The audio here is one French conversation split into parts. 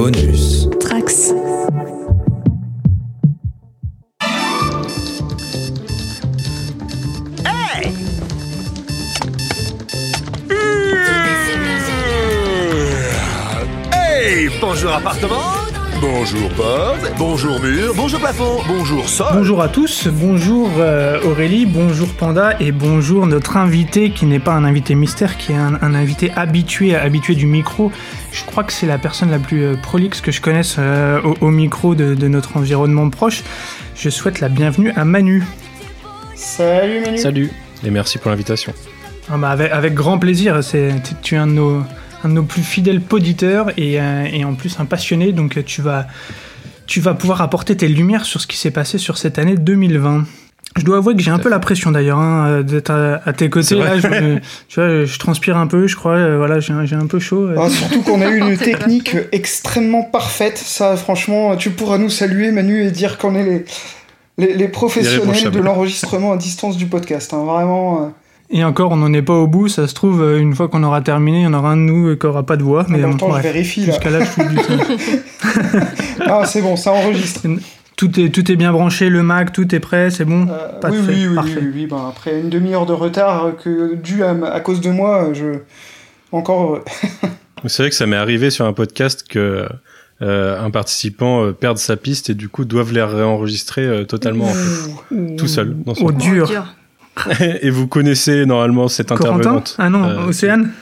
Bonus. Trax. Hey Bonjour appartement Bonjour porte, bonjour mur, bonjour plafond, bonjour sol. Bonjour à tous, bonjour euh, Aurélie, bonjour Panda et bonjour notre invité qui n'est pas un invité mystère, qui est un, un invité habitué, habitué du micro. Je crois que c'est la personne la plus euh, prolixe que je connaisse euh, au, au micro de, de notre environnement proche. Je souhaite la bienvenue à Manu. Salut Manu. Salut et merci pour l'invitation. Ah bah, avec, avec grand plaisir, c'est, tu- tu es un de nos, un de nos plus fidèles poditeurs et, euh, et en plus un passionné, donc euh, tu vas, tu vas pouvoir apporter tes lumières sur ce qui s'est passé sur cette année 2020. Je dois avouer que j'ai un peu la pression d'ailleurs hein, euh, d'être à, à tes côtés. Là, je, tu vois, je transpire un peu, je crois. euh, voilà, j'ai un, peu chaud. euh. Ah, surtout qu'on a eu une technique extrêmement parfaite. Ça, franchement, tu pourras nous saluer, Manu, et dire qu'on est les, les, les professionnels de l'enregistrement à distance du podcast. hein. Vraiment. Euh, Et encore, on n'en est pas au bout. Ça se trouve, euh, une fois qu'on aura terminé, il y en aura un de nous euh, qui aura pas de voix. en Mais temps, je vérifie. Jusqu'à là, je suis du Ah, c'est bon, ça enregistre. tout est, tout est bien branché, le Mac, tout est prêt, c'est bon. Euh, Pas oui, de fait, oui, oui, parfait. oui, oui, ben, après une demi-heure de retard euh, que dû à, à cause de moi, je encore heureux. C'est vrai que ça m'est arrivé sur un podcast que euh, un participant euh, perde sa piste et du coup doivent les réenregistrer euh, totalement en fait, tout seul dans son Au coin. dur. et vous connaissez normalement cette Corentin intervenante. Ah non, Euh, Océane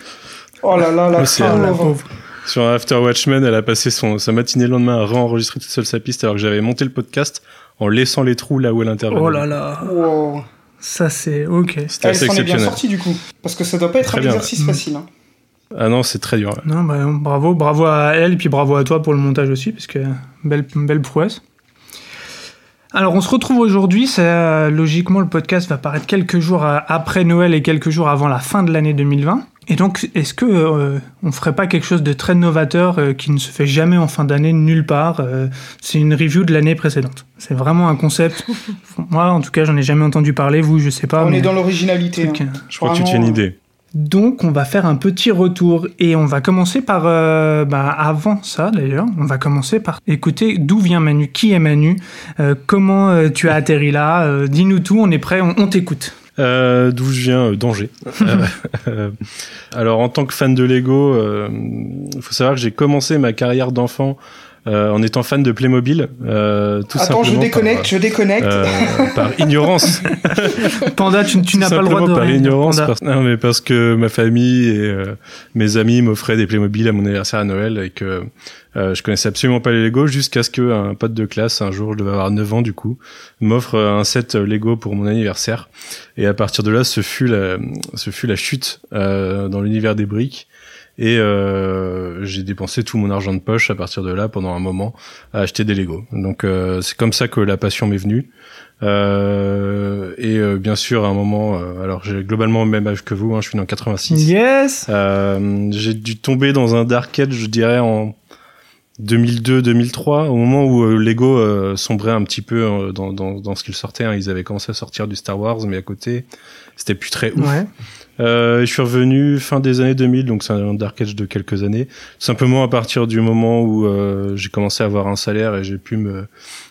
Oh là là, la Océane. La pauvre. Sur un After Watchmen, elle a passé son, sa matinée le lendemain à réenregistrer toute seule sa piste alors que j'avais monté le podcast en laissant les trous là où elle intervenait. Oh là là, Wow. ça c'est ok. C'était Elle assez s'en est bien exceptionnel. sortie du coup. Parce que ça doit pas être Très un bien. exercice Mm. facile. hein. Ah non, c'est très dur. ouais. Non, bah, bravo, bravo à elle et puis bravo à toi pour le montage aussi, parce que belle, belle prouesse. Alors on se retrouve aujourd'hui, c'est euh, logiquement le podcast va paraître quelques jours euh, après Noël et quelques jours avant la fin de l'année 2020. Et donc est-ce que euh, on ferait pas quelque chose de très novateur euh, qui ne se fait jamais en fin d'année nulle part euh, C'est une review de l'année précédente. C'est vraiment un concept. Moi en tout cas j'en ai jamais entendu parler, vous je sais pas. On mais est dans l'originalité. truc, hein. euh, Je crois que tu tiens une Vraiment, idée. Donc, on va faire un petit retour et on va commencer par. euh, bah, avant ça, d'ailleurs, on va commencer par écouter d'où vient Manu, qui est Manu, euh, comment euh, tu as atterri là, euh, dis-nous tout, on est prêt, on, on t'écoute. Euh, D'où je viens, euh, d'Angers. Euh, alors, en tant que fan de Lego, il faut savoir que j'ai commencé ma carrière d'enfant euh, en étant fan de Playmobil. Euh, tout Attends, je simplement déconnecte, je déconnecte. Par, euh, par ignorance. Panda, tu, tu n'as pas le droit de par rien ignorance. Parce- Non, mais parce que ma famille et euh, mes amis m'offraient des Playmobil à mon anniversaire à Noël et que euh, je connaissais absolument pas les Lego jusqu'à ce qu'un pote de classe, un jour, je devais avoir 9 ans du coup, m'offre un set Lego pour mon anniversaire. Et à partir de là, ce fut la, ce fut la chute euh, dans l'univers des briques. Et euh, j'ai dépensé tout mon argent de poche à partir de là pendant un moment à acheter des Lego. Donc euh, c'est comme ça que la passion m'est venue. Euh, et euh, bien sûr, à un moment, euh, alors j'ai globalement le même âge que vous, hein, je suis né en 86. Yes Euh, j'ai dû tomber dans un dark age, je dirais en 2002-2003, au moment où euh, Lego euh, sombrait un petit peu dans, dans, dans ce qu'il sortait. hein. Ils avaient commencé à sortir du Star Wars, mais à côté, c'était plus très ouf. Ouais. Euh, je suis revenu fin des années 2000, donc c'est un dark age de quelques années. Simplement à partir du moment où euh, j'ai commencé à avoir un salaire et j'ai pu me,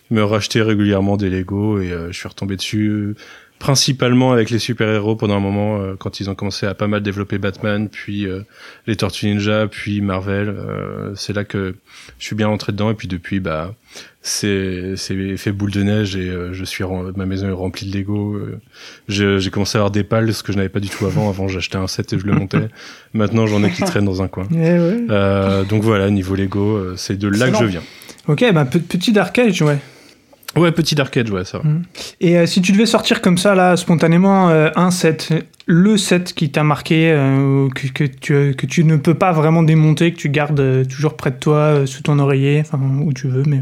me racheter régulièrement des Lego et euh, je suis retombé dessus principalement avec les super-héros pendant un moment euh, quand ils ont commencé à pas mal développer Batman, puis euh, les Tortues Ninja, puis Marvel. euh, c'est là que je suis bien entré dedans et puis depuis bah c'est c'est fait boule de neige et je suis ma maison est remplie de Lego. j'ai commencé à avoir des pales, ce que je n'avais pas du tout avant. Avant, j'achetais un set et je le montais. Maintenant, j'en ai qui traînent dans un coin. Eh ouais. Donc voilà, niveau Lego, c'est de là que je viens. Ok, bah pe- petit dark age, ouais. Ouais, petit arcade, ouais, ça va. Et euh, si tu devais sortir comme ça, là, spontanément, euh, un set, le set qui t'a marqué, euh, que, que, tu, que tu ne peux pas vraiment démonter, que tu gardes euh, toujours près de toi, euh, sous ton oreiller, enfin, où tu veux, mais...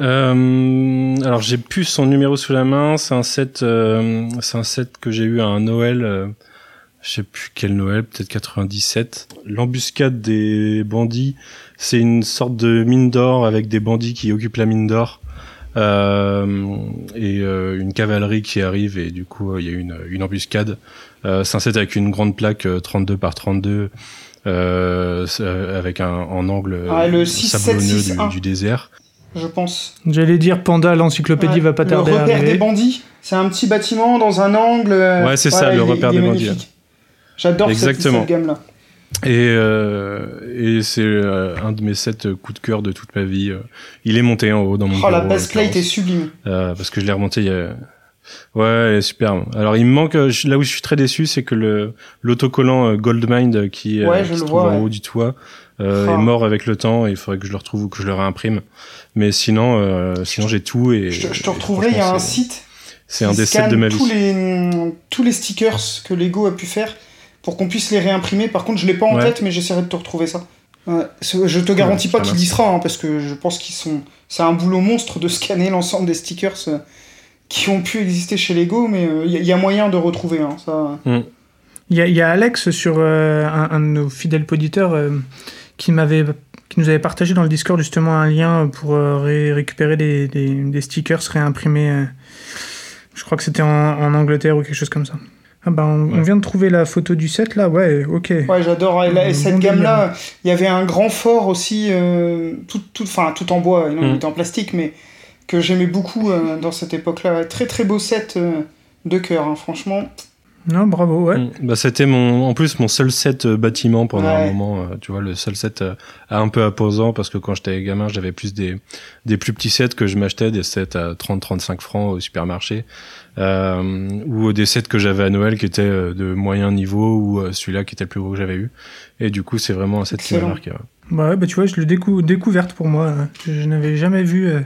Euh, alors j'ai plus son numéro sous la main. C'est un set, euh, c'est un set que j'ai eu à un Noël. euh, je sais plus quel Noël, peut-être 97. L'embuscade des bandits, c'est une sorte de mine d'or avec des bandits qui occupent la mine d'or. Euh, et euh, une cavalerie qui arrive et du coup il y a une, une embuscade. Euh, c'est un set avec une grande plaque euh, 32 par 32 euh, avec un en angle Ah, le 6, sablonneux 7, 6, du, 1. du désert. Je pense. J'allais dire Panda, l'encyclopédie Ouais, va pas tarder le repère des bandits, c'est un petit bâtiment dans un angle. euh, Ouais, c'est ça, le repère des bandits. J'adore cette, cette gamme-là. Et, euh, et c'est euh, un de mes sept coups de cœur de toute ma vie. Il est monté en haut dans mon Oh, bureau. la en base plate est sublime. Euh, parce que je l'ai remonté il y a... Ouais, elle est superbe. Alors il me manque, euh, je- là où je suis très déçu, c'est que le l'autocollant euh, Goldmind euh, qui, Ouais, qui je se le trouve vois, en ouais. haut du toit euh, Ah. est mort avec le temps et il faudrait que je le retrouve ou que je le réimprime. Mais sinon, euh, sinon j'ai tout et Je te, je te et retrouverai, il y a un site C'est un des sept scanne de ma vie. tous les, tous les stickers que Lego a pu faire pour qu'on puisse les réimprimer. Par contre, je l'ai pas en Ouais. tête, mais j'essaierai de te retrouver ça. Ce- je te garantis Ouais, pas qu'il y sera, hein, parce que je pense qu'ils sont. C'est un boulot monstre de scanner l'ensemble des stickers euh, qui ont pu exister chez Lego, mais euh, il y, a- il y a moyen de retrouver hein, ça. Il y, a- il y a Alex sur euh, un, un de nos fidèles auditeurs euh, qui m'avait qui nous avait partagé dans le Discord justement un lien pour euh, ré- récupérer des, des, des stickers réimprimés. euh, je crois que c'était en, en Angleterre ou quelque chose comme ça. Ah bah on, vient de trouver la photo du set là, ouais, ok. Ouais, j'adore. Et, là- cette bon gamme-là, il y avait un grand fort aussi, euh, tout, tout, enfin, tout en bois, non, il Mm. était en plastique, mais que j'aimais beaucoup euh, dans cette époque-là. Très très beau set euh, de cœur, hein, franchement. Non, bravo, ouais. Mm. Bah, c'était mon, en plus mon seul set euh, bâtiment pendant un moment. euh, tu vois, le seul set euh, un peu imposant parce que quand j'étais gamin, j'avais plus des, des plus petits sets que je m'achetais, des sets à 30-35 francs au supermarché, ou des sets que j'avais à Noël qui étaient euh, de moyen niveau ou euh, celui-là qui était le plus gros que j'avais eu. Et du coup, c'est vraiment un set qui m'a marqué. ouais. Bah ouais, bah tu vois, je l'ai décou- découverte pour moi. euh, Je, je n'avais jamais vu, euh,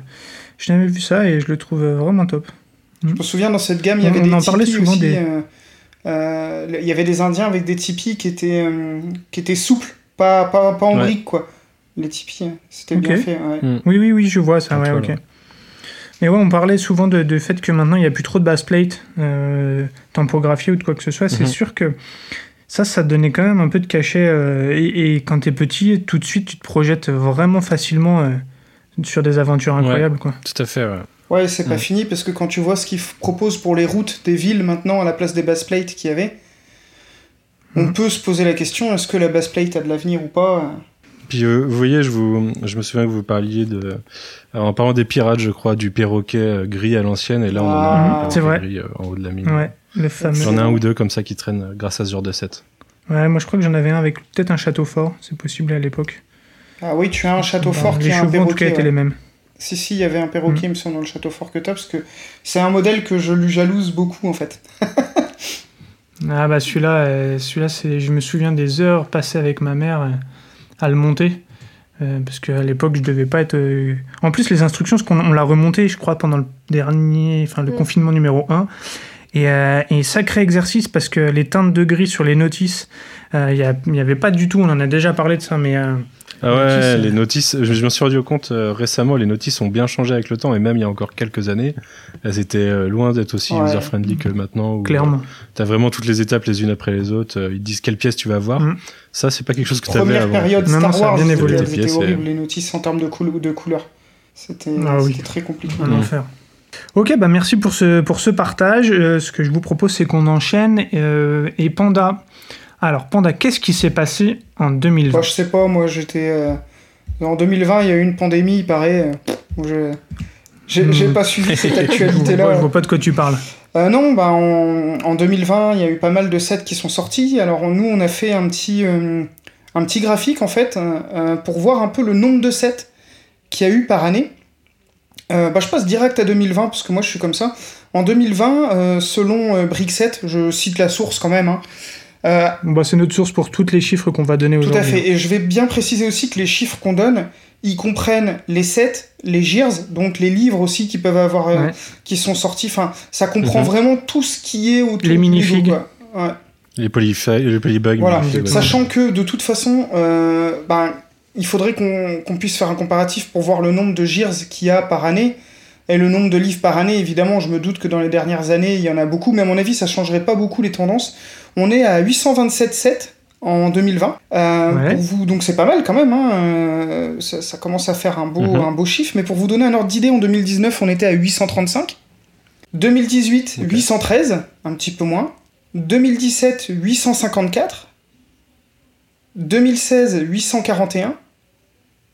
je n'avais vu ça et je le trouve euh, vraiment top. Je me souviens dans cette gamme, il y On- avait on des en parlait tipis souvent aussi. des- euh, euh, il y avait des Indiens avec des tipis qui étaient, euh, qui étaient souples, pas, pas, pas en Ouais. briques, quoi. Les tipis, hein, c'était bien Ok. fait. ouais. Oui, oui, oui, je vois ça, ouais, ok. Mais ouais, on parlait souvent de, de fait que maintenant il n'y a plus trop de baseplate euh, tampographiées ou de quoi que ce soit. C'est Mhm. sûr que ça, ça donnait quand même un peu de cachet. euh, et, et quand t'es petit, tout de suite, tu te projettes vraiment facilement euh, sur des aventures incroyables, quoi. Tout à fait. Ouais. Ouais, c'est pas fini parce que quand tu vois ce qu'ils proposent pour les routes des villes maintenant à la place des base plates qu'il y avait, on Mm. peut se poser la question est-ce que la base plate a de l'avenir ou pas? Puis euh, vous voyez, je vous, je me souviens que vous parliez de, alors, en parlant des pirates, je crois, du perroquet euh, gris à l'ancienne, et là on en a Ah, un perroquet c'est vrai. gris euh, en haut de la mine. Ouais, le fameux. J'en ai un ou deux comme ça qui traînent grâce à ce genre de set. Ouais, moi je crois que j'en avais un avec peut-être un château fort, c'est possible à l'époque. Ah oui, tu as un château Bah, fort qui Les a un chevaux en tout cas perroquet. étaient ouais. les mêmes. Si, si, il y avait un perroquet, il me semble, dans le château fort que t'as, parce que c'est un modèle que je lui jalouse beaucoup, en fait. Ah bah celui-là, euh, celui-là c'est, je me souviens des heures passées avec ma mère euh, à le monter. Euh, parce qu'à l'époque, je devais pas être. euh, En plus, les instructions, qu'on on l'a remonté, je crois, pendant le dernier, enfin le Mm. confinement numéro 1. Et, euh, et sacré exercice parce que les teintes de gris sur les notices, il n'y avait pas du tout, on en a déjà parlé de ça, mais Ah ouais, notices, les notices, je, je me suis rendu compte euh, récemment, les notices ont bien changé avec le temps, et même il y a encore quelques années, elles étaient euh, loin d'être aussi Ouais. user-friendly que maintenant. où, clairement. euh, T'as vraiment toutes les étapes les unes après les autres, euh, ils te disent quelle pièce tu vas voir. Mm. Ça, c'est pas quelque chose que t'avais Première avant. période Non, non, Star ça a Wars, bien évolué. c'était horrible, les notices en termes de, couleur de couleur. C'était Ah oui. très compliqué. Un enfer. Ok, bah merci pour ce, pour ce partage. Euh, ce que je vous propose, c'est qu'on enchaîne. euh, et Panda. Alors, Panda, qu'est-ce qui s'est passé en 2020 Moi, je sais pas, moi, j'étais... euh, En 2020, il y a eu une pandémie, il paraît. euh, je- J'ai j'ai Mm. pas suivi cette je, actualité-là. je vois pas de quoi tu parles. Euh, non, bah, en, en 2020, il y a eu pas mal de sets qui sont sortis. Alors on- nous, on a fait un petit, euh, un petit graphique en fait pour voir un peu le nombre de sets qu'il y a eu par année. Euh, bah, je passe direct à 2020 parce que moi je suis comme ça. En 2020, euh, selon euh, Brickset, je cite la source quand même. hein, euh, bah, c'est notre source pour tous les chiffres qu'on va donner tout aujourd'hui. à fait. Et je vais bien préciser aussi que les chiffres qu'on donne, ils comprennent les sets, les gears, donc les livres aussi qui peuvent avoir, euh, Ouais. qui sont sortis. Enfin, ça comprend Mhm. vraiment tout ce qui est autour Les minifigs. Quoi. Ouais. Les, les polybugs. Voilà. Sachant que de toute façon, euh, ben, il faudrait qu'on puisse faire un comparatif pour voir le nombre de gears qu'il y a par année et le nombre de livres par année. Évidemment, je me doute que dans les dernières années, il y en a beaucoup, mais à mon avis, ça changerait pas beaucoup les tendances. On est à 827 sets en 2020. Euh, Ouais. pour vous, donc c'est pas mal quand même. hein, euh, ça, ça commence à faire un beau, Mhm. un beau chiffre. Mais pour vous donner un ordre d'idée, en 2019, on était à 835. 2018, Ok. 813, un petit peu moins. 2017, 854. 2016, 841.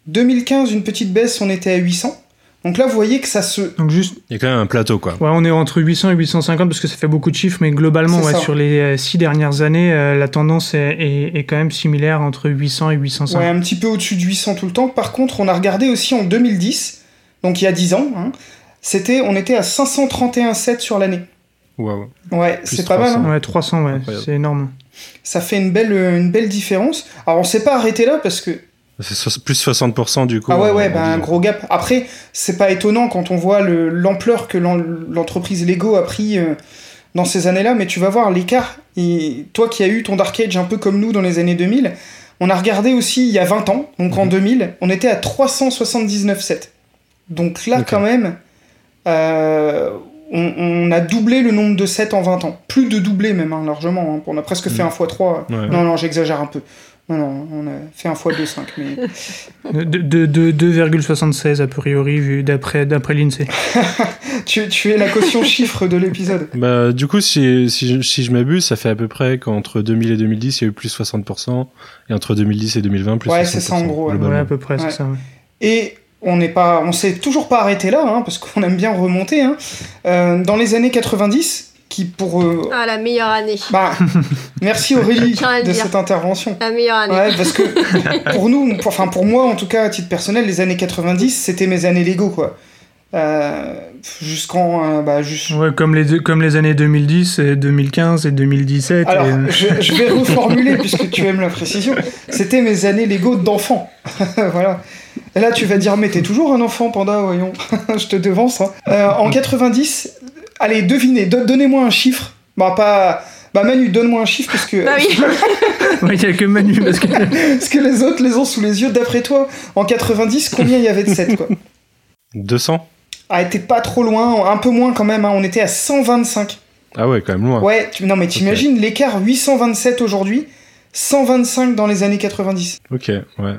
2015, une petite baisse, on était à 800. Donc là, vous voyez que ça se. Donc juste, Il y a quand même un plateau, quoi. ouais, on est entre 800 et 850 parce que ça fait beaucoup de chiffres, mais globalement, ouais, sur les euh, six dernières années, euh, la tendance est, est- est quand même similaire entre 800 et 805. Ouais, un petit peu au-dessus de 800 tout le temps. Par contre, on a regardé aussi en 2010, donc il y a 10 ans, hein, c'était, on était à 531,7 sur l'année. Waouh. Ouais, c'est pas mal. 300. hein. Ouais, 300, ouais, c'est énorme. Ça fait une belle, euh, une belle différence. Alors, on s'est pas arrêté là parce que. C'est plus 60% du coup. Ah ouais, en- ouais, en bah, un 10 ans. gros gap. Après, c'est pas étonnant quand on voit le- l'ampleur que l'en- l'entreprise Lego a pris euh, dans ces années-là, mais tu vas voir l'écart. Et Toi qui as eu ton Dark Age un peu comme nous dans les années 2000, on a regardé aussi il y a 20 ans, donc en Mhm. 2000, on était à 379,7. Donc là, quand même, euh, on, on a doublé le nombre de sets en 20 ans. Plus de doublé même, hein, largement. hein. On a presque fait Mhm. un x3. Ouais. Non, non, j'exagère un peu. Non, non, on a fait un x2,5. Mais... De, de, de 2,76 a priori, vu d'après d'après l'INSEE. tu, tu es la caution chiffre de l'épisode. Bah, du coup, si, si, je, si je m'abuse, ça fait à peu près qu'entre 2000 et 2010, il y a eu plus 60%, et entre 2010 et 2020, plus 60%. Ouais, c'est ça, en gros, ouais. globalement. Ouais, à peu près, Ouais. c'est ça. ouais. Et on n'est pas, on s'est toujours pas arrêté là, hein, parce qu'on aime bien remonter. Hein. Euh, dans les années 90, qui pour... euh, Ah, la meilleure année. bah, merci Aurélie de dire. cette intervention. La meilleure année. Ouais, parce que pour nous, pour- enfin pour moi en tout cas à titre personnel, les années 90, c'était mes années Lego quoi. Euh, Jusqu'en, euh, bah, jus- Ouais, comme les, deux- comme les années 2010, et 2015 et 2017. Alors, et- je, je vais reformuler puisque tu aimes la précision. C'était mes années Lego d'enfant. voilà. Et là, tu vas dire, mais t'es toujours un enfant, Panda, voyons. je te devance. hein. Euh, en 90, allez, devinez, don- donnez-moi un chiffre. Bah, pas. Bah, Manu, donne-moi un chiffre parce que, Bah oui. Ouais, il y a que Manu, parce que... parce que les autres les ont sous les yeux. D'après toi, en 90, combien il y avait de 7 quoi? 200 Ah, t'es pas trop loin, un peu moins quand même. hein, on était à 125. Ah ouais, quand même loin. Ouais, tu- non, mais t'imagines l'écart 827 aujourd'hui, 125 dans les années 90. Ok, ouais.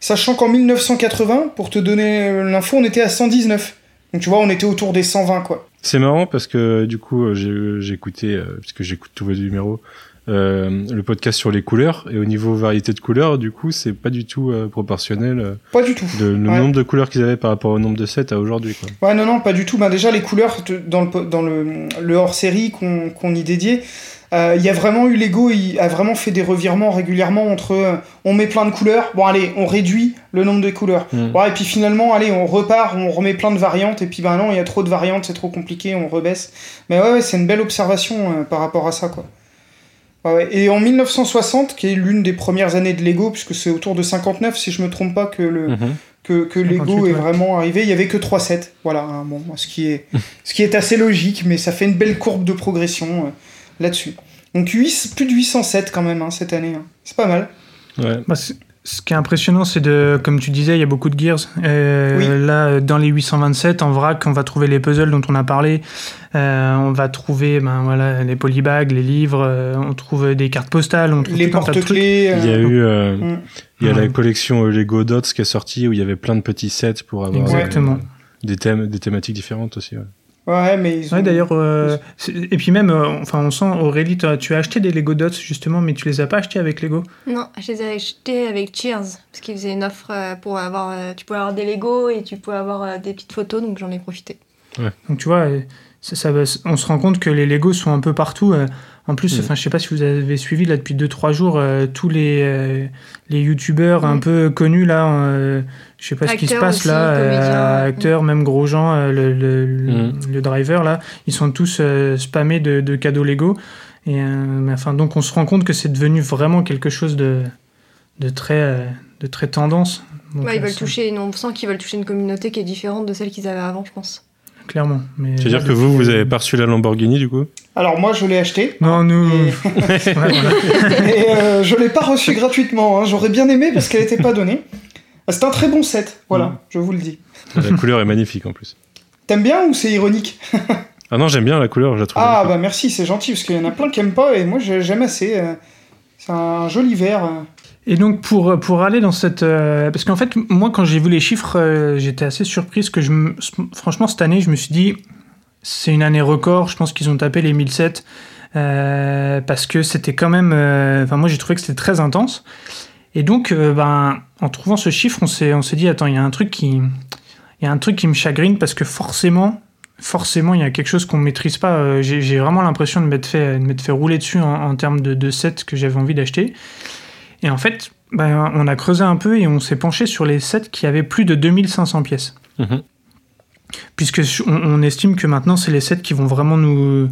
Sachant qu'en 1980, pour te donner l'info, on était à 119. Donc tu vois, on était autour des 120 quoi. C'est marrant parce que du coup, euh, j'ai j'ai écouté, euh, puisque j'écoute tous vos numéros, euh, le podcast sur les couleurs, et au niveau variété de couleurs, du coup, c'est pas du tout euh, proportionnel euh, Pas du tout. de, le Ouais. nombre de couleurs qu'ils avaient par rapport au nombre de sets à aujourd'hui. quoi. Ouais, non, non, pas du tout. Ben, déjà, les couleurs dans le, dans le, le hors-série qu'on y dédiait, euh, il y a vraiment eu Lego, il a vraiment fait des revirements régulièrement entre euh, on met plein de couleurs, bon allez, on réduit le nombre de couleurs. Mm. Ouais, et puis finalement, allez, on repart, on remet plein de variantes, et puis ben non, il y a trop de variantes, c'est trop compliqué, on rebaisse. Mais ouais, ouais c'est une belle observation euh, par rapport à ça, quoi. Ouais, ouais. Et en 1960, qui est l'une des premières années de Lego, puisque c'est autour de 59, si je me trompe pas, que le, Mhm. que, que 58, Lego est ouais. vraiment arrivé. Il y avait que 3 sets. Voilà, hein, bon, ce qui, est, ce qui est assez logique, mais ça fait une belle courbe de progression euh, là-dessus. Donc 8, plus de 800 sets quand même hein, cette année. hein. C'est pas mal. Ouais. Bah, ce qui est impressionnant, c'est de, comme tu disais, il y a beaucoup de gears. Euh, Oui. Là, euh, dans les 827, en vrac, on va trouver les puzzles dont on a parlé. Euh, on va trouver ben, voilà, les polybags, les livres. euh, on trouve des cartes postales. On trouve Les porte-clés. Il y a eu, euh, Mm. il y a la collection Lego Dots qui est sortie où il y avait plein de petits sets pour avoir Exactement. euh, des thèmes, des thématiques différentes aussi. ouais. Ouais, mais ils ont... Ouais, d'ailleurs, euh, et puis même, euh, enfin, on sent, Aurélie, tu as acheté des Lego Dots justement, mais tu les as pas achetés avec Lego? Non, je les ai achetés avec Cheers, parce qu'ils faisaient une offre euh, pour avoir. euh, tu pouvais avoir des Lego et tu pouvais avoir euh, des petites photos, donc j'en ai profité. Donc tu vois, ça, on se rend compte que les Lego sont un peu partout. En plus, Mm. enfin, je sais pas si vous avez suivi là depuis 2-3 jours euh, tous les euh, les youtubeurs un Mm. peu connus là. Euh, je sais pas ce qui se passe aussi, là, ouais. acteurs, même Grosjean, euh, le, le, le- Mm. le driver là, ils sont tous euh, spammés de, de cadeaux Lego. Et euh, mais enfin, donc on se rend compte que c'est devenu vraiment quelque chose de de très euh, de très tendance. Donc, Ouais, ils euh, veulent toucher, on sent qu'ils veulent toucher une communauté qui est différente de celle qu'ils avaient avant, je pense. clairement. Mais C'est-à-dire que vous, vous avez pas reçu la Lamborghini du coup? Alors moi, je l'ai acheté. Non, nous. Et, Ouais, voilà. et, euh, je l'ai pas reçu gratuitement. hein. J'aurais bien aimé parce qu'elle était pas donnée. C'est un très bon set, voilà, Mm. je vous le dis. La couleur est magnifique en plus. T'aimes bien ou c'est ironique Ah non, j'aime bien la couleur, je la trouve. Ah bah merci, c'est gentil, parce qu'il y en a plein qui aiment pas, et moi j'ai- j'aime assez. euh, C'est un joli vert. euh. Et donc pour, pour aller dans cette... euh, parce qu'en fait, moi quand j'ai vu les chiffres, euh, j'étais assez surprise que je... me- Franchement, cette année, je me suis dit, c'est une année record, je pense qu'ils ont tapé les 1007, euh, parce que c'était quand même... euh, Enfin, moi j'ai trouvé que c'était très intense. Et donc, euh, ben, en trouvant ce chiffre, on s'est, on s'est dit, attends, il y a un truc qui, il y a un truc qui me chagrine parce que forcément, forcément, il y a quelque chose qu'on ne maîtrise pas. Euh, J'ai, j'ai vraiment l'impression de m'être fait, de m'être fait rouler dessus en, en termes de, de sets que j'avais envie d'acheter. Et en fait, ben, on a creusé un peu et on s'est penché sur les sets qui avaient plus de 2500 pièces. Mhm. Puisque on, on estime que maintenant, c'est les sets qui vont vraiment nous,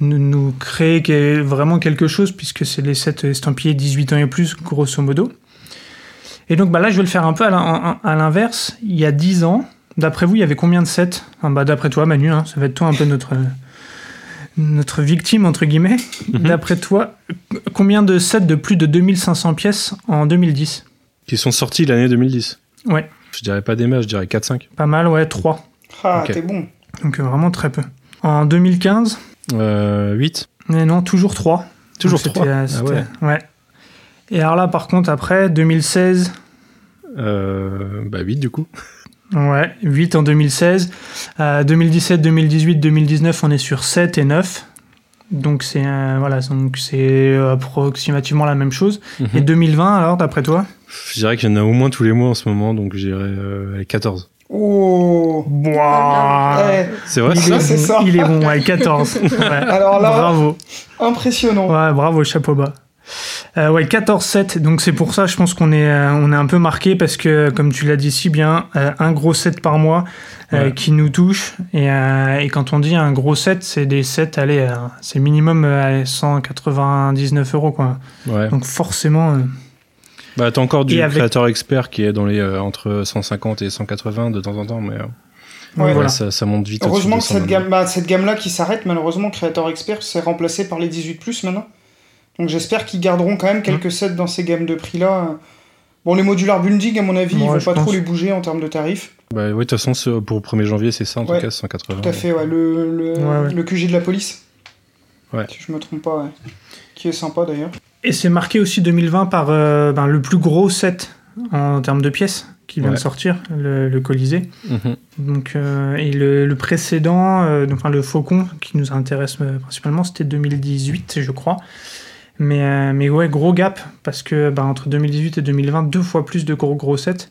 nous, nous créer vraiment quelque chose, puisque c'est les sets estampillés 18 ans et plus, grosso modo. Et donc bah là, je vais le faire un peu à l'in- à l'inverse. Il y a 10 ans, d'après vous, il y avait combien de sets? Enfin, bah, D'après toi, Manu, hein, ça va être toi un peu notre, notre victime, entre guillemets. Mhm. D'après toi, combien de sets de plus de 2500 pièces en 2010 Qui sont sortis l'année 2010. Ouais, Je dirais pas des matchs, je dirais 4-5. pas mal, ouais, 3. Ah, Ok. t'es bon. Donc euh, vraiment très peu. En 2015, Euh, 8 mais non, toujours 3. Toujours Donc, 3 c'était, euh, Ah ouais. ouais. Et alors là, par contre, après, 2016, Euh, bah 8 du coup. ouais, 8 en 2016. Euh, 2017, 2018, 2019, on est sur 7 et 9. Donc c'est euh, voilà, donc c'est approximativement la même chose. Mhm. Et 2020 alors d'après toi? Je dirais qu'il y en a au moins tous les mois en ce moment, donc je dirais euh, allez, 14. Oh Boah, Eh, C'est vrai il, ça, est c'est bon, ça. il est bon, ouais, 14. Ouais. Alors là- bravo. Impressionnant. Ouais, bravo, chapeau bas. Euh, ouais, 14-7, donc c'est pour ça, je pense qu'on est, euh, on est un peu marqué parce que, comme tu l'as dit si bien, euh, un gros set par mois euh, Ouais. qui nous touche. Et, euh, et quand on dit un gros set, c'est des sets, allez, euh, c'est minimum euh, 199 euros, quoi. Ouais. Donc forcément, euh, Bah t'as encore du Et avec- créateur expert qui est dans les euh, entre 150 et 180 de temps en temps, mais euh, Ouais, voilà. ça, ça monte vite. Heureusement que cette 100 gamme, bah, cette gamme-là qui s'arrête, malheureusement, Creator Expert c'est remplacé par les 18 maintenant. Donc j'espère qu'ils garderont quand même quelques sets dans ces gammes de prix-là. Bon, les modular building, à mon avis, ils Ouais, vont je pas trop les bouger en termes de tarifs. Bah ouais, de toute façon, pour le 1er janvier, c'est ça en Ouais, tout cas, 180. Tout à fait, ouais. Le, le, Ouais, ouais. le QG de la police. Ouais. Si je me trompe pas, ouais. Qui est sympa d'ailleurs. Et c'est marqué aussi 2020 par euh, ben, le plus gros set en termes de pièces qui vient Ouais. de sortir, le, le Colisée. Mhm. Donc, euh, et le, le précédent, euh, donc, enfin, le Faucon, qui nous intéresse euh, principalement, c'était 2018, je crois. Mais, euh, mais ouais, gros gap, parce que bah, entre 2018 et 2020, deux fois plus de gros, gros sets.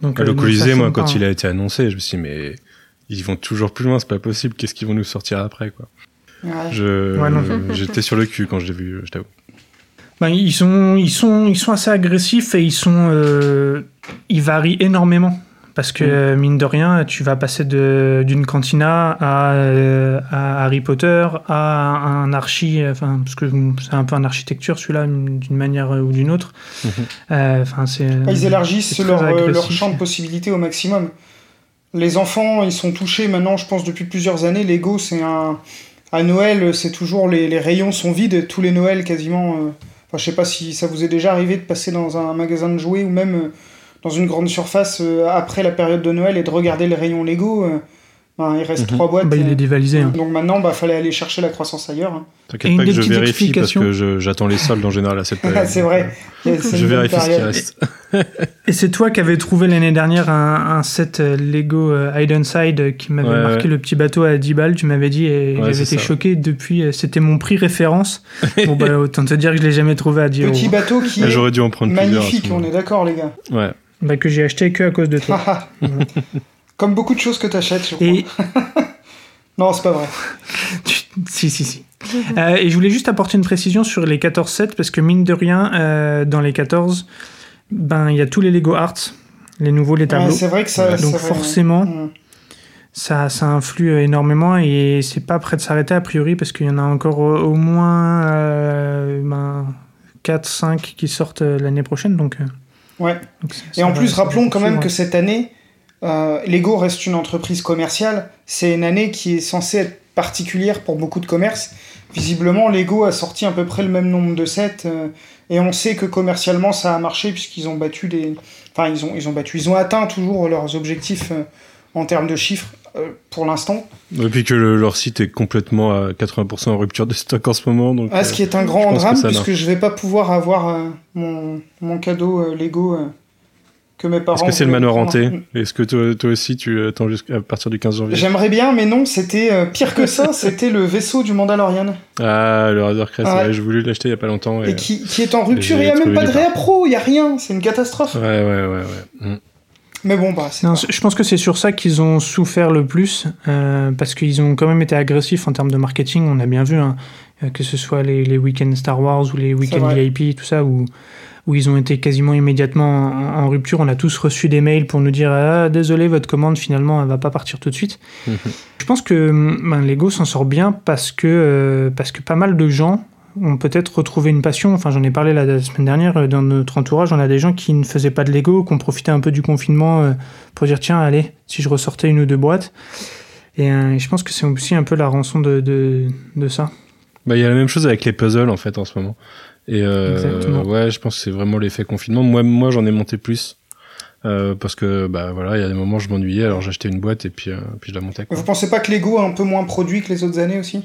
Donc, Ah, le Colisée, moi, quand pas, il a été annoncé, je me suis dit, mais ils vont toujours plus loin, c'est pas possible, qu'est-ce qu'ils vont nous sortir après, quoi. Ouais. J'étais sur le cul quand je l'ai vu, je t'avoue. Ben, ils, sont, ils, sont, ils sont assez agressifs et ils, sont, euh, ils varient énormément. Parce que, Mm. euh, mine de rien, tu vas passer de- d'une cantina à, euh, à Harry Potter, à un archi, enfin, parce que c'est un peu un architecture celui-là, d'une manière ou d'une autre. Mhm. Euh, Enfin, c'est. Ah, Ils élargissent leur, euh, champ de possibilités au maximum. Les enfants, ils sont touchés maintenant, je pense, depuis plusieurs années. Lego, c'est un. À Noël, c'est toujours. Les, les rayons sont vides, tous les Noëls quasiment. euh, Enfin, je sais pas si ça vous est déjà arrivé de passer dans un magasin de jouets ou même euh, dans une grande surface euh, après la période de Noël et de regarder les rayons Lego. Ben, il reste Mhm. trois boîtes. Bah, il est dévalisé. hein. donc maintenant, bah, fallait aller chercher la croissance ailleurs. hein. Et T'inquiète une pas que des je petites vérifie parce que j'attends les soldes en général à cette période. c'est vrai. Je vérifie ce qui reste. Et c'est toi qui avais trouvé l'année dernière un, un set euh, Lego euh, Hide and Side euh, qui m'avait Ouais, marqué ouais. le petit bateau à 10 balles, tu m'avais dit, et Ouais, j'avais été ça. choqué depuis. C'était mon prix référence. bon, bah, autant te dire que je l'ai jamais trouvé à 10 euros. Petit bateau qui Ah, est J'aurais dû en prendre magnifique, on est d'accord, les gars. Ouais. Bah, que j'ai acheté que à cause de toi. Comme beaucoup de choses que t'achètes, je crois. et Non, c'est pas vrai. si, si, si. Euh, et je voulais juste apporter une précision sur les 14 sets parce que mine de rien, euh, dans les 14, ben il y a tous les Lego Arts, les nouveaux, les Ouais, tableaux. c'est vrai que ça. Donc forcément, Mm. ça, ça influe énormément et c'est pas prêt de s'arrêter a priori parce qu'il y en a encore au, au moins euh, ben, 4-5 qui sortent euh, l'année prochaine. Donc, Ouais. donc ça- Et ça en plus, rappelons quand même que cette année, euh, Lego reste une entreprise commerciale. C'est une année qui est censée être particulière pour beaucoup de commerces. Visiblement, Lego a sorti à peu près le même nombre de sets. euh, et on sait que commercialement, ça a marché puisqu'ils ont battu des. Enfin, ils ont, ils ont battu. Ils ont atteint toujours leurs objectifs euh, en termes de chiffres pour l'instant. Depuis que le- leur site est complètement à 80% en rupture de stock en ce moment. Donc, Ah, ce qui est un grand que drame puisque je vais pas pouvoir avoir mon, mon cadeau Lego que mes parents. Est-ce que c'est le manoir prendre. hanté Est-ce que toi, toi aussi tu attends jusqu'à partir du 15 janvier J'aimerais bien, mais non, c'était euh, pire que ça. c'était le vaisseau du Mandalorian Ah, le Razor Crest, Ouais. ouais, je voulais l'acheter il y a pas longtemps. et Et... qui, qui est en rupture. j'ai Il y a même pas de nulle part. réa pro. Il y a rien. C'est une catastrophe. Ouais, ouais, ouais, ouais. Mm. Mais bon, bah, c'est Non, pas- je pense que c'est sur ça qu'ils ont souffert le plus, euh, parce qu'ils ont quand même été agressifs en termes de marketing. On a bien vu, hein, euh, que ce soit les, les week-ends Star Wars ou les week-ends. VIP, tout ça, où, où ils ont été quasiment immédiatement en, en rupture. On a tous reçu des mails pour nous dire ah, désolé, votre commande finalement elle va pas partir tout de suite. Mhm. Je pense que hum, ben, Lego s'en sort bien parce que, euh, parce que pas mal de gens ont peut-être retrouvé une passion. Enfin, j'en ai parlé la, la semaine dernière euh, dans notre entourage. On a des gens qui ne faisaient pas de Lego, qui ont profité un peu du confinement euh, pour dire tiens, allez, si je ressortais une ou deux boîtes. Et euh, je pense que c'est aussi un peu la rançon de, de, de ça. Bah, il y a la même chose avec les puzzles en fait en ce moment. Et euh, ouais, je pense que c'est vraiment l'effet confinement. Moi, moi, j'en ai monté plus euh, parce que bah voilà, il y a des moments où je m'ennuyais, alors j'achetais une boîte et puis euh, puis je la montais. Quoi. Vous pensez pas que Lego a un peu moins produit que les autres années aussi?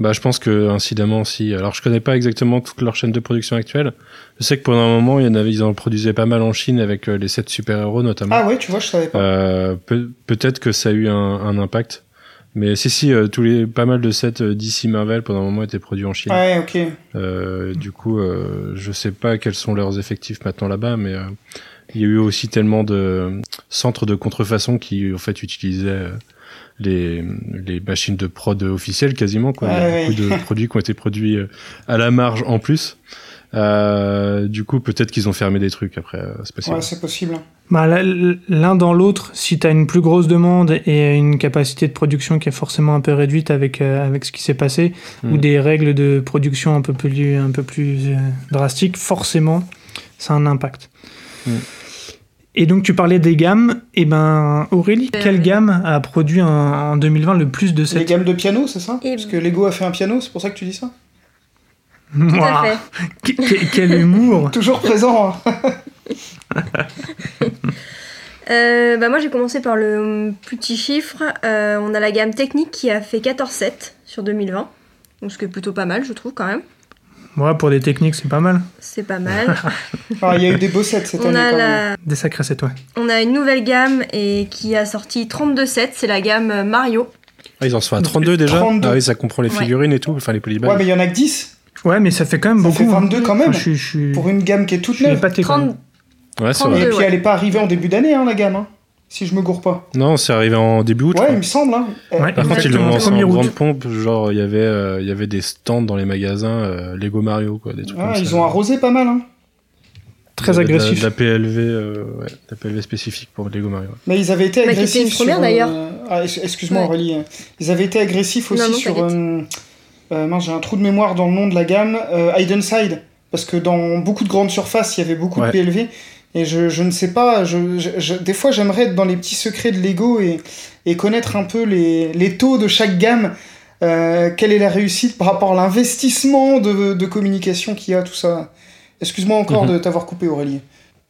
Bah, je pense que incidemment aussi. Alors, je connais pas exactement toute leur chaîne de production actuelle. Je sais que pendant un moment, il y en avait, ils en produisaient pas mal en Chine avec euh, les sets super-héros notamment. Ah ouais, tu vois, je savais pas. Euh, peut- peut-être que ça a eu un, un impact. Mais si, si, euh, tous les, pas mal de sets euh, DC Marvel pendant un moment étaient produits en Chine. Ouais, ok. Euh, du coup, euh, je sais pas quels sont leurs effectifs maintenant là-bas, mais euh, il y a eu aussi tellement de centres de contrefaçon qui en fait utilisaient euh, les, les machines de prod officielles quasiment. Quoi. il y a Ouais, beaucoup de produits qui ont été produits à la marge en plus. Euh, du coup, peut-être qu'ils ont fermé des trucs après. euh, C'est possible. Ouais, c'est possible. Bah, l- L'un dans l'autre, si tu as une plus grosse demande et une capacité de production qui est forcément un peu réduite avec, euh, avec ce qui s'est passé, Mm. ou des règles de production un peu plus, un peu plus euh, drastiques, forcément, ça a un impact. Mm. Et donc tu parlais des gammes, et ben Aurélie, Euh, quelle gamme a produit en, en 2020 le plus de Les cette gammes de piano, c'est ça? Et- Parce que Lego a fait un piano, c'est pour ça que tu dis ça? Tout à fait. que- que- Quel humour Toujours présent. hein. Euh, bah moi j'ai commencé par le petit chiffre. Euh, on a la gamme technique qui a fait 14,7 sur 2020. Donc ce qui est plutôt pas mal je trouve quand même. Ouais, pour des techniques, c'est pas mal. C'est pas mal. Ah, il y a eu des beaux sets cette on, année a quand même. la... Des sacrés, c'est toi. on a une nouvelle gamme et qui a sorti 32 sets. C'est la gamme Mario. Ah, ils en sont à 32 déjà 32. Ah oui, ça comprend les Ouais. figurines et tout, enfin les polybags. Ouais, mais il y en a que 10 Ouais, mais ça fait quand même Ça beaucoup. fait hein. 22 quand même. Je, je pour une gamme qui est toute je neuve. épaté quand 30... même. Ouais, c'est 32. vrai. Et puis ouais. elle est pas arrivée en début d'année, hein, la gamme. hein, si je me gourre pas. Non, c'est arrivé en début août. Ouais, il me semble. Hein. Euh, Ouais. Par contre, ils l'ont lancé en 1er août. grande pompe, genre il y avait euh, il y avait des stands dans les magasins euh, Lego Mario quoi, des trucs ah, comme ils ça. ont arrosé pas mal. Hein. Très De la- agressif. De la PLV, euh, ouais, la PLV spécifique pour Lego Mario. Mais ils avaient été Bah, qui était agressifs. une première, sur, d'ailleurs. euh, Ah, excuse-moi Ouais. Aurélie. Ils avaient été agressifs aussi Non, non, sur. euh, euh, mince, j'ai un trou de mémoire dans le nom de la gamme. Euh, Hidden Side. Parce que dans beaucoup de grandes surfaces, il y avait beaucoup Ouais. de PLV. Et je, je ne sais pas, je, des fois j'aimerais être dans les petits secrets de Lego et, et connaître un peu les, les taux de chaque gamme. Euh, quelle est la réussite par rapport à l'investissement de, de communication qu'il y a, tout ça? Excuse-moi encore Mhm. de t'avoir coupé Aurélie.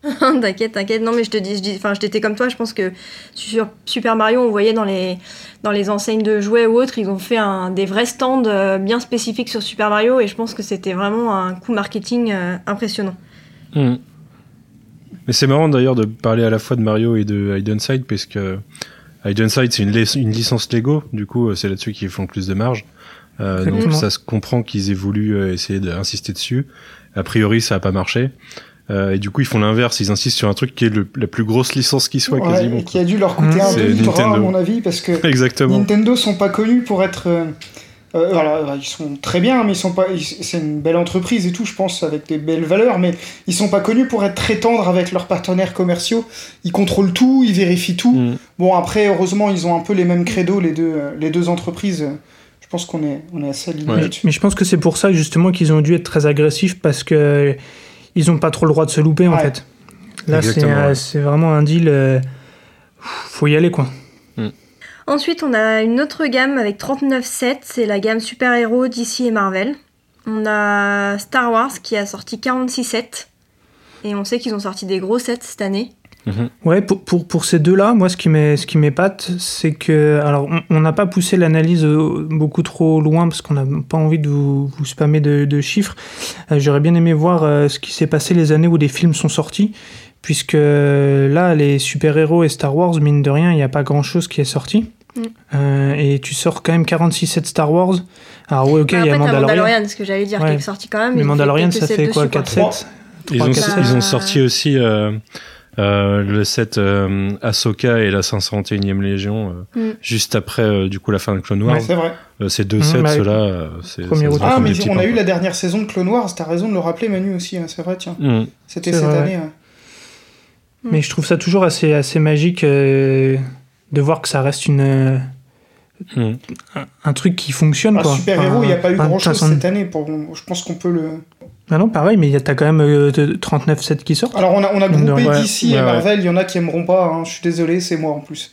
t'inquiète, t'inquiète. Non, mais je te dis, je dis, enfin, j'étais comme toi. Je pense que sur Super Mario, on voyait dans les, dans les enseignes de jouets ou autres, ils ont fait un, des vrais stands euh, bien spécifiques sur Super Mario, et je pense que c'était vraiment un coup marketing euh, impressionnant. Mhm. Mais c'est marrant d'ailleurs de parler à la fois de Mario et de Hidden Side parce que Hidden Side c'est une, lic- une licence Lego, du coup euh, c'est là-dessus qu'ils font le plus de marge. Euh, donc ça se comprend qu'ils aient voulu essayer d'insister dessus. A priori ça a pas marché. Euh, et du coup ils font l'inverse, ils insistent sur un truc qui est le- la plus grosse licence qui soit Ouais, quasiment. et qui a dû leur coûter Mhm. un demi-bras, à Nintendo. mon avis, parce que Exactement. Nintendo sont pas connus pour être. euh, euh, alors, ils sont très bien, mais ils sont pas. C'est une belle entreprise et tout, je pense, avec des belles valeurs, mais ils sont pas connus pour être très tendres avec leurs partenaires commerciaux. Ils contrôlent tout, ils vérifient tout. Mhm. Bon, après, heureusement, ils ont un peu les mêmes credos, les deux, les deux entreprises. Je pense qu'on est, on est assez alignés Ouais. Mais je pense que c'est pour ça justement qu'ils ont dû être très agressifs parce que ils ont pas trop le droit de se louper en fait. Là, c'est ouais. vraiment un deal. euh, faut y aller quoi. Ensuite, on a une autre gamme avec 39 sets, c'est la gamme super-héros DC et Marvel. On a Star Wars qui a sorti 46 sets. Et on sait qu'ils ont sorti des gros sets cette année. Mhm. Ouais, pour, pour, pour ces deux-là, moi, ce qui m'est- ce qui m'épate, c'est que. Alors, on- n'a pas poussé l'analyse euh, beaucoup trop loin parce qu'on n'a pas envie de vous, vous spammer de, de chiffres. Euh, J'aurais bien aimé voir euh, ce qui s'est passé les années où des films sont sortis. puisque là, les super-héros et Star Wars, mine de rien, il n'y a pas grand-chose qui est sorti. Mm. Euh, et tu sors quand même 46 sets Star Wars. Alors oui, ok, Bah, il y a Mandalorian. Mandalorian, ce que j'allais dire, Ouais. qui est sorti quand même. Mais Mandalorian, ça fait quoi dessus, 4 Trois. sets Ils ont, ils ont sorti aussi euh, euh, le set euh, Ahsoka et la 501e Légion euh, Mm. juste après euh, du coup la fin de Clone Wars. Ouais, c'est vrai. Euh, ces deux Mhm, sets, bah, ceux-là, euh, c'est Ah, mais on a eu quoi. la dernière saison de Clone Wars, t'as raison de le rappeler, Manu aussi, hein, c'est vrai, tiens. Mhm. C'était cette vrai, année. ouais. Mais je trouve ça toujours assez, assez magique euh, de voir que ça reste une, euh, un, un truc qui fonctionne. Ah, quoi. super-héros, il n'y a pas eu Enfin, grand-chose façon- cette année. Pour... Je pense qu'on peut le. Ah non, pareil, mais il y a- t'as quand même euh, de- 39 sets qui sortent. Alors, on a, on a groupé rien. DC Ouais, et ouais. Marvel, il y en a qui aimeront pas, hein, je suis désolé, c'est moi en plus.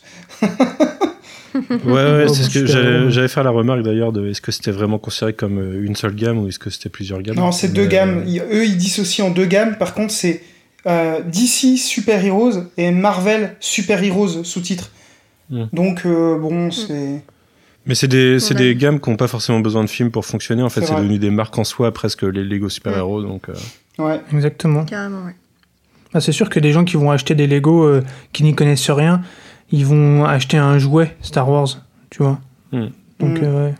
Ouais, ouais, c'est ce que super j'allais faire la remarque d'ailleurs de est-ce que c'était vraiment considéré comme euh, une seule gamme ou est-ce que c'était plusieurs gammes? Non, c'est deux gammes. euh, Ils- eux, ils dissocient en deux gammes. Par contre, c'est euh, DC Super Heroes et Marvel Super Heroes sous-titres. Hmm. Donc, euh, bon, c'est. Mais c'est des, c'est Ouais. des gammes qui n'ont pas forcément besoin de films pour fonctionner. En fait, C'est devenu des marques en soi, presque les Lego super-héros. Donc, euh, Ouais. Exactement. Carrément, ouais. Ah, c'est sûr que des gens qui vont acheter des Lego euh, qui n'y connaissent rien, ils vont acheter un jouet Star Wars, tu vois. Hmm. Donc, Hmm. euh, ouais.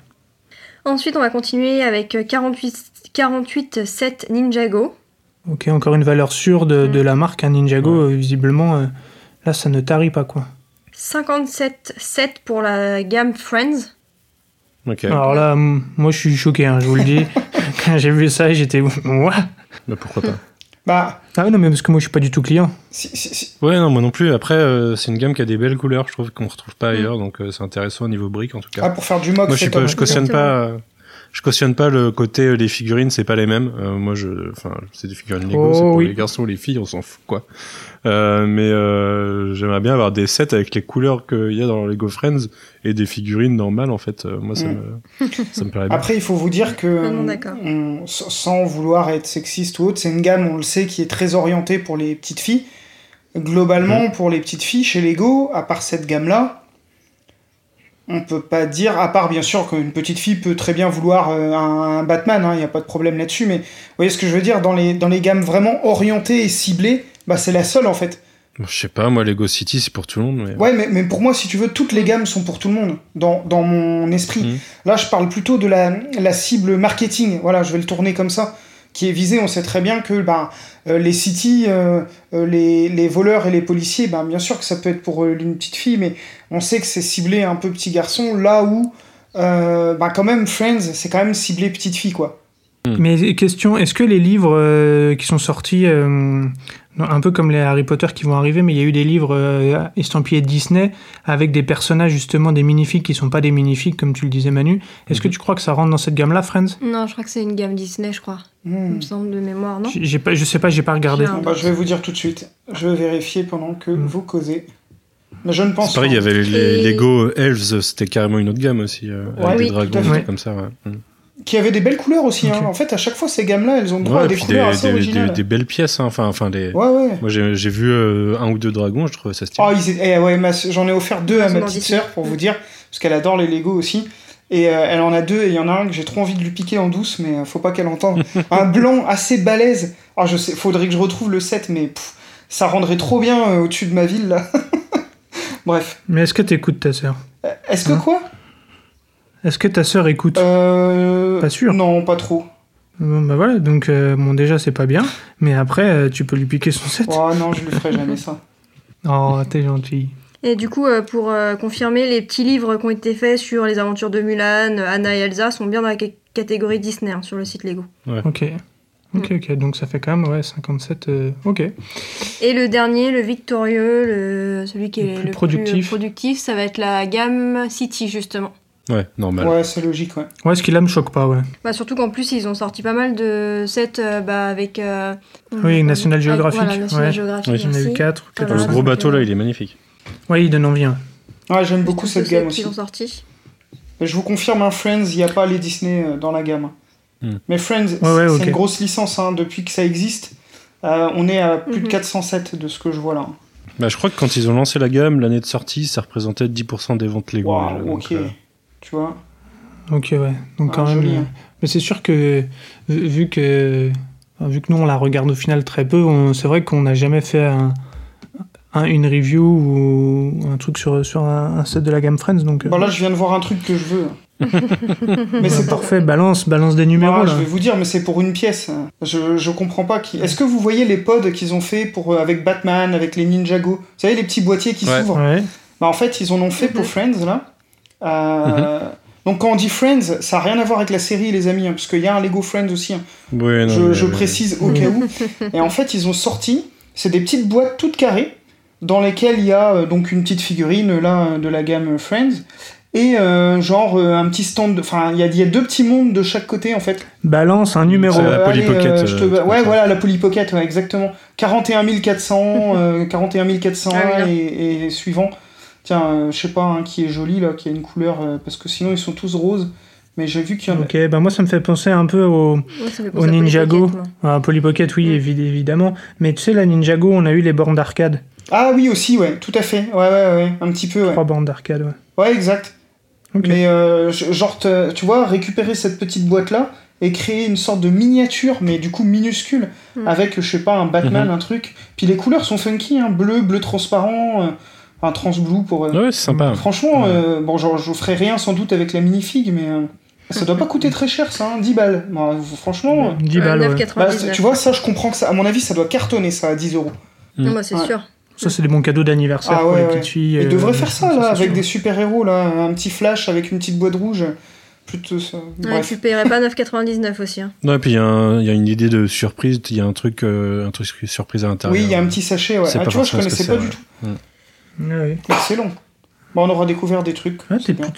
Ensuite, on va continuer avec euh, 48, 48 sets Ninjago. Ok, encore une valeur sûre de, de la marque, un Ninjago, euh, visiblement, euh, là, ça ne tarit pas, quoi. 57 sets pour la gamme Friends. ok. Alors là, moi, je suis choqué, hein, je vous le dis. Quand j'ai vu ça, j'étais... Bah, pourquoi pas? Bah, Ah non, mais parce que moi, je suis pas du tout client. si, si- si- Ouais, non, moi non plus. Après, euh, c'est une gamme qui a des belles couleurs, je trouve, qu'on retrouve pas ailleurs. Donc, euh, c'est intéressant au niveau briques, en tout cas. ah, pour faire du mock, moi, je, suis pas, je cautionne pas. euh, Je cautionne pas le côté euh, les figurines, c'est pas les mêmes. Euh, moi, je, enfin, c'est des figurines Lego, Oh, c'est pour oui. les garçons, les filles, on s'en fout quoi. Euh, mais euh, j'aimerais bien avoir des sets avec les couleurs qu'il y a dans Lego Friends et des figurines normales en fait. Euh, moi, ça Mm. me, ça me plairait bien. Après, il faut vous dire que, on- sans sans vouloir être sexiste ou autre, c'est une gamme, on le sait, qui est très orientée pour les petites filles. Globalement, Mm. pour les petites filles, chez Lego, à part cette gamme-là, on peut pas dire, à part bien sûr qu'une petite fille peut très bien vouloir euh, un, Batman, il n'y a pas de problème là-dessus, mais vous voyez ce que je veux dire, dans les, dans les gammes vraiment orientées et ciblées, bah, c'est la seule en fait. Je sais pas, moi Lego City c'est pour tout le monde. Mais... Ouais, mais, mais pour moi, si tu veux, toutes les gammes sont pour tout le monde, dans, dans mon esprit. Mhm. Là, je parle plutôt de la, la cible marketing, voilà, je vais le tourner comme ça, qui est visée. On sait très bien que bah, euh, les cities, euh, euh, les, les voleurs et les policiers, bah, bien sûr que ça peut être pour une petite fille, mais on sait que c'est ciblé un peu petit garçon, là où, bah, quand même, Friends, c'est quand même ciblé petite fille, quoi. Mais question, est-ce que les livres euh, qui sont sortis, euh, un peu comme les Harry Potter qui vont arriver, mais il y a eu des livres euh, estampillés Disney avec des personnages justement des minifiques qui sont pas des minifiques comme tu le disais Manu. Est-ce que tu crois que ça rentre dans cette gamme-là, Friends? Non, je crois que c'est une gamme Disney, je crois. Il Hmm. me semble de mémoire, non? J'ai pas, je sais pas, j'ai pas regardé. Bah, je vais vous dire tout de suite. Je vais vérifier pendant que Mhm. vous causez. Mais je ne pense C'est pareil, il y pas. avait les Et- Lego Elves, c'était carrément une autre gamme aussi, euh, Ouais, avec oui, des tout dragons, à des fait. trucs comme ça. Ouais. Qui avait des belles couleurs aussi. Hein. En fait, à chaque fois, ces gammes-là, elles ont droit Ouais, à des couleurs des, assez des- originales. des- des belles pièces, hein. enfin, enfin les. Ouais, ouais. Moi j'ai vu euh, un ou deux dragons, je trouvais ça stylé. Oh, ils eh ouais, ma- j'en ai offert deux à ma petite sœur pour vous dire, parce qu'elle adore les Lego aussi. Et euh, elle en a deux, et il y en a un que j'ai trop envie de lui piquer en douce, mais euh, faut pas qu'elle entende. un blanc assez balèze. Ah, je sais, faudrait que je retrouve le set, mais pff, ça rendrait trop bien euh, au-dessus de ma ville là. Bref. Mais est-ce que t'écoutes ta sœur? Est-ce que Hein? quoi? Est-ce que ta sœur écoute euh... Pas sûr. Non, pas trop. Bon, Bah voilà, donc euh, bon déjà c'est pas bien, mais après euh, tu peux lui piquer son set. Oh non, je lui ferai jamais ça. Oh t'es gentil. Et du coup, euh, pour euh, confirmer, les petits livres qui ont été faits sur les aventures de Mulan, Anna et Elsa sont bien dans la ca- catégorie Disney hein, sur le site Lego. Ok. Ok, ok, donc ça fait quand même ouais, 57. euh, ok. Et le dernier, le victorieux, le, celui qui Le est plus le productif. plus productif, ça va être la gamme City justement. Ouais, normal. Ouais, c'est logique, ouais. Ouais, ce qui là me choque pas, ouais. Bah, surtout qu'en plus, ils ont sorti pas mal de sets euh, bah, avec. euh, Oui, National avec- Geographic, Voilà, National ouais. Geographic. Oui, J'en ai vu 4. Voilà. Le gros bateau là, il est magnifique. Ouais, il donne envie. hein. Ouais, j'aime beaucoup cette gamme aussi. ont sorti. Je vous confirme, un Friends, il n'y a pas les Disney euh, dans la gamme. Hmm. Mais Friends, c'est ouais, c'est ok. une grosse licence hein, depuis que ça existe. Euh, on est à plus de Mhm. 407 de ce que je vois là. Bah, je crois que quand ils ont lancé la gamme, l'année de sortie, ça représentait 10% des ventes Lego. Donc, ok. euh, Tu vois Ok, ouais. Donc Ah, quand même. joli, hein. Mais c'est sûr que vu vu que vu que nous on la regarde au final très peu, on- c'est vrai qu'on n'a jamais fait un- un- une review ou un truc sur, sur un, un set de la gamme Friends. Donc, euh, Bon, là, je viens de voir un truc que je veux. mais c'est pour... parfait, balance, balance des numéros. Voilà, là. je vais vous dire, mais c'est pour une pièce. Je, je comprends pas qui. Est-ce que vous voyez les pods qu'ils ont fait pour, euh, avec Batman, avec les Ninjago? Vous savez, les petits boîtiers qui s'ouvrent? Ouais. Bah, En fait, ils en ont fait pour. Friends, là. Euh, Donc, quand on dit Friends, ça n'a rien à voir avec la série, les amis, hein, parce qu'il y a un Lego Friends aussi. hein. Non, je, mais- précise au cas où. Et en fait, ils ont sorti, c'est des petites boîtes toutes carrées, dans lesquelles il y a euh, donc une petite figurine là euh, de la gamme Friends. Et euh, genre euh, un petit stand, enfin il y a, il y a deux petits mondes de chaque côté en fait. Balance un numéro. C'est la Euh, Polly allez, Pocket, euh, je te- euh, ouais voilà la Polly Pocket, ouais, exactement. 41 400, euh, 41 401 Ah oui, et, et suivant. Tiens, euh, je sais pas hein, qui est joli là, qui a une couleur, euh, parce que sinon ils sont tous roses. Mais j'ai vu qu'il y en a. Ok, bah moi ça me fait penser un peu au, Ouais, au Ninjago. À Polly Pocket, oui, Mm. évi- évidemment. Mais tu sais, la Ninjago, on a eu les bornes d'arcade. Ah oui aussi, ouais, tout à fait. Ouais, ouais, ouais, un petit peu, ouais. Trois bornes d'arcade, ouais. Ouais, exact. Mais euh, genre, tu vois, récupérer cette petite boîte-là et créer une sorte de miniature, mais du coup minuscule, Mm. avec, je sais pas, un Batman, Mhm. un truc. Puis les couleurs sont funky, hein, bleu, bleu transparent, euh, enfin transblue pour... euh, Ouais, c'est sympa. Franchement, Ouais. euh, bon, genre, je ferai rien sans doute avec la minifig, mais euh, ça doit pas coûter très cher, ça, hein, 10 balles. Franchement, euh, 10 Ouais, balles, ouais. 9,99. bah, tu vois, ça, je comprends que ça, à mon avis, ça doit cartonner, ça, à 10 euros. Non, moi, c'est Ouais. sûr. Ça, c'est des bons cadeaux d'anniversaire Ah pour ouais, les petites filles. Ils euh, devraient faire ça, là, avec sûr. des super-héros, là, un petit flash avec une petite boîte rouge. Plutôt ça. Ouais, tu paierais pas 9,99 aussi. Hein. Non, et puis il y, a un- il y a une idée de surprise, il y a un truc, euh, un truc surprise à l'intérieur. Oui, il y a un petit sachet, ouais. C'est Ah, pas tu vois, je connaissais pas du tout. ouais. Ouais, ouais. Excellent. Bon, on aura découvert des trucs. Ah, c'est t'es bien.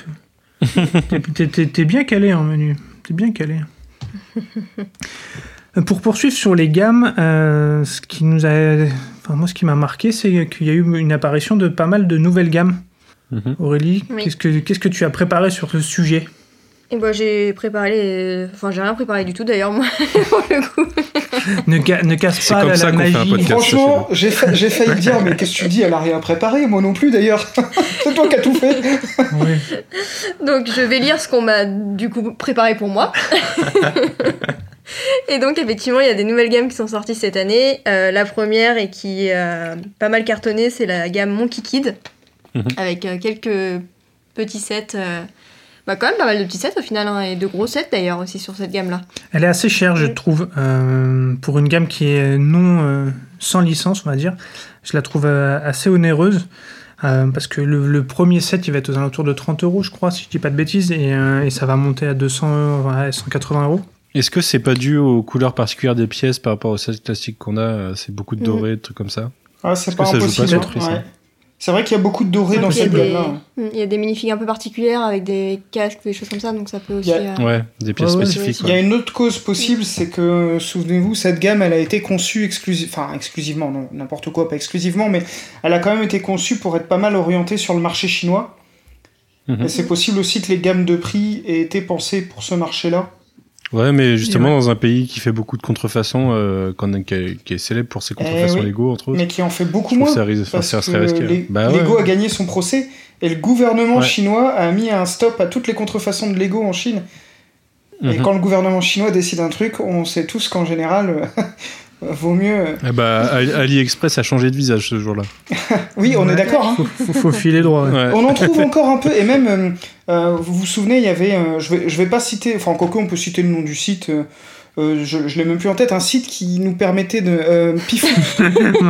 plutôt. calé en menu. T'es bien calé. Pour poursuivre sur les gammes, euh, ce qui nous a. Enfin, moi, ce qui m'a marqué, c'est qu'il y a eu une apparition de pas mal de nouvelles gammes. Mhm. Aurélie, Oui. qu'est-ce que qu'est-ce que tu as préparé sur ce sujet? Et bah, j'ai préparé les. Enfin, j'ai rien préparé du tout d'ailleurs, moi, pour le coup. ne, ca- ne casse C'est pas comme la, ça la fait un magie. podcast. Franchement, j'ai fa- j'ai failli dire, mais qu'est-ce que tu dis Elle a rien préparé, moi non plus d'ailleurs. c'est toi qui as tout fait. Oui. Donc, je vais lire ce qu'on m'a du coup préparé pour moi. et donc, effectivement, il y a des nouvelles gammes qui sont sorties cette année. Euh, la première et qui a pas mal cartonné, c'est la gamme Monkey Kid, Mhm. avec euh, quelques petits sets. Bah, quand même pas mal de petits sets au final, hein, et de gros sets d'ailleurs aussi sur cette gamme-là. Elle est assez chère, je Oui. trouve, euh, pour une gamme qui est non euh, sans licence, on va dire. Je la trouve euh, assez onéreuse. euh, parce que le, le premier set, il va être aux alentours de 30 euros, je crois, si je dis pas de bêtises, et, euh, et ça va monter à 200, euros, ouais, 180 euros. Est-ce que c'est pas dû aux couleurs particulières des pièces par rapport au set classique qu'on a C'est beaucoup de Mhm. doré, des trucs comme ça? Ah, c'est Est-ce pas que ça joue pas impossible. sur le prix, ça? Ouais. C'est vrai qu'il y a beaucoup de doré dans Il y, a cette des... gamme-là. Mm, il y a des minifigs un peu particulières avec des casques, des choses comme ça, donc ça peut aussi. A- euh, Ouais, des pièces Ouais, ouais, spécifiques. Il y a une autre cause possible, c'est que, souvenez-vous, cette gamme, elle a été conçue exclusive, enfin exclusivement, non, n'importe quoi, pas exclusivement, mais elle a quand même été conçue pour être pas mal orientée sur le marché chinois. Mhm. Et c'est possible aussi que les gammes de prix aient été pensées pour ce marché-là. Ouais, mais justement, ouais. dans un pays qui fait beaucoup de contrefaçons, euh, qui, est, célèbre pour ses contrefaçons Eh oui. Lego, entre autres, Mais qui en fait beaucoup moins. ça, Parce que hein. les- Bah Lego ouais. a gagné son procès et le gouvernement Ouais. chinois a mis un stop à toutes les contrefaçons de Lego en Chine. Et Mhm. quand le gouvernement chinois décide un truc, on sait tous qu'en général, euh, vaut mieux. euh, Eh bah, Ali- AliExpress a changé de visage ce jour-là. Oui, on Ouais. est d'accord. hein. Faut, faut, faut filer droit. ouais. On en trouve encore un peu, et même, euh, euh, vous vous souvenez, il y avait, euh, je, vais, je vais pas citer, enfin, quoique on peut citer le nom du site, euh, euh, je, je l'ai même plus en tête, un site qui nous permettait de. Euh, Pifou.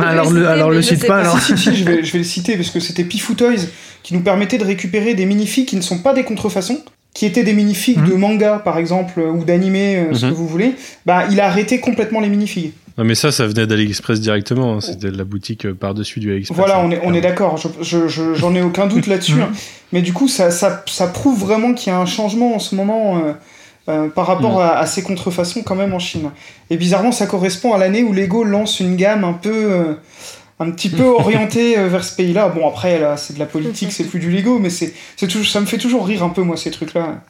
alors le alors le cite pas, pas. alors. si, si, si, je vais, je vais le citer parce que c'était Pifou Toys qui nous permettait de récupérer des minifigs qui ne sont pas des contrefaçons, qui étaient des minifigs Mhm. de manga par exemple, euh, ou d'animé, euh, ce Mhm. que vous voulez. Bah, il a arrêté complètement les minifigs. Non, mais ça, ça venait d'AliExpress directement. hein. C'était la boutique euh, par-dessus du AliExpress. Voilà, hein. on est, on est d'accord, je- je- je- j'en ai aucun doute là-dessus. hein. Mais du coup, ça, ça, ça prouve vraiment qu'il y a un changement en ce moment euh, euh, par rapport Mm. à, à ces contrefaçons quand même en Chine. Et bizarrement, ça correspond à l'année où Lego lance une gamme un peu... euh, un petit peu orientée euh, vers ce pays-là. Bon, après, là, c'est de la politique, c'est plus du Lego, mais c'est, c'est toujours, ça me fait toujours rire un peu, moi, ces trucs-là.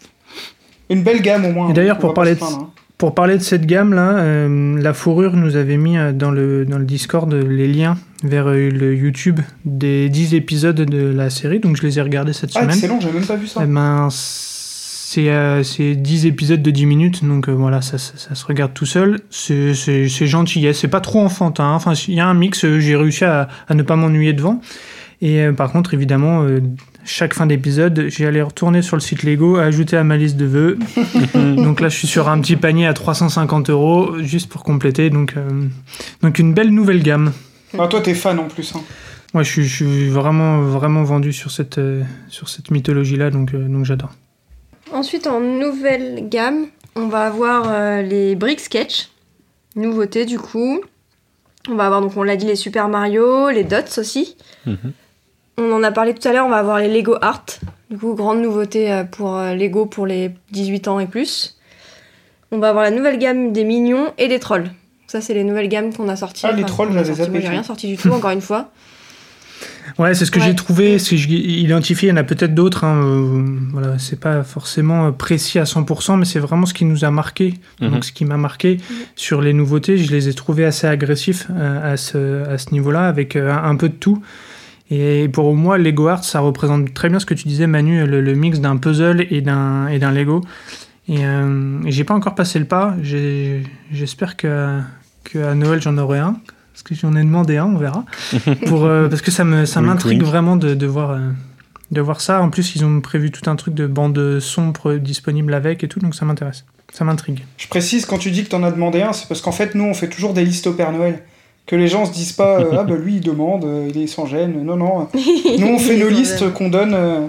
Une belle gamme, au moins. Et d'ailleurs, pour parler de- plaindre, hein. Pour parler de cette gamme-là, euh, la fourrure nous avait mis euh, dans le, dans le Discord les liens vers euh, le YouTube des 10 épisodes de la série, donc je les ai regardés cette Ah, semaine. excellent, j'avais même pas vu ça. Eh ben, c'est euh, c'est 10 épisodes de 10 minutes, donc euh, voilà, ça, ça, ça se regarde tout seul. C'est gentil, c'est pas trop enfantin. hein. Enfin, il y a un mix, euh, j'ai réussi à, à ne pas m'ennuyer devant. Et euh, par contre, évidemment, euh, chaque fin d'épisode, j'ai allé retourner sur le site Lego, ajouter à ma liste de vœux. donc là, je suis sur un petit panier à 350 euros, juste pour compléter. Donc, euh, donc une belle nouvelle gamme. Ah, toi, t'es fan en plus. hein. Moi, je suis, je suis vraiment, vraiment vendu sur cette, euh, sur cette mythologie-là, donc, euh, donc j'adore. Ensuite, en nouvelle gamme, on va avoir euh, les Brick Sketch. Nouveauté du coup. On va avoir, donc on l'a dit, les Super Mario, les Dots aussi. Mhm. On en a parlé tout à l'heure, on va avoir les Lego Art. Du coup, grande nouveauté euh, pour euh, Lego pour les 18 ans et plus. On va avoir la nouvelle gamme des mignons et des trolls. Ça, c'est les nouvelles gammes qu'on a sorties. Ah, les trolls, j'avais zappé, j'ai rien sorti du tout, encore une fois. Ouais, c'est ce que Ouais. j'ai trouvé, ce que j'ai identifié. Il y en a peut-être d'autres. Hein, euh, voilà, c'est pas forcément précis à 100%, mais c'est vraiment ce qui nous a marqué. Mhm. Donc, ce qui m'a marqué sur les nouveautés, je les ai trouvés assez agressifs euh, à ce, à ce niveau-là, avec euh, un peu de tout. Et pour moi, Lego Art, ça représente très bien ce que tu disais, Manu, le, le mix d'un puzzle et d'un et d'un Lego. Et, euh, et j'ai pas encore passé le pas. J'ai- J'espère que, que à Noël j'en aurai un, parce que j'en ai demandé un, on verra. Pour, euh, parce que ça me ça m'intrigue vraiment de, de voir. euh, de voir ça. En plus, ils ont prévu tout un truc de bande sombre disponible avec et tout, donc ça m'intéresse. Ça m'intrigue. Je précise, quand tu dis que t'en as demandé un, c'est parce qu'en fait, nous, on fait toujours des listes au Père Noël. Que les gens se disent pas, euh, ah bah lui, il demande, euh, il est sans gêne. Non, non. Nous, on fait nos listes qu'on donne euh,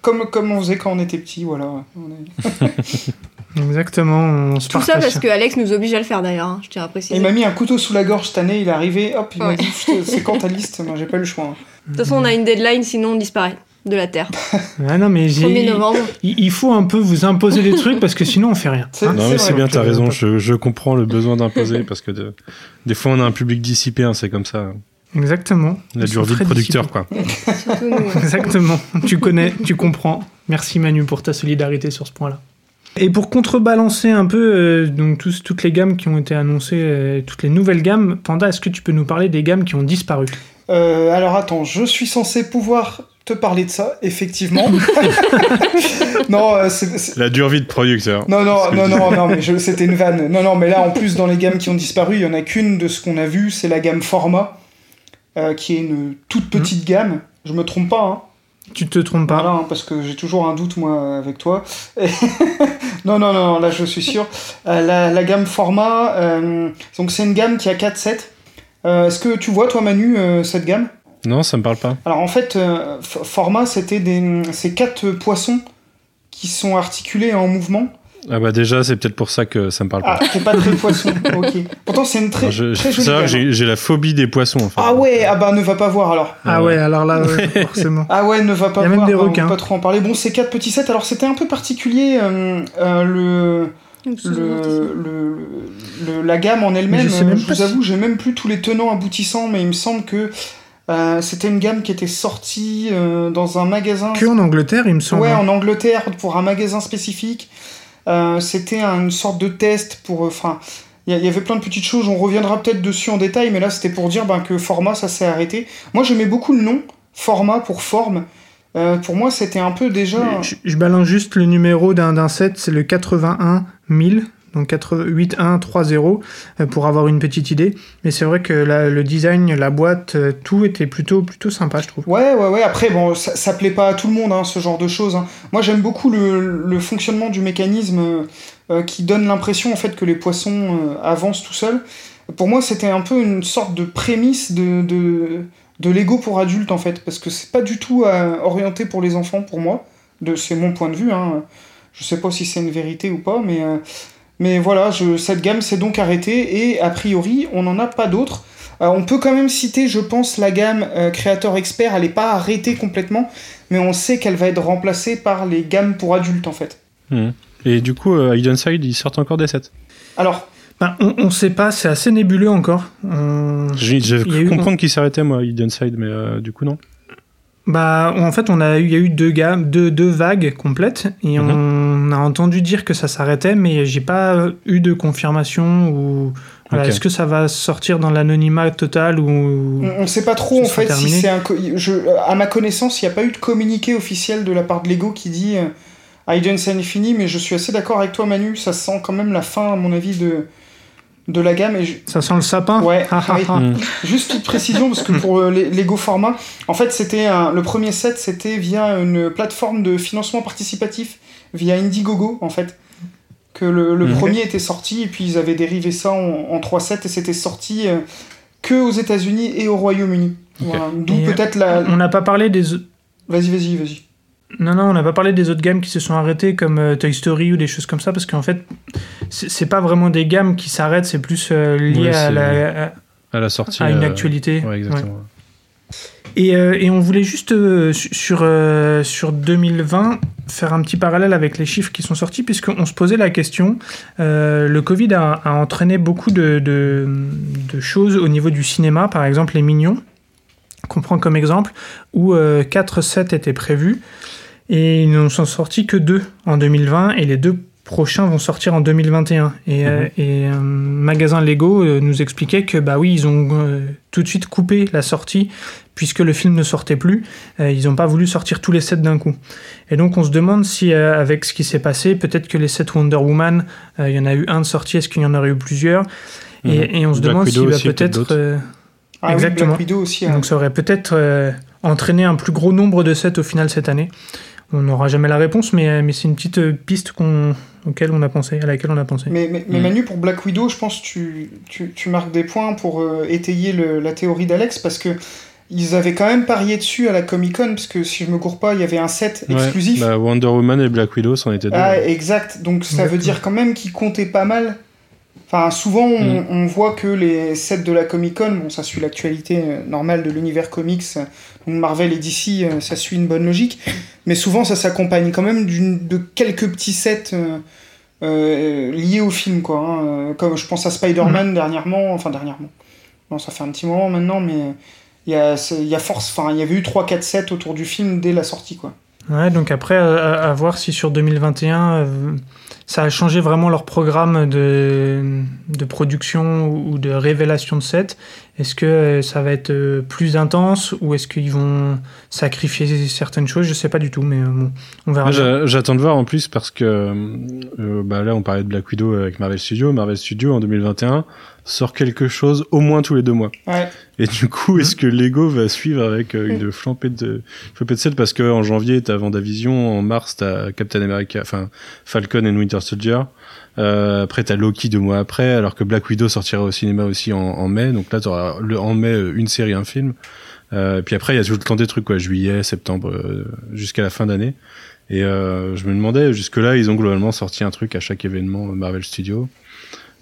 comme, comme on faisait quand on était petit, voilà. On est- Exactement, on se Tout ça parce que Alex nous oblige à le faire d'ailleurs, hein, je tiens à préciser. Il m'a mis un couteau sous la gorge cette année, il est arrivé, hop, il m'a dit, c'est quand ta liste Moi, j'ai pas eu le choix. hein. De toute façon, on a une deadline, sinon on disparaît de la Terre. Ah non, mais j'ai- 1er novembre. il, faut un peu vous imposer des trucs parce que sinon on fait rien. C'est- Hein Non, mais c'est bien, t'as raison. Je, je comprends le besoin d'imposer parce que de- des fois on a un public dissipé, hein, c'est comme ça. Exactement. La dure vie de producteur, quoi. Surtout nous. Exactement. tu connais, tu comprends. Merci Manu pour ta solidarité sur ce point-là. Et pour contrebalancer un peu euh, donc tous- toutes les gammes qui ont été annoncées, euh, toutes les nouvelles gammes, Panda, est-ce que tu peux nous parler des gammes qui ont disparu? Euh, alors attends, je suis censé pouvoir te parler de ça, effectivement. non, euh, c'est- c'est- La dure vie de producteur. non, non, non, non, non, mais je- c'était une vanne. Non, non, mais là, en plus, dans les gammes qui ont disparu, il y en a qu'une de ce qu'on a vu, c'est la gamme Format, euh, qui est une toute petite gamme. Je me trompe pas, hein. Tu te trompes pas Voilà, hein, parce que j'ai toujours un doute, moi, avec toi. Non, non, non, là, je suis sûr. Euh, la, la gamme Format, euh, donc c'est une gamme qui a 4 sets. Euh, Est-ce que tu vois, toi, Manu, euh, cette gamme? Non, ça me parle pas. Alors en fait, euh, format, c'était des, ces quatre poissons qui sont articulés en mouvement. Ah bah déjà, c'est peut-être pour ça que ça me parle Ah, pas. t'es pas très poisson, ok. Pourtant, c'est une très, je, très jolie savoir que gamme. j'ai j'ai la phobie des poissons, en fait. Ah ouais, ah bah ne va pas voir alors. Ah ouais, alors là, ouais, forcément. Ah ouais, ne va pas Il y a même voir. des bah, on va requins. pas trop en parler. Bon, ces quatre petits sets. Alors c'était un peu particulier euh, euh, le, le, le, le- la gamme en elle-même. je euh, Je vous si- avoue, j'ai même plus tous les tenants aboutissants, mais il me semble que euh, c'était une gamme qui était sortie euh, dans un magasin. Que en Angleterre, il me semble. Ouais, hein. en Angleterre, pour un magasin spécifique. Euh, C'était une sorte de test pour. Enfin, il y, avait plein de petites choses. On reviendra peut-être dessus en détail, mais là, c'était pour dire ben, que format, ça s'est arrêté. Moi, j'aimais beaucoup le nom, format pour forme. Pour moi, c'était un peu déjà. Je, je balance juste le numéro d'un d'un set, c'est le 81 000, donc 8130, euh, pour avoir une petite idée. Mais c'est vrai que le design, la boîte, euh, tout était plutôt, plutôt sympa, je trouve. Ouais, ouais, ouais. Après, bon, ça, ça plaît pas à tout le monde, hein, ce genre de choses. hein. Moi, j'aime beaucoup le, fonctionnement du mécanisme euh, qui donne l'impression, en fait, que les poissons avancent tout seuls. Pour moi, c'était un peu une sorte de prémisse de, de, Lego pour adultes, en fait, parce que c'est pas du tout orienté pour les enfants, pour moi. C'est mon point de vue. Hein. Je sais pas si c'est une vérité ou pas, mais, mais voilà, je, cette gamme s'est donc arrêtée et a priori, on n'en a pas d'autres. Euh, on peut quand même citer, je pense, la gamme euh, créateur expert. Elle n'est pas arrêtée complètement, mais on sait qu'elle va être remplacée par les gammes pour adultes en fait. Mhm. Et du coup, euh, Hidden Side, ils sortent encore des sets. Alors, Ben, on, on sait pas, c'est assez nébuleux encore. On- J'ai j'ai Il y a eu- cru comprendre qu'ils s'arrêtaient, moi, Hidden Side, mais euh, du coup, non. Bah, en fait, on a eu, il y a eu deux, gammes, deux, deux vagues complètes et Mhm. on a entendu dire que ça s'arrêtait, mais j'ai pas eu de confirmation ou. Voilà. Est-ce que ça va sortir dans l'anonymat total ou. on ne sait pas trop en fait si c'est un. Je, à ma connaissance, il n'y a pas eu de communiqué officiel de la part de Lego qui dit euh, Hidden Infinity, mais je suis assez d'accord avec toi, Manu. Ça sent quand même la fin, à mon avis, de, de la gamme. Et je- Ça sent le sapin Ouais, Ah, ah, ah. Mm. Juste petite précision, parce que pour euh, Lego format, en fait, c'était un- le premier set, c'était via une plateforme de financement participatif, via Indiegogo, en fait. Que le, le Mhm. premier était sorti, et puis ils avaient dérivé ça en, en trois sets, et c'était sorti euh, que aux États-Unis et au Royaume-Uni. Voilà. D'où euh, peut-être la. On n'a pas parlé des. Vas-y, vas-y, vas-y. Non, non, on n'a pas parlé des autres gammes qui se sont arrêtées comme euh, Toy Story ou des choses comme ça parce qu'en fait, c'est c'est pas vraiment des gammes qui s'arrêtent, c'est plus euh, lié Ouais, à, la- À la sortie. à, une euh, actualité. Ouais, exactement. Et, euh, et on voulait juste euh, su- sur, euh, sur 2020 faire un petit parallèle avec les chiffres qui sont sortis, puisqu'on se posait la question. le Covid a, entraîné beaucoup de, choses au niveau du cinéma, par exemple les Mignons, qu'on prend comme exemple, où 4 sets étaient prévus, et ils n'en sont sortis que 2 en 2020, et les deux prochains vont sortir en 2021. Et, euh, et un magasin Lego euh, nous expliquait que bah oui, ils ont euh, tout de suite coupé la sortie puisque le film ne sortait plus. euh, ils n'ont pas voulu sortir tous les sets d'un coup. Et donc on se demande si euh, avec ce qui s'est passé, peut-être que les sets Wonder Woman, euh, il y en a eu un de sorti, est-ce qu'il y en aurait eu plusieurs? Et, Mhm. et on se Black demande Widow s'il va aussi, peut-être euh, Ah oui, Exactement. Black Widow aussi. hein. donc ça aurait peut-être euh, entraîné un plus gros nombre de sets au final cette année. On n'aura jamais la réponse, mais, euh, mais c'est une petite euh, piste qu'on, auquel on a pensé, à laquelle on a pensé. Mais, mais, mais Mm. Manu, pour Black Widow, je pense que tu, tu, tu marques des points pour euh, étayer le- la théorie d'Alex parce que ils avaient quand même parié dessus à la Comic Con parce que si je me cours pas, il y avait un set Ouais, exclusif. bah, Wonder Woman et Black Widow, c'en étaient deux. ah, exact. Donc ça veut dire quand même qu'ils comptaient pas mal. Enfin, souvent on, Mm. on voit que les sets de la Comic Con, bon, ça suit l'actualité euh, normale de l'univers comics, euh, donc Marvel et DC, euh, ça suit une bonne logique. Mais souvent ça s'accompagne quand même d'une- de quelques petits sets. euh, euh, liés au film, quoi. hein. Comme je pense à Spider-Man dernièrement, enfin dernièrement. Non, ça fait un petit moment maintenant, mais il y a, y a force, enfin, il y avait eu 3-4 sets autour du film dès la sortie, quoi. Ouais, donc après, à, à voir si sur 2021, euh, ça a changé vraiment leur programme de, production ou de révélation de sets. Est-ce que euh, ça va être euh, plus intense ou est-ce qu'ils vont sacrifier certaines choses? Je sais pas du tout, mais euh, bon, on verra. Moi, J'attends de voir en plus parce que euh, bah là on parlait de Black Widow avec Marvel Studios. Marvel Studios en 2021 sort quelque chose au moins tous les deux mois. Ouais. Et du coup, est-ce que Lego va suivre avec euh, une flambée de flambée de sel? Parce que en janvier t'as Vendavision, en mars t'as Captain America, enfin Falcon and Winter Soldier. Euh, après t'as Loki deux mois après, alors que Black Widow sortira au cinéma aussi en, en mai. Donc là t'auras le en mai euh, une série, un film. Euh, puis après il y a tout le temps des trucs quoi, juillet, septembre, euh, jusqu'à la fin d'année. Et euh, je me demandais jusque là ils ont globalement sorti un truc à chaque événement Marvel Studios.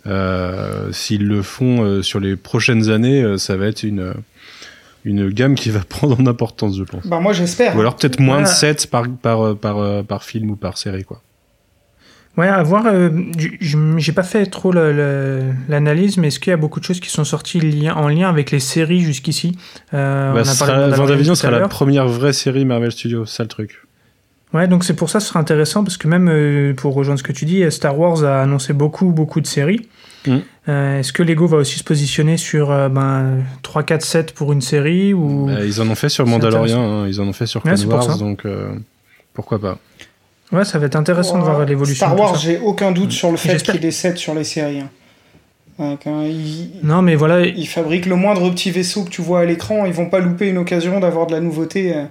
Euh, S'ils le font euh, sur les prochaines années, euh, ça va être une une gamme qui va prendre en importance, je pense. Bah, moi, j'espère. Ou alors peut-être moins de Voilà. 7 par par par euh, par film ou par série quoi. Ouais, à voir. euh, J'ai pas fait trop l'analyse, mais est-ce qu'il y a beaucoup de choses qui sont sorties li- en lien avec les séries jusqu'ici? Euh, Bah, Vendavision sera la première vraie série Marvel Studios, ça le truc. Ouais, donc c'est pour ça que ce sera intéressant parce que même euh, pour rejoindre ce que tu dis, Star Wars a annoncé beaucoup, beaucoup de séries. Mm. Euh, Est-ce que Lego va aussi se positionner sur euh, ben, 3, 4, 7 pour une série ou... Bah, ils en ont fait sur Mandalorian, hein, ils en ont fait sur Ouais, Clone pour Wars, donc euh, pourquoi pas. Ouais, ça va être intéressant de voir l'évolution. Star Wars, j'ai aucun doute sur le fait qu'il y ait des sets sur les séries. hein. Quand ils, Non, mais voilà, ils fabriquent le moindre petit vaisseau que tu vois à l'écran, ils vont pas louper une occasion d'avoir de la nouveauté euh,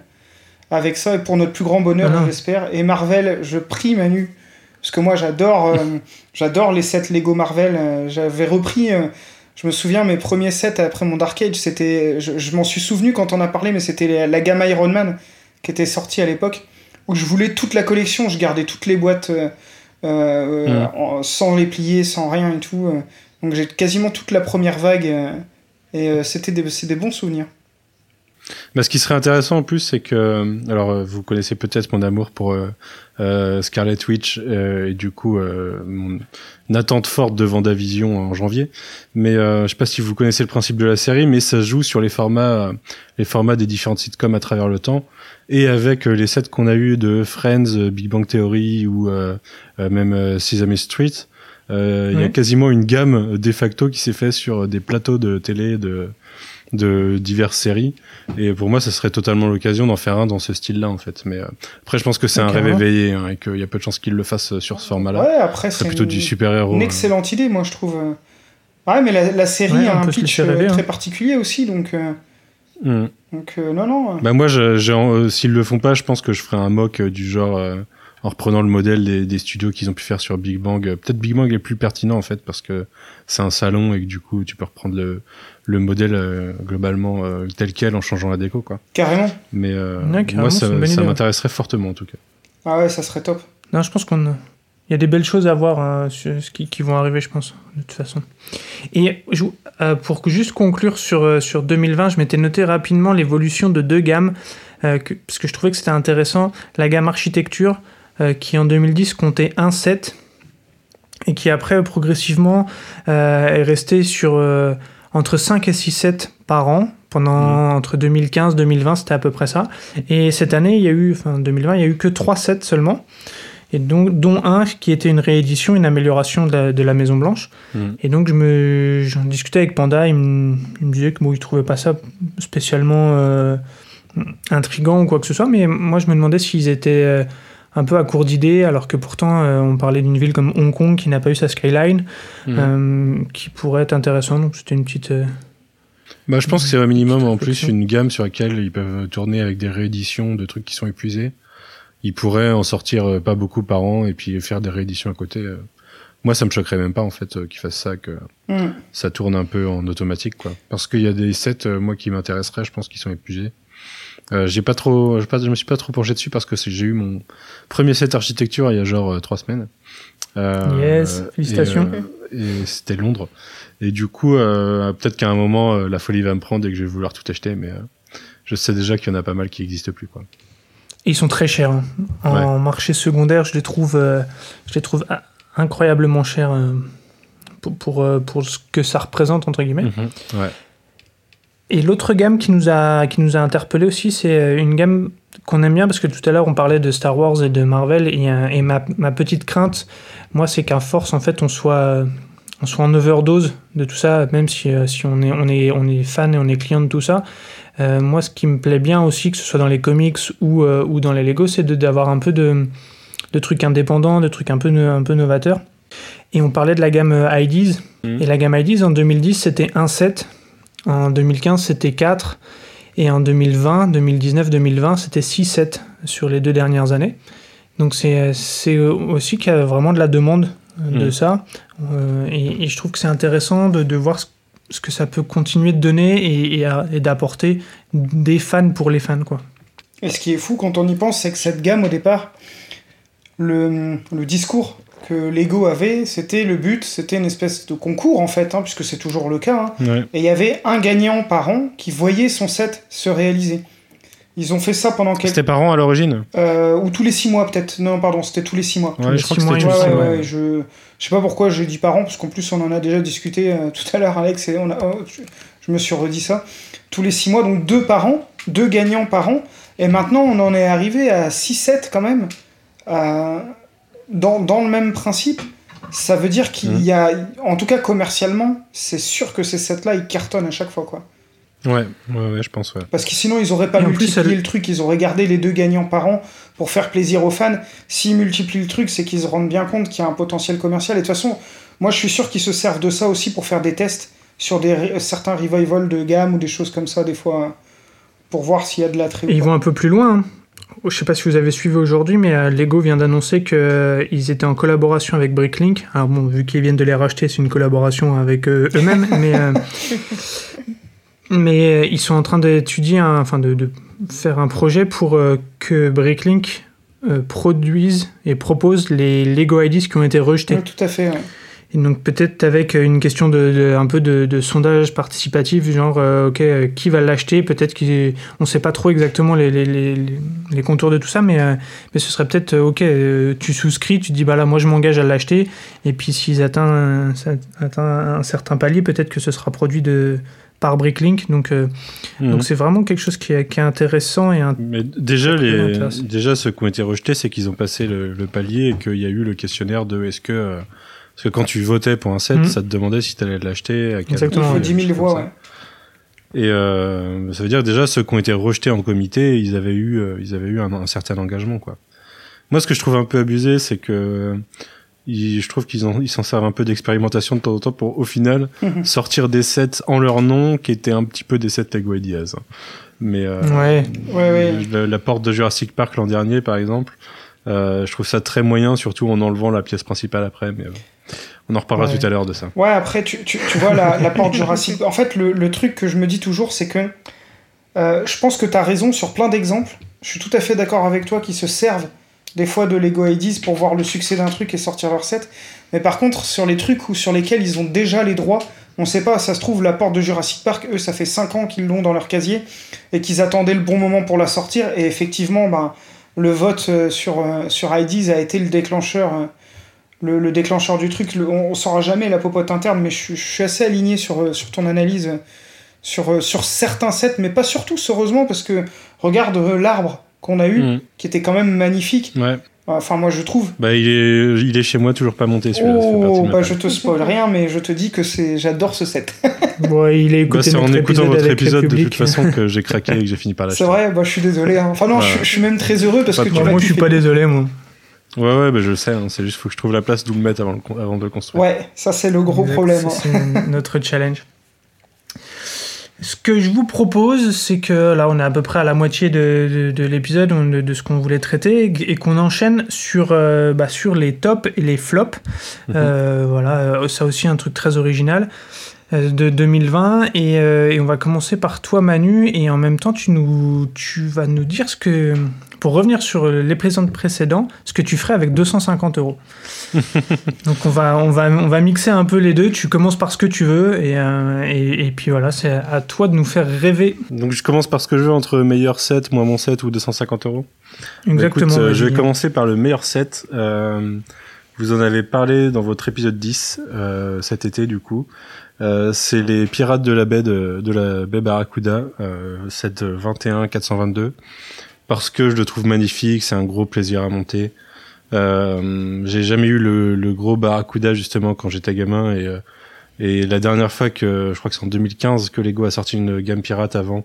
avec ça, et pour notre plus grand bonheur, Ah j'espère. Et Marvel, je prie Manu, parce que moi j'adore euh, j'adore les sets Lego Marvel. euh, J'avais repris, euh, je me souviens, mes premiers sets après mon Dark Age, c'était, je, je m'en suis souvenu quand on a parlé, mais c'était la, la gamme Iron Man qui était sortie à l'époque, où je voulais toute la collection, je gardais toutes les boîtes euh, euh, Mm. sans les plier, sans rien et tout. euh. donc j'ai quasiment toute la première vague, et c'était des bons souvenirs. Bah, ce qui serait intéressant en plus, c'est que, alors euh, vous connaissez peut-être mon amour pour euh, euh, Scarlet Witch euh, et du coup euh, mon attente forte de Vendavision en janvier. Mais euh, je sais pas si vous connaissez le principe de la série, mais ça joue sur les formats, les formats des différentes sitcoms à travers le temps et avec les sets qu'on a eu de Friends, Big Bang Theory ou même Sesame Street. euh, Il y a quasiment une gamme de facto qui s'est fait sur des plateaux de télé de de diverses séries. Et pour moi, ça serait totalement l'occasion d'en faire un dans ce style-là, en fait. Mais euh, après, je pense que c'est un rêve éveillé hein, et qu'il y a peu de chances qu'il le fasse sur ce format-là. Ouais, après, c'est plutôt une, du super-héros. une hein. excellente idée, moi, je trouve. euh. Ouais, mais la, la série Ouais, a un pitch rêver, euh, hein. très particulier aussi, donc. euh, Mm. donc euh, non, non. euh. Bah moi, euh, s'ils le font pas, je pense que je ferai un mock euh, du genre euh, en reprenant le modèle des, des studios qu'ils ont pu faire sur Big Bang. Euh, Peut-être Big Bang est plus pertinent en fait parce que c'est un salon et que du coup tu peux reprendre le, le modèle euh, globalement euh, tel quel en changeant la déco quoi. Carrément. Mais euh, Ouais, carrément, moi ça, m'intéresserait fortement en tout cas. Ah ouais, ça serait top. Non, je pense qu'on a- il y a des belles choses à voir hein, sur ce qui, qui vont arriver, je pense, de toute façon. Et je- euh, pour que- juste conclure sur, euh, sur 2020, je m'étais noté rapidement l'évolution de deux gammes, euh, que- parce que je trouvais que c'était intéressant. La gamme architecture, euh, qui en 2010 comptait un set, et qui après, progressivement, euh, est restée sur euh, entre 5 et 6 sets par an. Pendant entre 2015 2020, c'était à peu près ça. Et cette année, il y a eu, enfin 2020, il y a eu que 3 sets seulement et donc dont un qui était une réédition, une amélioration de la, de la Maison Blanche. Mhm. Et donc je me, j'en discutais avec Panda, il me, il me disait que bon, il trouvait pas ça spécialement euh, intrigant ou quoi que ce soit, mais moi je me demandais s'ils étaient euh, un peu à court d'idées, alors que pourtant euh, on parlait d'une ville comme Hong Kong qui n'a pas eu sa skyline, Mhm. euh, qui pourrait être intéressant. Donc c'était une petite. euh, Bah, je pense que c'est un minimum en plus une gamme sur laquelle ils peuvent tourner avec des rééditions de trucs qui sont épuisés. Ils pourraient en sortir euh, pas beaucoup par an et puis faire des rééditions à côté. euh. Moi, ça me choquerait même pas en fait euh, qu'ils fassent ça, que Hmm. ça tourne un peu en automatique quoi. Parce qu'il y a des sets euh, moi qui m'intéresseraient, je pense qu'ils sont épuisés. Euh, j'ai pas trop, pas, je me suis pas trop penché dessus parce que j'ai eu mon premier set architecture il y a genre euh, trois semaines. Euh, Yes, félicitations. Et, et c'était Londres. Et du coup, peut-être qu'à un moment, la folie va me prendre et que je vais vouloir tout acheter, mais je sais déjà qu'il y en a pas mal qui n'existent plus quoi. Ils sont très chers. hein. En marché secondaire, je les trouve, euh, je les trouve ah, incroyablement chers euh, pour, pour, pour ce que ça représente, entre guillemets. Ouais. Et l'autre gamme qui nous a, qui nous a interpellé aussi, c'est euh, une gamme qu'on aime bien parce que tout à l'heure on parlait de Star Wars et de Marvel et, et ma, ma petite crainte, moi, c'est qu'à force, en fait, on soit, on soit en overdose de tout ça, même si, euh, si on, est, on, est, on est fan et on est client de tout ça. Euh, moi, ce qui me plaît bien aussi, que ce soit dans les comics ou, euh, ou dans les Lego, c'est d'avoir un peu de, de trucs indépendants, de trucs un peu, un peu novateurs. Et on parlait de la gamme IDs. Mhm. Et la gamme IDs, en 2010, c'était un set. En 2015, c'était 4. Et en 2020, 2019, 2020, c'était 6 sets sur les deux dernières années. Donc c'est c'est aussi qu'il y a vraiment de la demande euh, de Mhm. ça. Euh, et, et je trouve que c'est intéressant de, de voir ce, ce que ça peut continuer de donner et, et et d'apporter des fans pour les fans. Quoi. Et ce qui est fou quand on y pense, c'est que cette gamme, au départ, le, le discours que Lego avait, c'était le but, c'était une espèce de concours en fait, hein, puisque c'est toujours le cas. hein. Ouais. Et il y avait un gagnant par an qui voyait son set se réaliser. Ils ont fait ça pendant quelques... C'était par an à l'origine? Euh, ou tous les six mois peut-être. Non, pardon, c'était tous les six mois. Ouais, je crois six que c'était Ouais, ouais, ouais, je... je sais pas pourquoi je dis par an, parce qu'en plus on en a déjà discuté euh, tout à l'heure, Alex, et on a... oh, je, je me suis redit ça. Tous les six mois, donc deux par an, deux gagnants par an, et maintenant on en est arrivé à 6-7 quand même, euh, dans, dans le même principe. Ça veut dire qu'il Mhm. y a, en tout cas commercialement, c'est sûr que ces sets-là, ils cartonnent à chaque fois, quoi. Ouais, ouais, ouais, je pense, ouais. Parce que sinon, ils auraient pas plus, multiplié elle- le truc, ils auraient gardé les deux gagnants par an pour faire plaisir aux fans. S'ils multiplient le truc, c'est qu'ils se rendent bien compte qu'il y a un potentiel commercial. Et de toute façon, moi je suis sûr qu'ils se servent de ça aussi pour faire des tests sur des, certains revivals de gamme ou des choses comme ça, des fois, pour voir s'il y a de l'attrait. Et ils vont un peu plus loin. hein. Je sais pas si vous avez suivi aujourd'hui, mais euh, Lego vient d'annoncer qu'ils étaient en collaboration avec Bricklink. Alors bon, vu qu'ils viennent de les racheter, c'est une collaboration avec euh, eux-mêmes, mais, euh, mais euh, ils sont en train d'étudier, enfin de, de faire un projet pour euh, que Bricklink euh, produise et propose les Lego IDs qui ont été rejetés. Tout à fait. ouais. Et donc peut-être avec une question de, de- un peu de, de sondage participatif, genre euh, ok euh, qui va l'acheter, peut-être qu'on ne sait pas trop exactement les, les, les, les contours de tout ça, mais, euh, mais ce serait peut-être ok tu souscris, tu te dis bah là moi je m'engage à l'acheter, et puis s'ils atteignent atteint un certain palier, peut-être que ce sera produit de par Bricklink, donc euh, Mhm. donc c'est vraiment quelque chose qui est, qui est intéressant et Mais déjà, les, déjà, ceux qui ont été rejetés, c'est qu'ils ont passé le, le palier et qu'il y a eu le questionnaire de est-ce que. euh, parce que quand tu votais pour un set, Mhm. ça te demandait si tu allais l'acheter. à quel Exactement, Il faut ouais, 10 000 des choses voix, ouais. Et euh, ça veut dire que déjà ceux qui ont été rejetés en comité, ils avaient eu, euh, ils avaient eu un, un certain engagement, quoi. Moi, ce que je trouve un peu abusé, c'est que ils- je trouve qu'ils en- ils s'en servent un peu d'expérimentation de temps en temps pour, au final, sortir des sets en leur nom qui étaient un petit peu des sets et Diaz. Mais euh, Ouais. Ouais, ouais. la porte de Jurassic Park l'an dernier, par exemple, euh, je trouve ça très moyen, surtout en enlevant la pièce principale après. Mais euh, on en reparlera Ouais. tout à l'heure de ça. Ouais, après, tu, tu, tu vois, la, la porte Jurassic... En fait, le, le truc que je me dis toujours, c'est que euh, je pense que tu as raison sur plein d'exemples. Je suis tout à fait d'accord avec toi qui se servent des fois de Lego IDs pour voir le succès d'un truc et sortir leur set. Mais par contre, sur les trucs où, sur lesquels ils ont déjà les droits, on sait pas, ça se trouve, la porte de Jurassic Park, eux, ça fait 5 ans qu'ils l'ont dans leur casier et qu'ils attendaient le bon moment pour la sortir. Et effectivement, ben, le vote euh, sur, euh, sur IDs a été le déclencheur. Le, le déclencheur du truc, le- on, on saura jamais la popote interne, mais je, suis- je suis assez aligné sur, euh, sur ton analyse sur, euh, sur certains sets, mais pas sur tous, heureusement, parce que regarde euh, l'arbre qu'on a eu, Mhm. qui était quand même magnifique. Ouais. Enfin, moi, je trouve. Bah, il est, il est chez moi, toujours pas monté celui-là. Oh, bah, je te spoil rien, mais je te dis que c'est, j'adore ce set. Bon, il est Bah, écouté c'est en écoutant votre épisode de toute façon que j'ai craqué et que j'ai fini par l'acheter. c'est vrai, bah, je suis désolé. hein. Enfin, non, Ouais. je, je suis même très heureux parce Pas que tu moi, je suis pas désolé, moi. Ouais, ouais, bah, je le sais. hein, c'est juste faut que je trouve la place d'où le mettre avant, le avant de le construire. Ouais, ça, c'est le gros Exact, problème. hein. C'est notre challenge. Ce que je vous propose, c'est que là, on est à peu près à la moitié de, de- de l'épisode, de, de ce qu'on voulait traiter, et qu'on enchaîne sur, euh, bah, sur les tops et les flops. Mhm. Euh, voilà, euh, ça aussi un truc très original de 2020. Et, euh, et on va commencer par toi, Manu, et en même temps, tu, nous, tu vas nous dire ce que, pour revenir sur les présents précédents, ce que tu ferais avec 250 euros. Donc on va, on, va, on va mixer un peu les deux. Tu commences par ce que tu veux et, euh, et, et puis voilà, c'est à toi de nous faire rêver. Donc je commence par ce que je veux entre meilleur set, moins mon set ou 250 euros. Bah, Exactement. écoute, euh, je vais commencer par le meilleur set. Euh, vous en avez parlé dans votre épisode 10 euh, cet été du coup. Euh, c'est les pirates de la baie de, de la baie Barracuda, euh, set 21 422 parce que je le trouve magnifique, c'est un gros plaisir à monter. Euh, j'ai jamais eu le, le gros Barracuda justement quand j'étais gamin et euh, et la dernière fois que je crois que c'est en 2015 que Lego a sorti une gamme pirate avant,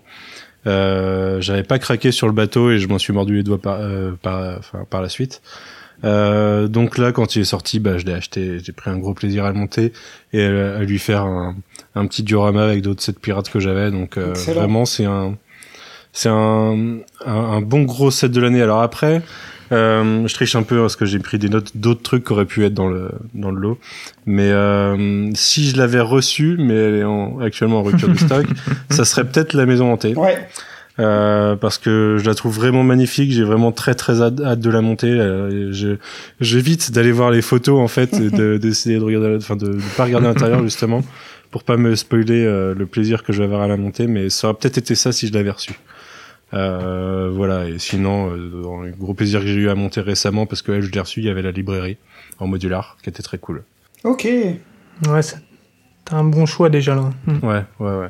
euh, j'avais pas craqué sur le bateau et je m'en suis mordu les doigts par euh, par, enfin, par la suite. Euh, donc là, quand il est sorti, bah, je l'ai acheté. J'ai pris un gros plaisir à le monter et à, à lui faire un, un petit diorama avec d'autres sets pirates que j'avais. Donc euh, vraiment, c'est un, c'est un, un, un bon gros set de l'année. Alors après, euh, je triche un peu parce que j'ai pris des notes d'autres trucs qui auraient pu être dans le dans le lot. Mais euh, si je l'avais reçu, mais elle est en- actuellement en rupture de stock, ça serait peut-être la maison hantée. Ouais, Euh, parce que je la trouve vraiment magnifique. J'ai vraiment très très hâte, hâte de la monter. Euh, J'évite d'aller voir les photos en fait, et de- d'essayer de, regarder, enfin de, de pas regarder l'intérieur justement, pour pas me spoiler euh, le plaisir que je vais avoir à la monter. Mais ça aurait peut-être été ça si je l'avais reçu. Euh, voilà. Et sinon, euh, dans le gros plaisir que j'ai eu à monter récemment, parce que elle, je l'ai reçu, il y avait la librairie en modular, qui était très cool. ok. Ouais, t'as un bon choix déjà là. Hmm. Ouais, ouais, ouais.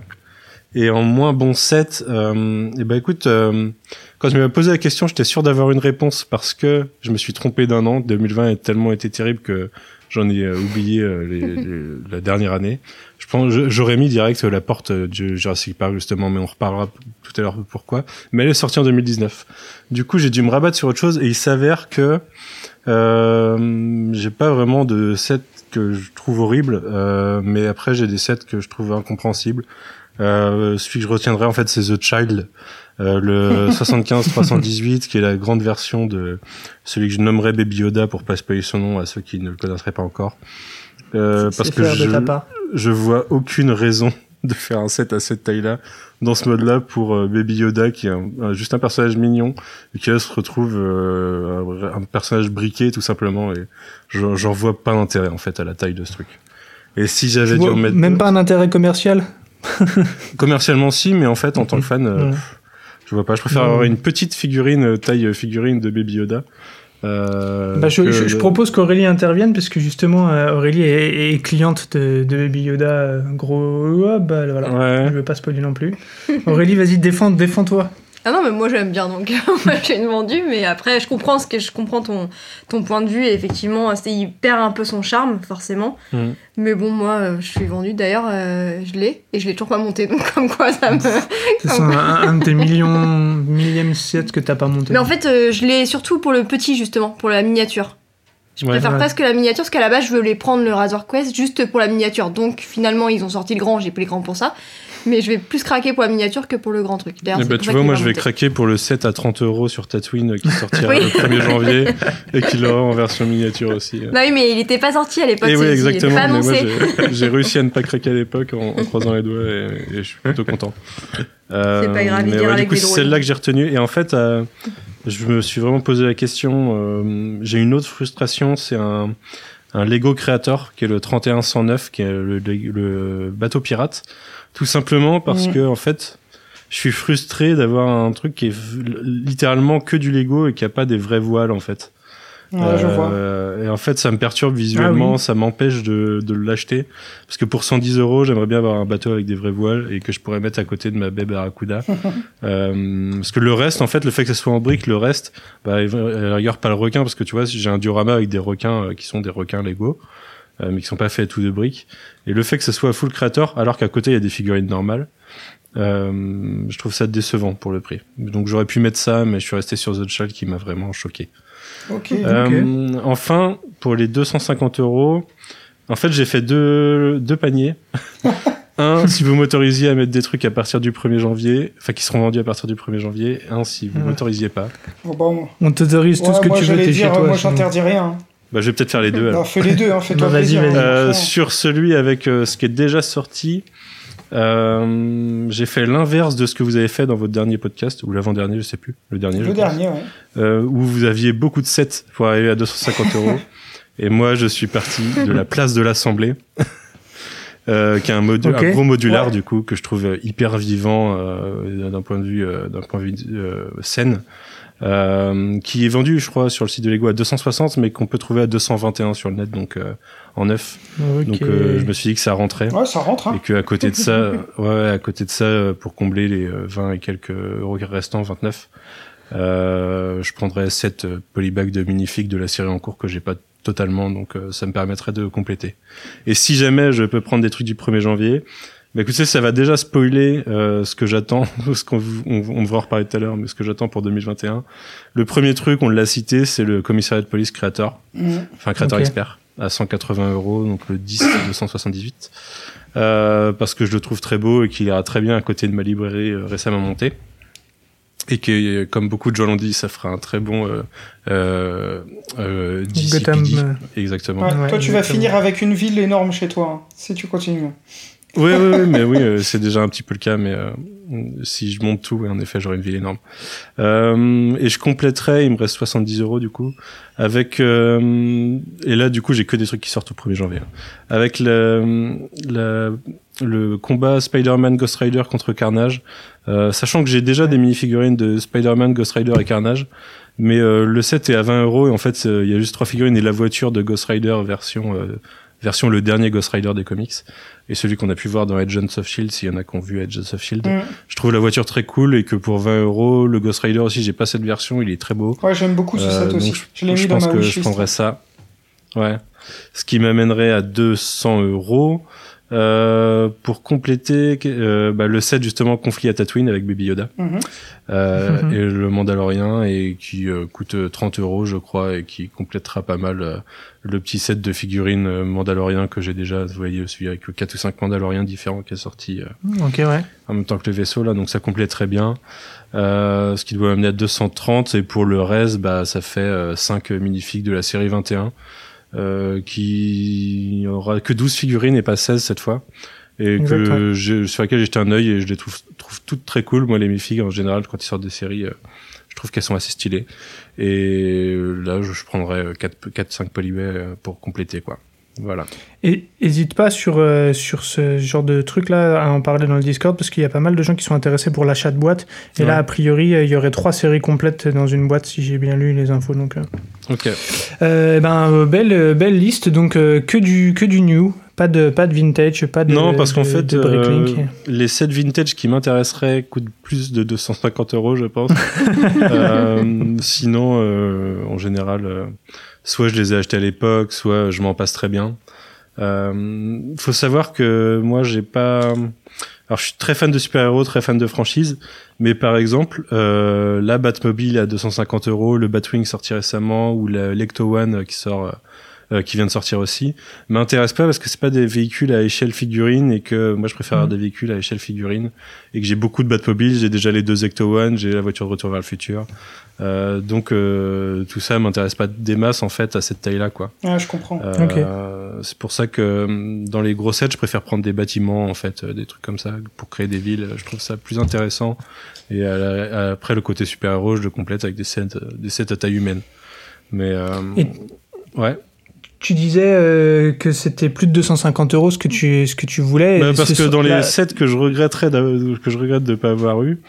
Et en moins bon set, euh, et ben écoute, euh, quand je m'avais posé la question, j'étais sûr d'avoir une réponse parce que je me suis trompé d'un an. 2020 a tellement été terrible que j'en ai euh, oublié euh, les- les- la dernière année. Je pense, j'aurais mis direct la porte du Jurassic Park justement, mais on reparlera tout à l'heure pourquoi. Mais elle est sortie en 2019. Du coup, j'ai dû me rabattre sur autre chose et il s'avère que euh, j'ai pas vraiment de set que je trouve horrible, euh, mais après j'ai des sets que je trouve incompréhensibles. Euh, celui que je retiendrai en fait c'est The Child, euh, le 75-318 qui est la grande version de celui que je nommerais Baby Yoda pour pas spoiler son nom à ceux qui ne le connaîtraient pas encore. Euh, parce que je, je vois aucune raison de faire un set à cette taille-là dans ce mode-là pour euh, Baby Yoda qui est un- un- juste un personnage mignon et qui là se retrouve euh, un, un personnage briqué tout simplement et j'en vois pas d'intérêt en fait à la taille de ce truc. Et si j'avais dû vois en mettre même pas un intérêt commercial? commercialement si mais en fait en tant que fan euh, Ouais. Je vois pas je préfère avoir une petite figurine euh, taille euh, figurine de Baby Yoda euh, Bah, je, que je- je le- propose qu'Aurélie intervienne parce que justement Aurélie est, est cliente de, de Baby Yoda. Gros, ah, bah, voilà. ouais Je veux pas spoiler non plus. Aurélie, vas-y, défends, défends-toi. Ah non, mais moi j'aime bien, donc moi j'ai une vendue, mais après je comprends ce que je comprends ton, ton point de vue, et effectivement, c'est- il perd un peu son charme, forcément. Mhm. Mais bon, moi euh, je suis vendue, d'ailleurs, euh, je l'ai, et je l'ai toujours pas monté, donc comme quoi ça me. C'est un, un de tes millions, millième set que t'as pas monté. Mais en fait, euh, je l'ai surtout pour le petit, justement, pour la miniature. Je Ouais. préfère Ouais. presque la miniature, parce qu'à la base je voulais prendre le Razor Quest juste pour la miniature. Donc finalement, ils ont sorti le grand, j'ai pris le grand pour ça. Mais je vais plus craquer pour la miniature que pour le grand truc. D'ailleurs, Eh bah, pour tu vois, moi je vais monter. craquer pour le set à 30 euros sur Tatooine euh, qui sortira Oui. le 1er janvier et qui l'aura en version miniature aussi. Non, oui, mais il était pas sorti à l'époque. Et oui, exactement. pas Mais moi, annoncé. j'ai- réussi à ne pas craquer à l'époque en, en croisant les doigts et, et je suis plutôt content. Euh, C'est pas grave, il mais ouais, avec du coup, c'est celle-là que j'ai retenue. Et en fait, euh, je me suis vraiment posé la question. euh, j'ai une autre frustration, c'est un, un Lego Creator qui est le 3109, qui est le, le bateau pirate. Tout simplement parce Mhm. que, en fait, je suis frustré d'avoir un truc qui est littéralement que du Lego et qui a pas des vraies voiles, en fait. Ouais, je vois. Euh, et en fait, ça me perturbe visuellement, Ah oui. ça m'empêche de, de l'acheter. Parce que pour 110 euros, j'aimerais bien avoir un bateau avec des vraies voiles et que je pourrais mettre à côté de ma baie Barracuda. euh, parce que le reste, en fait, le fait que ça soit en brique, le reste, bah, à la rigueur, pas le requin, parce que tu vois, j'ai un diorama avec des requins euh, qui sont des requins Lego, euh, mais qui sont pas faits tout de briques. Et le fait que ce soit full creator, alors qu'à côté, il y a des figurines normales, euh, je trouve ça décevant pour le prix. Donc j'aurais pu mettre ça, mais je suis resté sur The Child qui m'a vraiment choqué. Ok. Euh, enfin, pour les 250 euros, en fait, j'ai fait deux, deux paniers. un, si vous m'autorisiez à mettre des trucs à partir du 1er janvier, enfin qui seront vendus à partir du 1er janvier. Un, si vous Ouais. m'autorisiez pas. Bon, bah, moi, On t'autorise tout ouais, ce que moi, tu veux, t'es chez toi. moi j'interdis rien. Bah, je vais peut-être faire les deux. alors. Fais les deux, hein, fais-toi Bah, vas-y, plaisir. vas-y. hein, Euh, sur celui avec euh, ce qui est déjà sorti, euh, j'ai fait l'inverse de ce que vous avez fait dans votre dernier podcast, ou l'avant-dernier, je sais plus. Le dernier, Le dernier, ouais. euh, où vous aviez beaucoup de sets pour arriver à 250 euros. Et moi, je suis parti de la place de l'Assemblée, euh, qui est un, modu- Ok. un gros modulaire Ouais. du coup que je trouve hyper vivant euh, d'un point de vue euh, d'un point de vue euh, scène, euh, qui est vendu, je crois, sur le site de Lego à 260, mais qu'on peut trouver à 221 sur le net, donc euh, en neuf. Donc euh, je me suis dit que ça rentrait. Ouais, ça rentre. Et Hein. que à côté de ça, ouais, à côté de ça, euh, pour combler les euh, 20 et quelques euros restants, 29, euh, je prendrais 7 euh, polybags de minifigs de la série en cours que j'ai pas totalement, donc euh, ça me permettrait de compléter. Et si jamais je peux prendre des trucs du 1er janvier, bah écoutez, ça va déjà spoiler euh, ce que j'attends, ce qu'on on, on va en reparler tout à l'heure, mais ce que j'attends pour 2021. Le premier truc, on l'a cité, c'est le commissariat de police Creator Mmh. enfin créateur expert à 180 euros, donc le 10 278, euh, parce que je le trouve très beau et qu'il ira très bien à côté de ma librairie euh, récemment montée. Et que, euh, comme beaucoup de gens l'ont dit, ça fera un très bon euh, euh, Gotham, Exactement. Ouais, Ouais, toi, tu vas finir avec une ville énorme chez toi, hein, si tu continues. Oui, oui, oui, mais oui, euh, c'est déjà un petit peu le cas, mais euh, si je monte tout, en effet, j'aurai une ville énorme. Euh, et je compléterai, il me reste 70 euros du coup, avec euh, et là du coup j'ai que des trucs qui sortent au 1er janvier, hein. avec le, la- le combat Spider-Man Ghost Rider contre Carnage, euh, sachant que j'ai déjà des mini-figurines de Spider-Man, Ghost Rider et Carnage. Mais le set est à 20 euros et en fait il y a juste trois figurines et la voiture de Ghost Rider version version le dernier Ghost Rider des comics et celui qu'on a pu voir dans Agents of Shield s'il y en a qui ont vu Agents of Shield. Mmh. Je trouve la voiture très cool et que pour 20 euros le Ghost Rider aussi j'ai pas cette version il est très beau. Ouais, j'aime beaucoup ce Euh, set aussi. Je je dans pense que je prendrais ça. Ouais. Ce qui m'amènerait à 200 euros. Euh, pour compléter euh, bah, le set justement conflit à Tatooine avec Baby Yoda Mhm. euh, Mhm. et le Mandalorien et qui euh, coûte 30 euros je crois et qui complétera pas mal euh, le petit set de figurines Mandalorien que j'ai déjà vous voyez celui avec 4 ou 5 Mandaloriens différents qui est sorti euh, Ok, ouais. en même temps que le vaisseau là donc ça complète très bien euh, ce qui doit amener à 230 et pour le reste bah ça fait 5 minifigs de la série 21 euh, qui aura que 12 figurines et pas 16 cette fois. Et que j'ai- sur laquelle j'ai jeté un œil et je les trouve, trouve toutes très cool. Moi les minifigs en général quand ils sortent des séries euh, je trouve qu'elles sont assez stylées. Et euh, là je, je prendrais 4 4 5 polybets euh, pour compléter quoi voilà Et hésite pas sur, euh, sur ce genre de truc-là à en parler dans le Discord parce qu'il y a pas mal de gens qui sont intéressés pour l'achat de boîtes. Et là, a priori, euh, il y aurait trois séries complètes dans une boîte si j'ai bien lu les infos. Donc, euh, Ok. Euh, ben, euh, belle, belle liste, donc que, du, que du new, pas de, pas de vintage, pas de. non, parce qu'en fait, les sets vintage qui m'intéresseraient coûtent plus de 250 euros, je pense. Sinon, en général, soit je les ai achetés à l'époque, soit je m'en passe très bien. Euh, faut savoir que moi, j'ai pas. Alors, je suis très fan de super-héros, très fan de franchise, mais par exemple, euh, la Batmobile à 250 euros, le Batwing sorti récemment, ou la l'Ecto One euh, qui sort, euh, euh, qui vient de sortir aussi, m'intéresse pas parce que c'est pas des véhicules à échelle figurine et que moi je préfère avoir des véhicules à échelle figurine et que j'ai beaucoup de Batmobile, j'ai déjà les deux Ecto One, j'ai la voiture de retour vers le futur, euh, donc euh, tout ça m'intéresse pas des masses en fait à cette taille-là quoi. Ah, je comprends. Euh, C'est pour ça que hum, dans les gros sets, je préfère prendre des bâtiments, en fait, euh, des trucs comme ça, pour créer des villes. Je trouve ça plus intéressant. Et à la- à- après, le côté super-héros, je le complète avec des sets, euh, des sets à taille humaine. Mais euh, Et- ouais, Tu disais euh, que c'était plus de 250 euros ce que tu, ce que tu voulais. Bah, parce ce que dans les là- sets que je regretterais, que je regrette de pas avoir eu.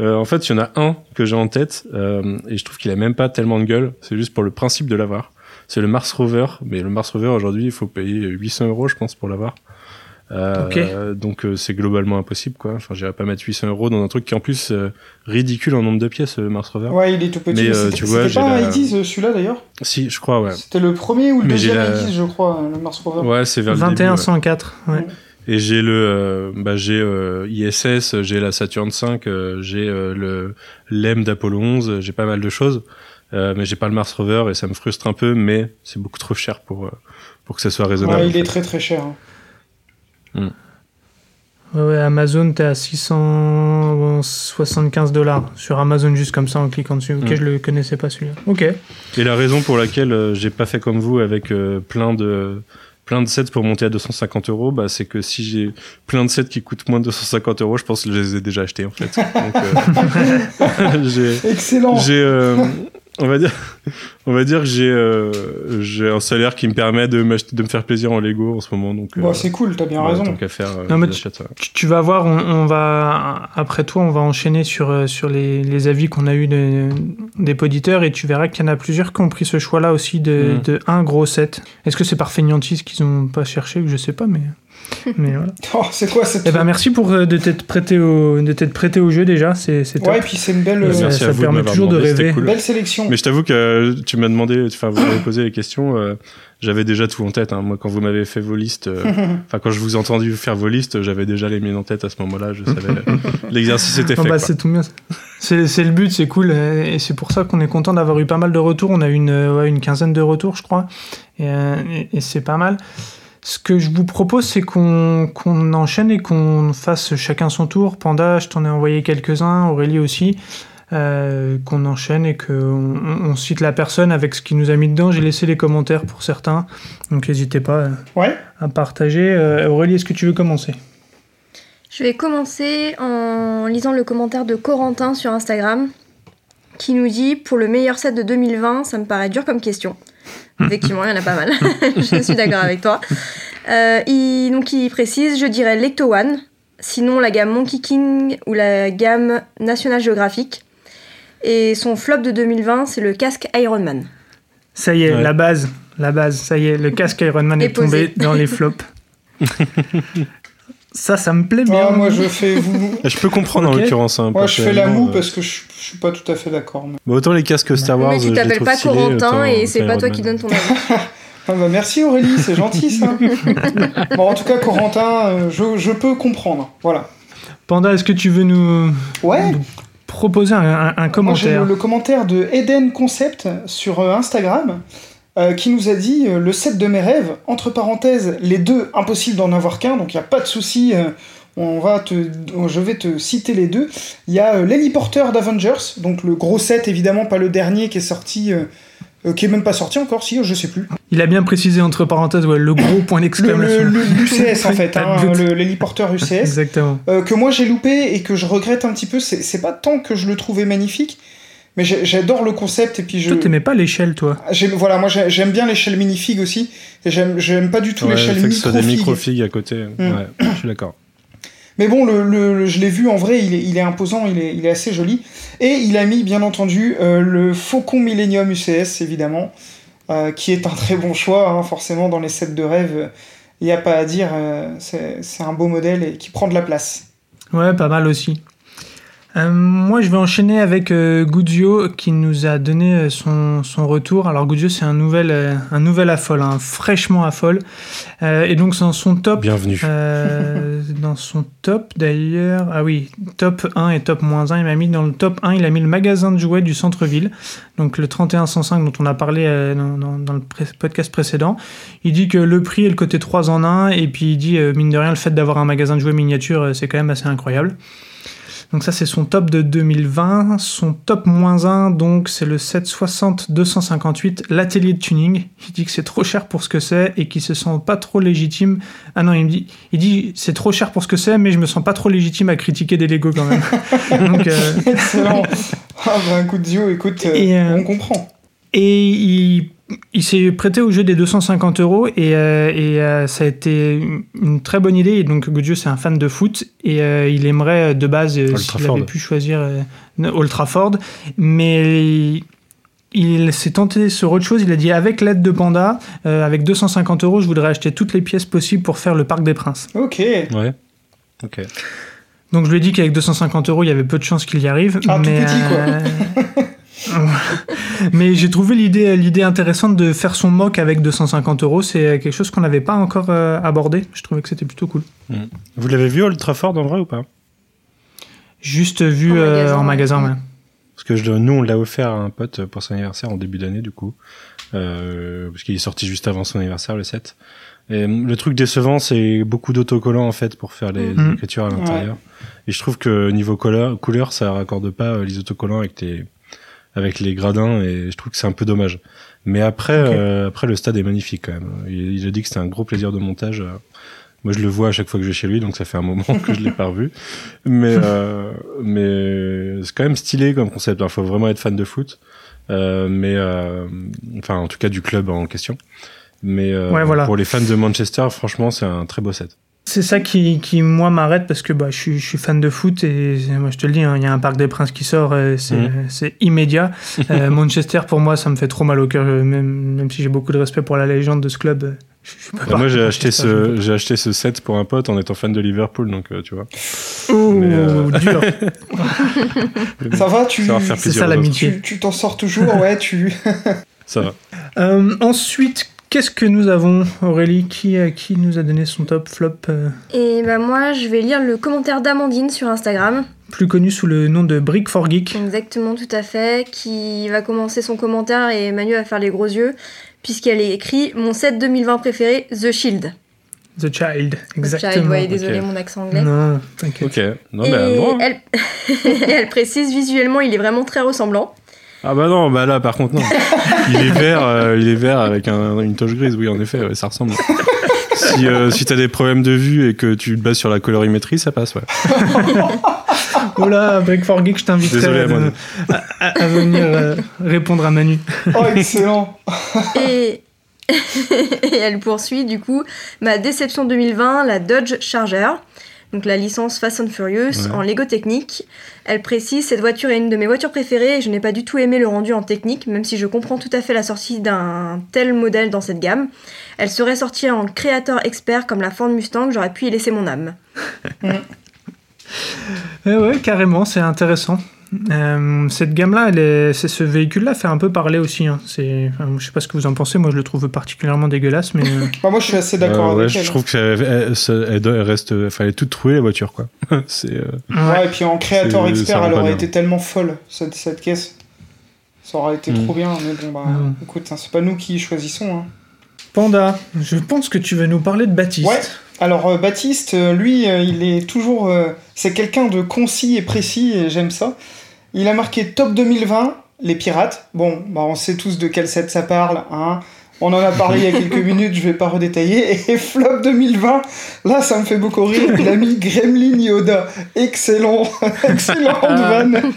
euh, en fait, il y en a un que j'ai en tête euh, et je trouve qu'il a même pas tellement de gueule. C'est juste pour le principe de l'avoir. C'est le Mars Rover, mais le Mars Rover aujourd'hui, il faut payer 800 euros, je pense, pour l'avoir. Euh, Donc euh, c'est globalement impossible, quoi. Enfin, j'irais pas mettre 800 euros dans un truc qui est en plus euh, ridicule en nombre de pièces, le Mars Rover. Ouais, il est tout petit. Mais, euh, C'était- tu vois, j'ai pas la- un 80 celui-là d'ailleurs Si, je crois, ouais. C'était le premier ou le Mais deuxième la- 80 je crois, le Mars Rover. Ouais, c'est vers le début. ouais. 2104. Ouais. Et j'ai le, euh, bah j'ai euh, ISS, j'ai la Saturn 5, euh, j'ai euh, le l'EM d'Apollo 11, j'ai pas mal de choses, euh, mais j'ai pas le Mars Rover et ça me frustre un peu, mais c'est beaucoup trop cher pour euh, pour que ça soit raisonnable. Ouais, en il fait. est très très cher. hein. Ouais, ouais, Amazon, t'es à 675 dollars sur Amazon juste comme ça en cliquant dessus. Ok, Mm. je le connaissais pas celui-là. Ok. Et la raison pour laquelle euh, j'ai pas fait comme vous avec euh, plein de plein de sets pour monter à 250 euros, bah, c'est que si j'ai plein de sets qui coûtent moins de 250 euros, je pense que je les ai déjà achetés en fait. Donc, euh, Excellent. j'ai euh, on va dire on va dire que j'ai euh, j'ai un salaire qui me permet de m'acheter de me faire plaisir en Lego en ce moment donc Bon, euh, c'est cool, t'as bien raison. tant qu'à faire euh, Non, mais. Tu, tu vas voir, on, on va après toi, on va enchaîner sur, sur les, les avis qu'on a eu des, des poditeurs et tu verras qu'il y en a plusieurs qui ont pris ce choix-là aussi de, Mm. de un gros set. Est-ce que c'est par feignantise qu'ils ont pas cherché Je sais pas, mais. Mais voilà. Oh, c'est quoi cette. Eh ben, merci pour euh, de t'être prêté au de t'être prêté au jeu déjà, c'est ouais, et puis c'est une belle, Et euh, ça- Merci ça à vous de permet toujours de demandé, rêver. cool. belle sélection. Mais je t'avoue que euh, tu m'as demandé, enfin vous m'avez posé les questions, euh, j'avais déjà tout en tête. Hein. Moi, quand vous m'avez fait vos listes, euh, enfin quand je vous ai entendu faire vos listes, j'avais déjà les miennes en tête à ce moment-là. Je savais l'exercice était Ah fait. bah, quoi. c'est tout bien. C'est c'est le but, c'est cool. euh, Et c'est pour ça qu'on est content d'avoir eu pas mal de retours. On a eu une, euh, ouais, une quinzaine de retours, je crois. Et, euh, et- et c'est pas mal. Ce que je vous propose, c'est qu'on qu'on enchaîne et qu'on fasse chacun son tour. Panda, je t'en ai envoyé quelques-uns, Aurélie aussi. euh, qu'on enchaîne et qu'on on, on cite la personne avec ce qu'il nous a mis dedans. J'ai laissé les commentaires pour certains, donc n'hésitez pas euh, Ouais. à partager. Euh, Aurélie, est-ce que tu veux commencer? Je vais commencer en lisant le commentaire de Corentin sur Instagram qui nous dit Pour le meilleur set de 2020, ça me paraît dur comme question. Effectivement, il y en a pas mal. je suis d'accord avec toi. Euh, il, donc, il précise Je dirais l'Ecto One, sinon la gamme Monkey King ou la gamme National Geographic. Et son flop de 2020, c'est le casque Iron Man. Ça y est, Ouais. la base, la base, ça y est, le casque Iron Man Est est, tombé dans les flops. ça, ça me plaît bien. Ah, moi, je fais vous. Je peux comprendre Ok. en l'occurrence. Hein, Moi, je fais la moue euh, parce que je, je suis pas tout à fait d'accord. mais- bah, autant les casques Star Wars. Mais tu t'appelles pas Corentin et c'est pas toi qui donne ton avis. Ah bah merci Aurélie, c'est gentil ça. bon, en tout cas, Corentin, euh, je, je peux comprendre. Voilà. Panda, est-ce que tu veux nous, Ouais, nous proposer un, un- un moi j'ai commentaire? le, le commentaire de Eden Concept sur euh, Instagram euh, qui nous a dit euh, le set de mes rêves, entre parenthèses, les deux, impossible d'en avoir qu'un, donc il n'y a pas de souci. euh, on va te, je vais te citer les deux. Il y a l'héliporteur d'Avengers, donc le gros set évidemment, pas le dernier qui est sorti, qui est même pas sorti encore, si, je sais plus. Il a bien précisé entre parenthèses ouais, le gros point d'exclamation. L'UCS en fait, de hein, l'héliporteur UCS. Exactement. Que moi j'ai loupé et que je regrette un petit peu, c'est c'est pas tant que je le trouvais magnifique, mais j'adore le concept et puis je. Toi, t'aimais pas l'échelle, toi Voilà, moi j'ai- j'aime bien l'échelle minifig aussi, et j'aime j'aime pas du tout Ouais, le l'échelle fait que ce soit des microfig. microfigues à côté. Mm. Ouais, je suis d'accord. Mais bon, le, le- je l'ai vu en vrai, il est, il est imposant, il est, il est assez joli. Et il a mis, bien entendu, euh, le Faucon Millennium UCS, évidemment, euh, qui est un très bon choix, hein, forcément, dans les sets de rêve. Il n'y a pas à dire, euh, c'est c'est un beau modèle et qui prend de la place. Ouais, pas mal aussi. Euh, moi, je vais enchaîner avec euh, Guzio qui nous a donné euh, son, son retour. Alors, Guzio, c'est un nouvel, euh, un nouvel affol, hein, fraîchement affol. Et donc, dans son top, Bienvenue. dans son top d'ailleurs, ah oui, top 1 et top moins 1, il m'a mis dans le top 1, il a mis le magasin de jouets du centre-ville, donc le 3105 dont on a parlé dans, dans- dans le pré- podcast précédent. Il dit que le prix est le côté 3 en 1, et puis il dit, mine de rien, le fait d'avoir un magasin de jouets miniature, c'est quand même assez incroyable. Donc ça c'est son top de 2020. Son top moins 1, donc c'est le 760-258, l'atelier de tuning. Il dit que c'est trop cher pour ce que c'est et qu'il se sent pas trop légitime. Ah non, il me dit, il dit c'est trop cher pour ce que c'est, mais je me sens pas trop légitime à critiquer des Lego quand même. donc, euh, Excellent. ah ben, un coup de Zio, écoute, euh, Et, euh, on comprend. Et il, il s'est prêté au jeu des 250 euros et, euh, et euh, ça a été une- très bonne idée. Et donc Godieu, c'est un fan de foot et euh, il aimerait de base, euh, s'il avait pu choisir euh, Old Trafford, mais il s'est tenté sur autre chose. Il a dit avec l'aide de Panda, euh, avec 250 euros, je voudrais acheter toutes les pièces possibles pour faire le Parc des Princes. Ok. Ouais. Ok. Donc je lui ai dit qu'avec 250 euros, il y avait peu de chances qu'il y arrive. Ah, tout petit, quoi. mais j'ai trouvé l'idée, l'idée intéressante de faire son mock avec 250 euros. C'est quelque chose qu'on n'avait pas encore euh, abordé. Je trouvais que c'était plutôt cool. Vous l'avez vu Old Trafford en vrai ou pas? Juste vu En euh, magasin, en ouais. magasin, ouais. Parce que je, nous, on l'a offert à un pote pour son anniversaire en début d'année, du coup. Euh, parce qu'il est sorti juste avant son anniversaire, le 7. Et, hum, le truc décevant, c'est beaucoup d'autocollants, en fait, pour faire les Mhm. écritures à l'intérieur. Et je trouve que niveau couleur, couleur ça raccorde pas euh, les autocollants avec, tes, avec les gradins, et je trouve que c'est un peu dommage. Mais après, euh, après le stade est magnifique, quand même. Il, il a dit que c'était un gros plaisir de montage. euh. Moi, je le vois à chaque fois que je vais chez lui, donc ça fait un moment que je l'ai pas revu. Mais, euh, mais c'est quand même stylé comme concept. Il faut vraiment être fan de foot. Euh, mais, euh, enfin, en tout cas, du club en question. Mais euh, Ouais, voilà. pour les fans de Manchester, franchement, c'est un très beau set. C'est ça qui, qui, moi, m'arrête parce que bah, je, suis, je suis fan de foot et moi, je te le dis, hein, il y a un Parc des Princes qui sort, c'est Mhm. c'est immédiat. Euh, Manchester, pour moi, ça me fait trop mal au cœur, euh, même, même si j'ai beaucoup de respect pour la légende de ce club. euh, je- je peux Bah, moi, j'ai acheté ce, j'ai acheté ce set pour un pote en étant fan de Liverpool, donc euh, tu vois. Ouh, mais, euh, dur. Ça va, tu C'est ça l'amitié. tu tu t'en sors toujours, ouais, tu... Ça va. Euh, ensuite, qu'est-ce que nous avons, Aurélie? Qui, euh, qui nous a donné son top flop, euh, Et bah moi, je vais lire le commentaire d'Amandine sur Instagram. plus connu sous le nom de Brick for Geek Exactement, tout à fait. Qui va commencer son commentaire et Manu va faire les gros yeux. Puisqu'elle est écrit Mon set 2020 préféré, The Shield. The Child, The exactement. Child, ouais, désolé mon accent anglais. Non, t'inquiète. Ok. Non, et mais droit, hein. elle... elle précise visuellement, il est vraiment très ressemblant. Ah bah non, bah là par contre non. il est vert, euh, il est vert avec un- une tache grise, oui en effet, ouais, ça ressemble. si euh, si t'as des problèmes de vue et que tu te bases sur la colorimétrie, ça passe, ouais. Oh là, Brick for Geek, je t'inviterai Désolé, à, Amandine. à- à- à venir euh, répondre à Manu. Oh, excellent Et... et elle poursuit du coup ma déception 2020, la Dodge Charger. Donc la licence Fast and Furious Ouais. en Lego technique. Elle précise cette voiture est une de mes voitures préférées et je n'ai pas du tout aimé le rendu en technique, même si je comprends tout à fait la sortie d'un tel modèle dans cette gamme. Elle serait sortie en créateur expert comme la Ford Mustang, j'aurais pu y laisser mon âme. Eh ouais, carrément, c'est intéressant. Euh, cette gamme-là, est- c'est ce véhicule-là fait un peu parler aussi. hein. C'est, enfin, je sais pas ce que vous en pensez. Moi, je le trouve particulièrement dégueulasse, mais euh, Bah, moi, je suis assez d'accord Euh, ouais, avec je elle. trouve qu'elle elle, elle- reste, enfin elle est toute trouée la voiture quoi. c'est euh, Ouais, et puis en créateur expert, elle aurait bien. été tellement folle, cette, cette caisse. Ça aurait été Mm. trop bien, mais bon, bah, Mm. écoute, hein, c'est pas nous qui choisissons. Hein. Panda, je pense que tu veux nous parler de Baptiste. Ouais. Alors, euh, Baptiste, euh, lui, euh, il est toujours. c'est quelqu'un de concis et précis, et j'aime ça. Il a marqué top 2020, les pirates. Bon, bah, on sait tous de quel set ça parle, hein. On en a parlé il y a quelques minutes, je vais pas redétailler. Et flop 2020, là, ça me fait beaucoup rire. Il a mis Gremlin Yoda. Excellent, excellente vanne.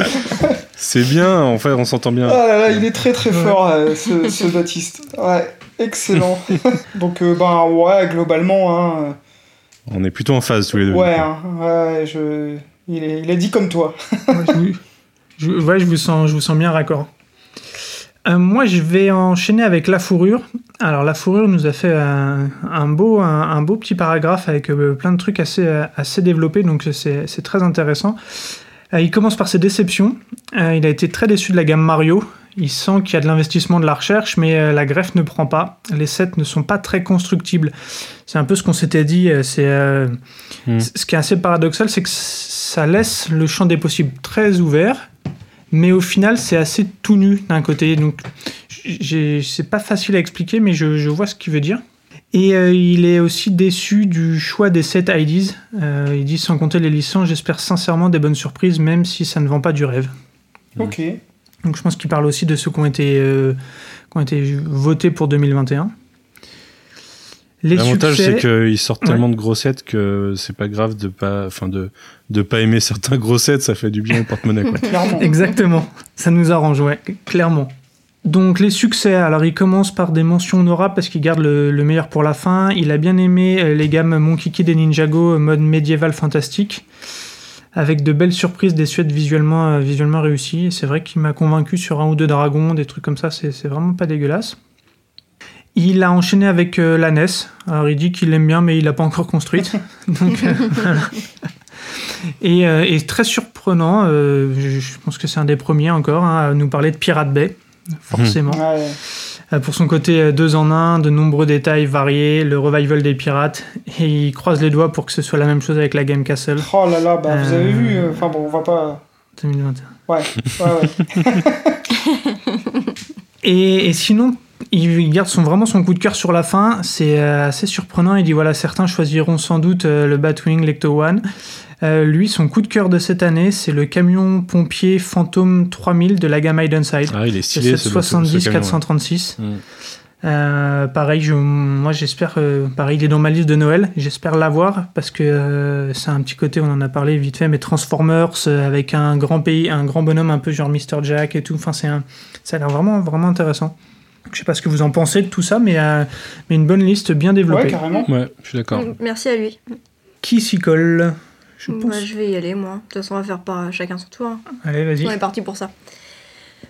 c'est bien, en fait on s'entend bien. Ah là là, il est très très fort, ce, ce Baptiste. Ouais, excellent. Donc, euh, ben ouais, globalement, hein, On est plutôt en phase tous les deux. Ouais, hein, ouais je... il, est, il a dit comme toi. Ouais, je, vous- je- ouais, je vous sens, je vous sens bien raccord. Euh, moi, je vais enchaîner avec la fourrure. Alors, la fourrure nous a fait un, un beau, un, un beau petit paragraphe avec euh, plein de trucs assez, euh, assez développés, donc c'est c'est très intéressant. Euh, il commence par ses déceptions. Euh, il a été très déçu de la gamme Mario. Il sent qu'il y a de l'investissement de la recherche, mais euh, la greffe ne prend pas. Les sets ne sont pas très constructibles. C'est un peu ce qu'on s'était dit. euh, C'est euh, Hmm. ce qui est assez paradoxal, c'est que ça laisse le champ des possibles très ouvert, mais au final, c'est assez tout nu d'un côté. Donc, c'est pas facile à expliquer, mais je, je vois ce qu'il veut dire. Et euh, il est aussi déçu du choix des set IDs. Euh, il dit sans compter les licences, j'espère sincèrement des bonnes surprises, même si ça ne vend pas du rêve. Ok. Donc je pense qu'il parle aussi de ceux qui ont été, euh, qui ont été votés pour 2021. Les L'avantage, succès- c'est qu'ils sortent tellement de grossettes que c'est pas grave de pas, enfin de, de pas aimer certains grossettes, ça fait du bien au porte-monnaie. Exactement, ça nous arrange, ouais, clairement. Donc les succès, alors il commence par des mentions honorables parce qu'il garde le, le meilleur pour la fin. Il a bien aimé euh, les gammes Monkey Kid et Ninjago euh, mode médiéval fantastique, avec de belles surprises, des suites visuellement, euh, visuellement réussies. C'est vrai qu'il m'a convaincu sur un ou deux dragons, des trucs comme ça, c'est c'est vraiment pas dégueulasse. Il a enchaîné avec euh, la NES. Alors il dit qu'il l'aime bien, mais il l'a pas encore construite. Donc euh, voilà. Et, euh, et très surprenant, euh, je, je pense que c'est un des premiers encore, hein, à nous parler de Pirate Bay, forcément. Ouais. Euh, pour son côté euh, deux en un, de nombreux détails variés, le revival des pirates, et il croise les doigts pour que ce soit la même chose avec la Game Castle Oh là là, bah, vous avez Euh. vu. Enfin bon, on va pas. 2021. Ouais, ouais, ouais. Et, et sinon, il garde son, vraiment son coup de cœur sur la fin. C'est assez surprenant. Il dit voilà, certains choisiront sans doute le Batwing Lecto One. Euh, lui, son coup de cœur de cette année, c'est le camion pompier Phantom 3000 de la gamme Idenside. Ah, il est C'est stylé, ce bateau, ce 70 camion, ouais. 436. Mm. Euh, pareil, je, moi j'espère, euh, pareil, il est dans ma liste de Noël. J'espère l'avoir parce que euh, c'est un petit côté, on en a parlé vite fait, mais Transformers avec un grand pays, un grand bonhomme un peu genre Mr. Jack et tout. Enfin, c'est un, ça a l'air vraiment, vraiment intéressant. Je sais pas ce que vous en pensez de tout ça, mais, euh, mais une bonne liste bien Ouais, développée. carrément. Ouais, je suis d'accord. Merci à lui. Qui s'y colle? Je Bah, je vais y aller, moi. De toute façon, on va faire par chacun son tour. hein. Allez, vas-y. On est parti pour ça.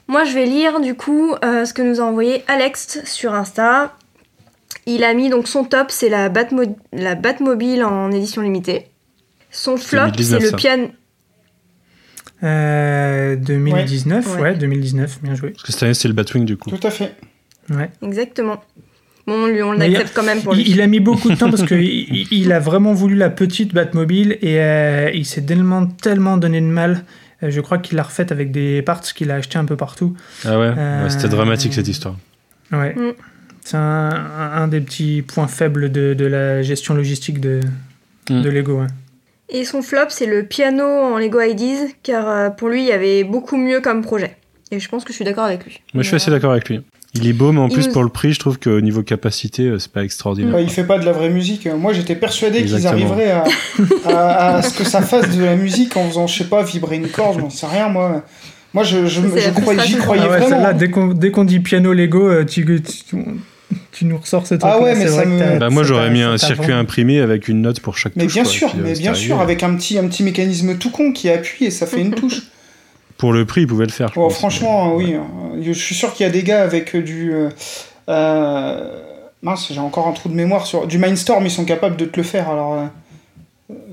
Moi, je vais lire du coup euh, ce que nous a envoyé Alex sur Insta. Il a mis donc son top, c'est la, Batmo- la Batmobile en édition limitée. Son flop, 2019, c'est le piano. Euh, 2019, Ouais. ouais. 2019, bien joué. Parce que cette année, c'est le Batwing, du coup. Tout à fait. Ouais. Exactement. Bon, lui, on l'accepte quand même pour lui. Il, il a mis beaucoup de temps parce qu'il il, a vraiment voulu la petite Batmobile et euh, il s'est tellement, tellement donné de mal. Euh, je crois qu'il l'a refaite avec des parts qu'il a acheté un peu partout. Ah ouais, Euh, Ouais, C'était dramatique, cette histoire. Ouais. Mm. C'est un, des petits points faibles de, de la gestion logistique de, Mm. de Lego. ouais. Et son flop, c'est le piano en Lego IDs, car pour lui, il y avait beaucoup mieux comme projet. Et je pense que je suis d'accord avec lui. Moi, je suis assez d'accord avec lui. Il est beau, mais en Il plus, nous- pour le prix, je trouve qu'au niveau capacité, euh, c'est pas extraordinaire. Ouais, il fait pas de la vraie musique. Moi, j'étais persuadé qu'ils arriveraient à, à- à ce que ça fasse de la musique en faisant, je sais pas, vibrer une corde, j'en sais rien, moi. Moi, je, je, je croyais- j'y croyais Ah ouais, vraiment. dès qu'on dès qu'on dit piano Lego, euh, tu, tu, tu nous ressors ce truc. Ah ouais, mais ça me- Bah, moi, j'aurais mis un circuit vraiment- imprimé avec une note pour chaque Mais touche. bien quoi, sûr, mais bien sûr, avec un petit, un petit mécanisme tout con qui appuie et ça fait une touche. Pour le prix, il pouvait le faire. je pense. franchement, oui. euh, Je suis sûr qu'il y a des gars avec euh, du. euh, euh, mince, j'ai encore un trou de mémoire sur. Du Mindstorm, ils sont capables de te le faire, alors. euh,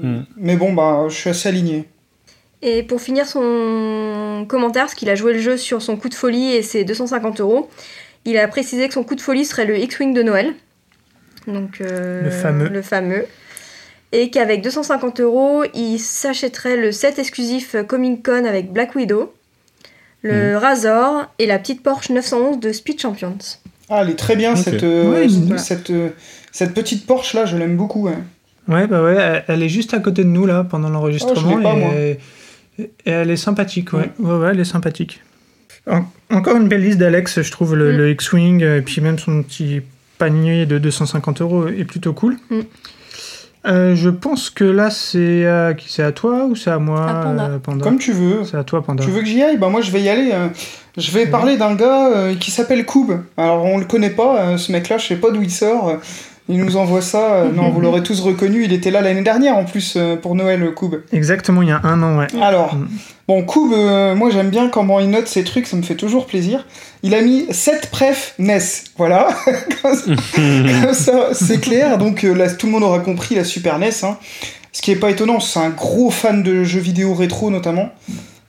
Hmm. Mais bon, bah, je suis assez aligné. Et pour finir son commentaire, parce qu'il a joué le jeu sur son coup de folie et ses 250 euros, il a précisé que son coup de folie serait le X-Wing de Noël. Donc, euh, Le fameux. Le fameux. Et qu'avec 250 euros, il s'achèterait le set exclusif Comic Con avec Black Widow, le Razor et la petite Porsche 911 de Speed Champions. Ah, elle est très bien, cette, euh, Ouais, cette, voilà. cette, euh, cette petite Porsche là, je l'aime beaucoup. ouais. Ouais, bah ouais, elle- est juste à côté de nous là pendant l'enregistrement. Oh, et, elle est sympathique, ouais. ouais. Ouais, elle est sympathique. En- encore une belle liste d'Alex, je trouve le, Mm. le X-Wing, et puis même son petit panier de 250 euros est plutôt cool. Euh, je pense que là, c'est à, qui c'est à toi ou c'est à moi, À Panda. euh, Panda Comme tu veux. C'est à toi, Panda. Tu veux que j'y aille? Bah moi je vais y aller. euh. Je vais parler d'un gars euh, qui s'appelle Koub. Alors on le connaît pas, euh, ce mec-là, je sais pas d'où il sort. Il nous envoie ça. euh, non, vous l'aurez tous reconnu. Il était là l'année dernière en plus euh, pour Noël, Koub. Exactement, il y a un an, ouais. Alors, Mm. bon, Koub, euh, moi j'aime bien comment il note ses trucs, ça me fait toujours plaisir. Il a mis 7 pref NES, voilà. Comme ça- c'est clair. Donc là, tout le monde aura compris la Super NES. hein. Ce qui est pas étonnant, c'est un gros fan de jeux vidéo rétro notamment.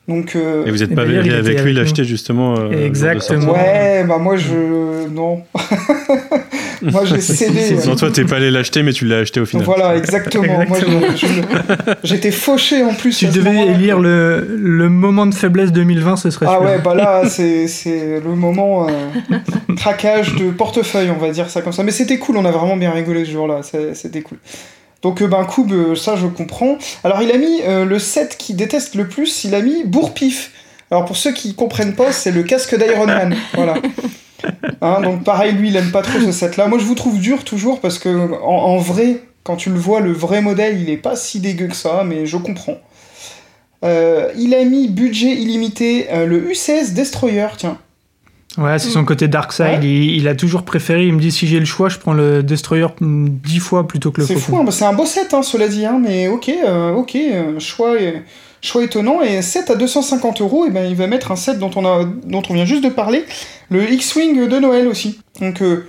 Donc, euh, Et vous n'êtes pas allé avec lui l'acheter justement. euh, Exactement. ouais, bah moi je. Non. moi j'ai cédé. Non, toi, t'es pas allé l'acheter, mais tu l'as acheté au final. Voilà, exactement. Moi, j'étais fauché en plus. Tu devais élire le, le moment de faiblesse 2020, ce serait Ah ouais, bah là, c'est c'est le moment euh, craquage de portefeuille, on va dire ça comme ça. Mais c'était cool, on a vraiment bien rigolé ce jour-là, c'était cool. Donc, euh, ben, Koub, euh, ça je comprends. Alors, il a mis euh, le set qu'il déteste le plus, il a mis Bourpif. Alors, pour ceux qui comprennent pas, c'est le casque d'Iron Man. Voilà. Hein, donc, pareil, lui, il aime pas trop ce set-là. Moi, je vous trouve dur toujours parce que, en, en vrai, quand tu le vois, le vrai modèle, il est pas si dégueu que ça, mais je comprends. Euh, il a mis budget illimité euh, le UCS Destroyer, tiens. Ouais, c'est son côté dark side. Ouais. Il, il a toujours préféré. Il me dit si j'ai le choix, je prends le Destroyer mm, dix fois plutôt que le C'est Faucon. fou, hein, bah, c'est un beau set, hein, cela dit, hein, mais ok, euh, ok, euh, choix, euh, choix étonnant. Et 7 à 250 euros, et ben il va mettre un set dont on, a, dont on vient juste de parler, le X-Wing de Noël aussi. Donc euh,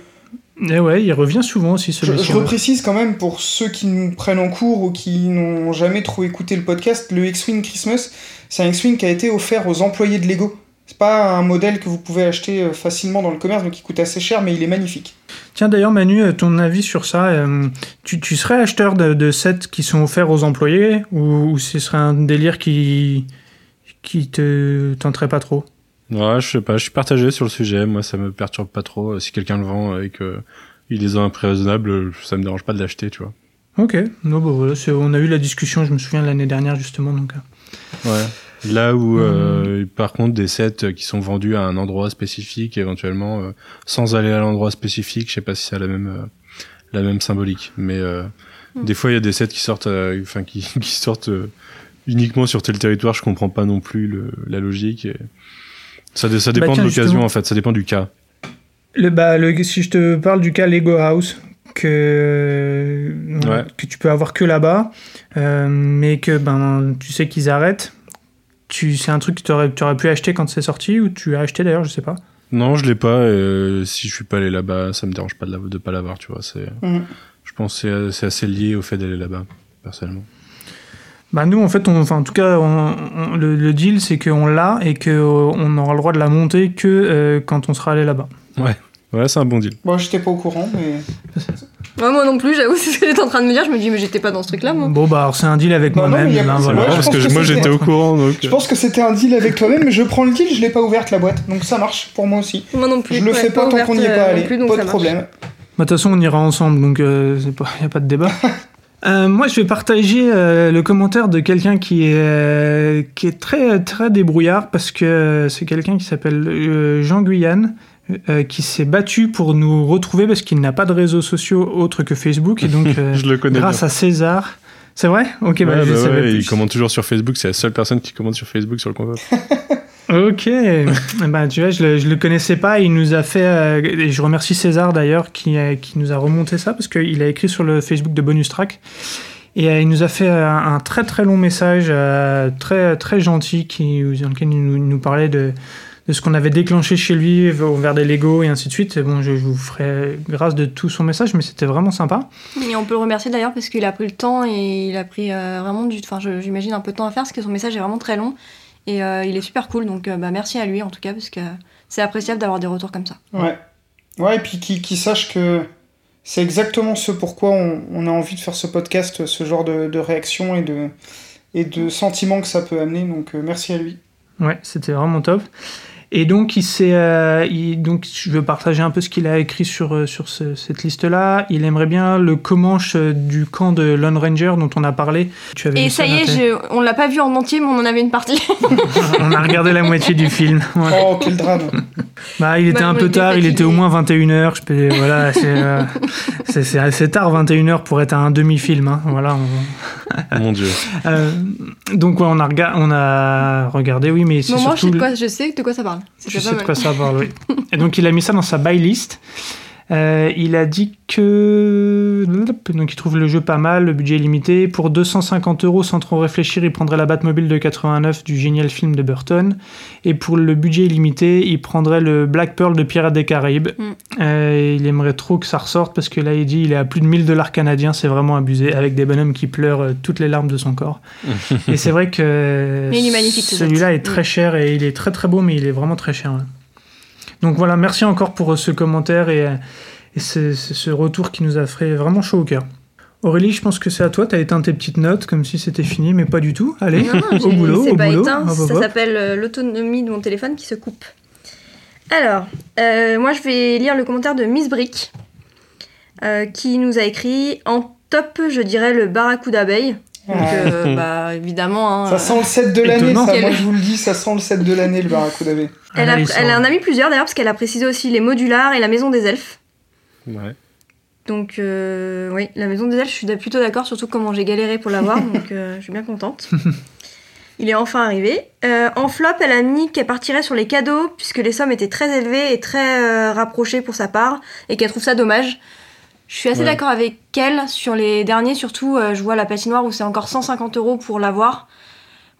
Et ouais, il revient souvent aussi je, celui-ci. je reprécise quand même pour ceux qui nous prennent en cours ou qui n'ont jamais trop écouté le podcast, le X-Wing Christmas, c'est un X-Wing qui a été offert aux employés de Lego. C'est pas un modèle que vous pouvez acheter euh, facilement dans le commerce, donc il coûte assez cher, mais il est magnifique. Tiens d'ailleurs Manu, euh, ton avis sur ça euh, tu, tu serais acheteur de, de sets qui sont offerts aux employés ou, ou ce serait un délire qui qui te tenterait pas trop? Ouais, je sais pas, je suis partagé sur le sujet. Moi, ça me perturbe pas trop. Si quelqu'un le vend et que il les a un prix raisonnable, ça me dérange pas de l'acheter, tu vois. Ok, non, bah voilà, on a eu la discussion, je me souviens de l'année dernière justement. Donc. Ouais. Là où, euh, par contre, des sets qui sont vendus à un endroit spécifique, éventuellement, euh, sans aller à l'endroit spécifique, je sais pas si c'est la même, euh, la même symbolique. Mais euh, Mm. des fois, il y a des sets qui sortent, euh, enfin, qui, qui sortent euh, uniquement sur tel territoire. Je comprends pas non plus le, la logique. Et... Ça, ça dépend tiens, de l'occasion, en fait. Ça dépend du cas. Le, bah, le, si je te parle du cas Lego House, que, Ouais. que tu peux avoir que là-bas, euh, mais que ben, tu sais qu'ils arrêtent, tu, c'est un truc que tu aurais, pu acheter quand c'est sorti, ou tu as acheté d'ailleurs, je sais pas. Non, je l'ai pas. Et, euh, si je suis pas allé là-bas, ça me dérange pas de, la- de pas l'avoir, tu vois. C'est, Mhm. je pense que c'est- c'est assez lié au fait d'aller là-bas, personnellement. Bah nous, en fait, on, enfin, en tout cas, on- on- le, le deal, c'est qu'on l'a et qu'on aura le droit de la monter que euh, quand on sera allé là-bas. Ouais, c'est un bon deal. Bon, j'étais pas au courant, mais. Ouais, moi non plus, j'avoue, c'est ce que j'étais en train de me dire. Je me dis, mais j'étais pas dans ce truc-là, moi. Bon, bah, alors, c'est un deal avec Bah non, moi-même. mais y a- ben, c'est C'est voilà. vrai, marrant je parce pense que, que moi c'était- j'étais au courant donc. Je pense que c'était un deal avec toi-même, mais je prends le deal, je l'ai pas ouverte la boîte, donc ça marche pour moi aussi. Moi non plus. Je le Ouais, fais pas tant ouverte, qu'on n'y est euh, pas non allé, plus, donc pas ça de marche. problème. Bah, De toute façon, on ira ensemble, donc il n'y a pas de débat. Euh, moi, je vais partager euh, le commentaire de quelqu'un qui est, euh, qui est très, très débrouillard parce que c'est quelqu'un qui s'appelle euh, Jean Guyane. Euh, qui s'est battu pour nous retrouver parce qu'il n'a pas de réseaux sociaux autres que Facebook et donc euh, Je le connais grâce bien. à César c'est vrai? Ok bah, je bah savais ouais, plus. il commente toujours sur Facebook, c'est la seule personne qui commente sur Facebook sur le compte. Ok, ben, tu vois, je le, je le connaissais pas. Il nous a fait, euh, et je remercie César d'ailleurs qui, qui nous a remonté ça parce qu'il a écrit sur le Facebook de Bonus Track et euh, il nous a fait euh, un, un très très long message euh, très très gentil qui dans lequel il nous, il nous parlait de de ce qu'on avait déclenché chez lui vers des Lego et ainsi de suite. Bon, je, je vous ferai grâce de tout son message, mais c'était vraiment sympa. Et on peut le remercier d'ailleurs parce qu'il a pris le temps et il a pris euh, vraiment du. Enfin, j'imagine un peu de temps à faire parce que son message est vraiment très long et euh, il est super cool. Donc, euh, bah, merci à lui en tout cas parce que c'est appréciable d'avoir des retours comme ça. Ouais. Ouais, et puis qui, qui sache que c'est exactement ce pourquoi on, on a envie de faire ce podcast, ce genre de, de réaction et de, et de sentiments que ça peut amener. Donc euh, merci à lui. Ouais, c'était vraiment top. Et donc, il s'est, euh, il- donc, je veux partager un peu ce qu'il a écrit sur, euh, sur ce- cette liste-là. Il aimerait bien le Comanche euh, du camp de Lone Ranger dont on a parlé. Tu avais Et ça y est, je- on l'a pas vu en entier, mais on en avait une partie. on a regardé la moitié du film. Ouais. Oh, quel drame. Bah, il était Bah, un on peu était tard, il était au moins 21h. Je peux, voilà, c'est, euh, c'est, assez tard, 21h, pour être un demi-film. hein. Voilà, on- Mon dieu. euh, donc, ouais, on, a rega- on a regardé, oui, mais c'est Bon, moi, je sais, surtout. de quoi, je sais de quoi ça parle. Je sais pas de quoi ça parle, oui. Et donc il a mis ça dans sa buy list. Euh, il a dit que donc il trouve le jeu pas mal, le budget est limité. Pour 250 euros, sans trop réfléchir, il prendrait la Batmobile de 89 du génial film de Burton. Et pour le budget illimité, il prendrait le Black Pearl de Pirates des Caraïbes. Mm. Euh, il aimerait trop que ça ressorte parce que là, il dit il est à plus de 1000 dollars canadiens, c'est vraiment abusé, avec des bonhommes qui pleurent euh, toutes les larmes de son corps. et c'est vrai que celui-là est très Mm. cher et il est très très beau, mais il est vraiment très cher. ouais. Donc voilà, merci encore pour euh, ce commentaire et, euh, et ce, ce- retour qui nous a fait vraiment chaud au cœur. Aurélie, je pense que c'est à toi, tu as éteint tes petites notes comme si c'était fini, mais pas du tout. Allez, Non, non, au boulot, c'est au pas boulot. éteint, Hop, hop, ça s'appelle euh, l'autonomie de mon téléphone qui se coupe. Alors, euh, moi je vais lire le commentaire de Miss Brick euh, qui nous a écrit en top, je dirais le barracuda d'abeille. Donc, euh, bah, évidemment. hein, Ça sent le set de l'année, ça. Moi, je vous le dis, ça sent le set de l'année, le Barracuda B. Elle, elle en a mis plusieurs d'ailleurs, parce qu'elle a précisé aussi les modulars et la maison des elfes. Ouais. Donc, euh, oui, la maison des elfes, je suis plutôt d'accord, surtout comment j'ai galéré pour l'avoir, donc euh, je suis bien contente. Il est enfin arrivé. Euh, en flop, elle a mis qu'elle partirait sur les cadeaux, puisque les sommes étaient très élevées et très rapprochées pour sa part, et qu'elle trouve ça dommage. Je suis assez Ouais. d'accord avec elle sur les derniers, surtout, je vois la patinoire où c'est encore 150 euros pour l'avoir.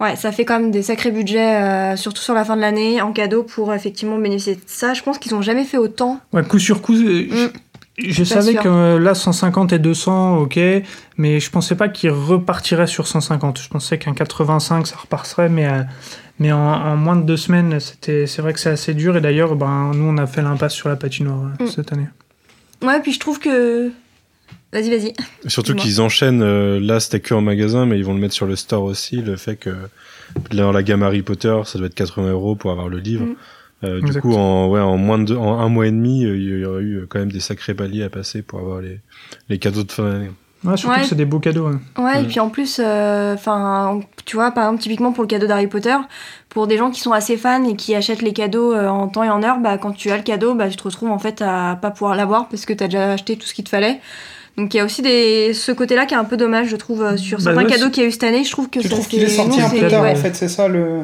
Ouais, ça fait quand même des sacrés budgets, euh, surtout sur la fin de l'année, en cadeau, pour effectivement bénéficier de ça. Je pense qu'ils ont jamais fait autant. Ouais, coup sur coup, euh, je, je savais sûr. que euh, là, 150 et 200, ok, mais je pensais pas qu'il repartirait sur 150. Je pensais qu'un 85, ça repartirait, mais, euh, mais en, en moins de deux semaines, c'était, c'est vrai que c'est assez dur. Et d'ailleurs, ben, nous, on a fait l'impasse sur la patinoire euh, Mm. cette année. Ouais, puis je trouve que. Vas-y, vas-y. Surtout qu'ils enchaînent, euh, là c'était que en magasin, mais ils vont le mettre sur le store aussi, le fait que dans la gamme Harry Potter, ça doit être 80 euros pour avoir le livre. Mm. Euh, du coup, en, ouais, en moins de deux- en un mois et demi, euh, il y aurait eu quand même des sacrés paliers à passer pour avoir les, les cadeaux de fin d'année. Ouais, surtout Ouais. que c'est des beaux cadeaux. hein. Ouais, et puis en plus, euh, enfin, tu vois, par exemple, typiquement pour le cadeau d'Harry Potter, pour des gens qui sont assez fans et qui achètent les cadeaux euh, en temps et en heure, bah, quand tu as le cadeau, bah, tu te retrouves en fait à pas pouvoir l'avoir parce que tu as déjà acheté tout ce qu'il te fallait. Donc il y a aussi des... ce côté-là qui est un peu dommage, je trouve, euh, sur Bah certains ouais, cadeaux qu'il y a eu cette année. Je trouve que Tu ça trouves qu'il est sorti un peu tard, ouais. en fait, c'est ça le.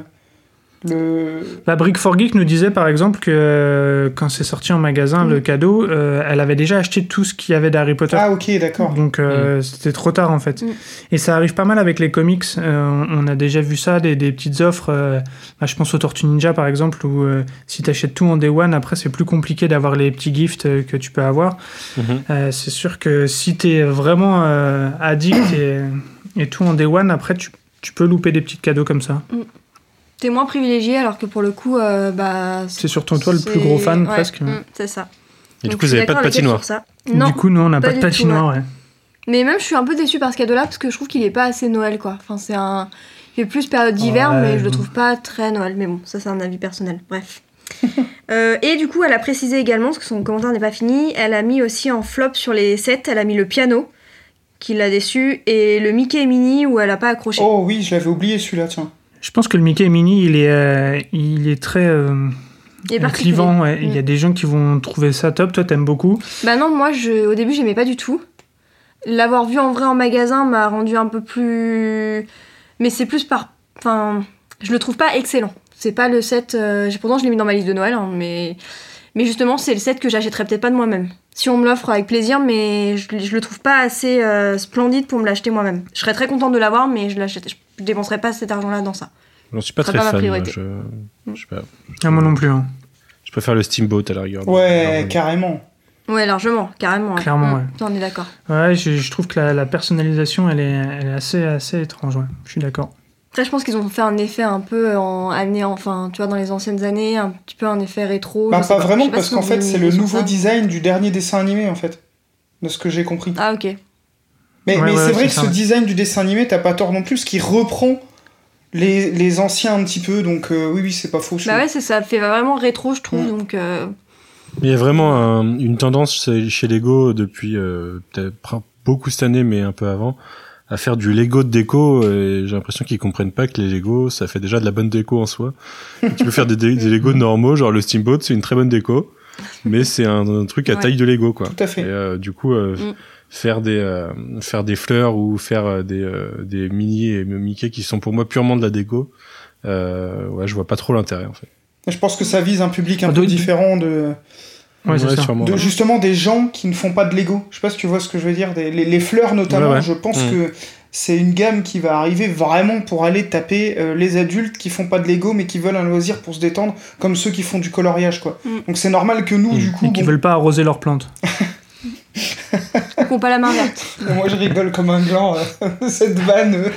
Le... La Brick for Geek nous disait par exemple que euh, quand c'est sorti en magasin, Mm. le cadeau, euh, elle avait déjà acheté tout ce qu'il y avait d'Harry Potter. Ah, ok, d'accord. Donc euh, c'était trop tard en fait. Mm. Et ça arrive pas mal avec les comics. Euh, on a déjà vu ça, des, des petites offres. euh, bah, je pense aux Tortues Ninja par exemple, où euh, si t'achètes tout en day one, après c'est plus compliqué d'avoir les petits gifts euh, que tu peux avoir. Euh, c'est sûr que si t'es vraiment euh, addict et, et tout en day one, après tu, tu peux louper des petits cadeaux comme ça. T'es moins privilégié alors que pour le coup, euh, bah. C'est surtout toi le plus gros fan ouais, presque. mm, c'est ça. Et du coup, vous suis avez pas de patinoire. ça. Non, Du coup, nous on n'a pas pas, de patinoire. ouais. Mais même, je suis un peu déçue par ce cadeau-là parce que je trouve qu'il est pas assez Noël, quoi. Enfin, c'est un. Il fait plus période d'hiver, Ouais, mais je le trouve pas très Noël. Mais bon, ça, c'est un avis personnel. Bref. Euh, et du coup, elle a précisé également, parce que son commentaire n'est pas fini, elle a mis aussi en flop sur les sets, elle a mis le piano, qui l'a déçu, et le Mickey et Minnie où elle a pas accroché. Oh oui, je l'avais oublié celui-là, tiens. Je pense que le Mickey Mini, il est, euh, il est très euh, Il est particulier. clivant. ouais. Il y a Mm. des gens qui vont trouver ça top. Toi, t'aimes beaucoup. Bah non, moi, je, au début, j'aimais pas du tout. L'avoir vu en vrai en magasin m'a rendu un peu plus. Mais c'est plus par. Enfin, je le trouve pas excellent. C'est pas le set. euh, Pourtant, je l'ai mis dans ma liste de Noël, hein, mais. Mais justement, c'est le set que j'achèterais peut-être pas de moi-même. Si on me l'offre avec plaisir, mais je, je le trouve pas assez euh, splendide pour me l'acheter moi-même. Je serais très contente de l'avoir, mais je l'achète. Je dépenserais pas cet argent-là dans ça. J'en suis pas très pas fan. moi, priorité. je, je sais pas. Ah, moi non plus. hein. Je préfère le Steamboat à la rigueur. Ouais, Alors, carrément. Ouais, largement, carrément. ouais. Clairement, Mm, ouais. on est d'accord. Ouais, je, je trouve que la, la personnalisation, elle est, elle est assez, assez étrange. Ouais. Je suis d'accord. Après, je pense qu'ils ont fait un effet un peu en année, enfin, tu vois, dans les anciennes années, un petit peu un effet rétro. Bah, sais pas vraiment, parce si qu'en fait, c'est le nouveau ça. design du dernier dessin animé, en fait. De ce que j'ai compris. Ah, ok. Mais, Ouais, mais ouais, c'est vrai que ça, ce design du dessin animé, t'as pas tort non plus, ce qui reprend les, les anciens un petit peu, donc euh, oui, oui, c'est pas faux. Bah ouais, c'est ça fait vraiment rétro, je trouve. Mm. Donc, euh, Il y a vraiment un- une tendance chez Lego depuis euh, peut-être beaucoup cette année, mais un peu avant, à faire du Lego de déco. Et j'ai l'impression qu'ils comprennent pas que les Lego, ça fait déjà de la bonne déco en soi. Et tu peux faire des, Lego normaux, genre le Steamboat, c'est une très bonne déco, mais c'est un, un truc à Ouais. taille de Lego, quoi. Tout à fait. Et euh, du coup, euh, Mm. faire des euh, faire des fleurs ou faire des euh, des Minnie et Mickey qui sont pour moi purement de la déco, euh, ouais, je vois pas trop l'intérêt en fait. Je pense que ça vise un public un Ça peu différent de, Ouais, c'est Ouais, ça. sûrement. de justement des gens qui ne font pas de Lego. Je sais pas si tu vois ce que je veux dire. Des- les, les fleurs notamment, Ouais, ouais. je pense Mm. que c'est une gamme qui va arriver vraiment pour aller taper euh, les adultes qui font pas de Lego mais qui veulent un loisir pour se détendre, comme ceux qui font du coloriage quoi. Mm. Donc c'est normal que nous Mm. du coup, Et qui bon, veulent pas arroser leurs plantes. N'ont pas la main verte. moi je rigole comme un gland euh, cette vanne. euh.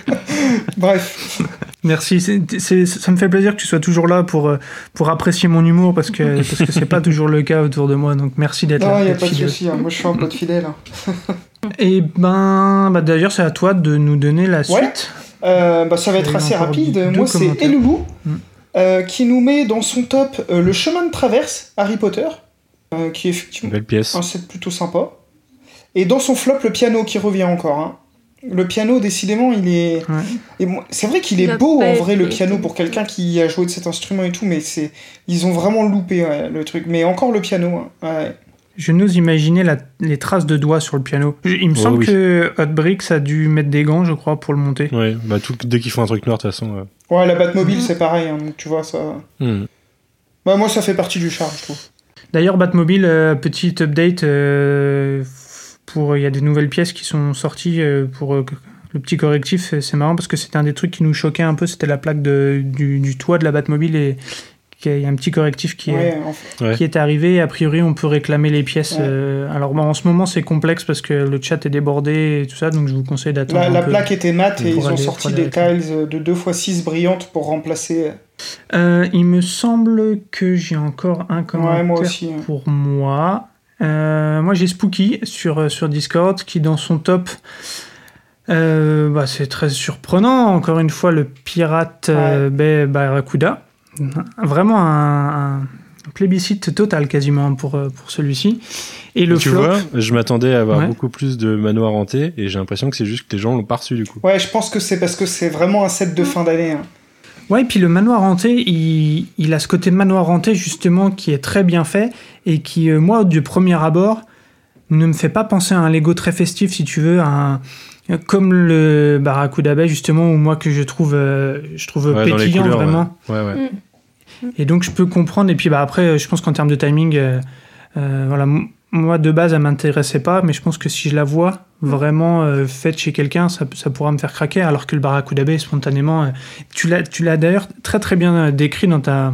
Bref, Merci, ça me fait plaisir que tu sois toujours là pour, euh, pour apprécier mon humour parce que parce que c'est pas toujours le cas autour de moi. Donc merci d'être non là. il y a pas de souci. hein. Moi je suis un pote fidèle. hein. Et ben, bah, d'ailleurs, c'est à toi de nous donner la Ouais. suite. Euh, bah, ça va être assez rapide. Moi, c'est. Eloulou Mm. euh, qui nous met dans son top euh, le chemin de traverse Harry Potter, euh, qui est effectivement Belle pièce. un set plutôt sympa. Et dans son flop, le piano qui revient encore. hein. Le piano, décidément, il est. Ouais. C'est vrai qu'il Il est beau en vrai le piano pour quelqu'un qui a joué de cet instrument et tout, mais c'est ils ont vraiment loupé ouais, le truc. Mais encore le piano. hein. Ouais. Je n'ose imaginer la- les traces de doigts sur le piano. Il me Oh, semble oui. que Hot Bricks a dû mettre des gants, je crois, pour le monter. Ouais, bah tout, dès qu'ils font un truc noir, de toute façon. euh, Ouais, la Batmobile, Mhm. c'est pareil. hein, donc tu vois ça. hmm. Bah moi, ça fait partie du charme, je trouve. D'ailleurs, Batmobile, euh, petite update euh, pour il y a des nouvelles pièces qui sont sorties euh, pour euh, le petit correctif. C'est marrant parce que c'était un des trucs qui nous choquait un peu. C'était la plaque de, du, du toit de la Batmobile et qu'il y a un petit correctif qui est Ouais, enfin, Ouais. qui est arrivé. A priori, on peut réclamer les pièces. Ouais. euh, alors, bon, en ce moment, c'est complexe parce que le chat est débordé et tout ça, donc je vous conseille d'attendre. La, un la peu. plaque était mate et ils ont sorti des tiles de 2x6 brillantes pour remplacer. Euh, il me semble que j'ai encore un commentaire Ouais, moi aussi. hein. pour moi. Euh, moi, j'ai Spooky sur, euh, sur Discord qui, dans son top, euh, bah, c'est très surprenant. Encore une fois, le pirate euh, Bay Barracuda. Vraiment un, un plébiscite total quasiment pour, pour celui-ci. Et le tu flop. vois, je m'attendais à avoir Ouais. beaucoup plus de manoirs hantés et j'ai l'impression que c'est juste que les gens l'ont pas reçu du coup. Ouais, je pense que c'est parce que c'est vraiment un set de fin d'année. hein. Ouais, et puis le manoir hanté, il, il a ce côté manoir hanté justement qui est très bien fait et qui, euh, moi, du premier abord, ne me fait pas penser à un Lego très festif, si tu veux, à un- comme le Barracuda Bay justement, où moi que je trouve, euh, je trouve Ouais, dans les pétillant couleurs, vraiment. Ouais, ouais. Et donc je peux comprendre. Et puis bah, après, je pense qu'en termes de timing, euh, euh, voilà, moi de base, elle m'intéressait pas, mais je pense que si je la vois vraiment euh, faite chez quelqu'un, ça, ça pourra me faire craquer. Alors que le Barracuda Bay, spontanément, euh, tu l'as, d'ailleurs très très bien euh, décrit dans ta,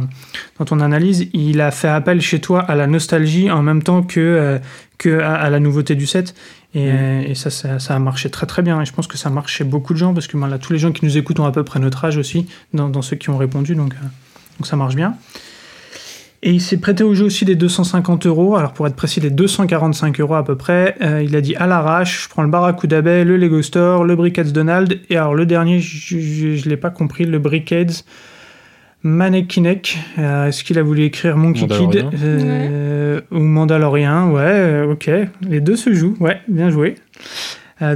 dans ton analyse. Il a fait appel chez toi à la nostalgie en même temps que, euh, que à, à la nouveauté du set. Et, euh, et ça, ça, ça a marché très très bien. Et je pense que ça marche chez beaucoup de gens parce que ben, là, tous les gens qui nous écoutent ont à peu près notre âge aussi, dans, dans ceux qui ont répondu. Donc, euh, donc ça marche bien. Et il s'est prêté au jeu aussi des 250 euros. Alors pour être précis, les 245 euros à peu près. Euh, il a dit à l'arrache, je prends le Barracuda Bay, le Lego Store, le Brickheads Donald. Et alors le dernier, je ne l'ai pas compris, le Brickheads Manekinek. Euh, Est-ce qu'il a voulu écrire Monkey Kid Mandalorian. euh, ou Mandalorien Ouais, euh, ok. Les deux se jouent. Ouais, bien joué.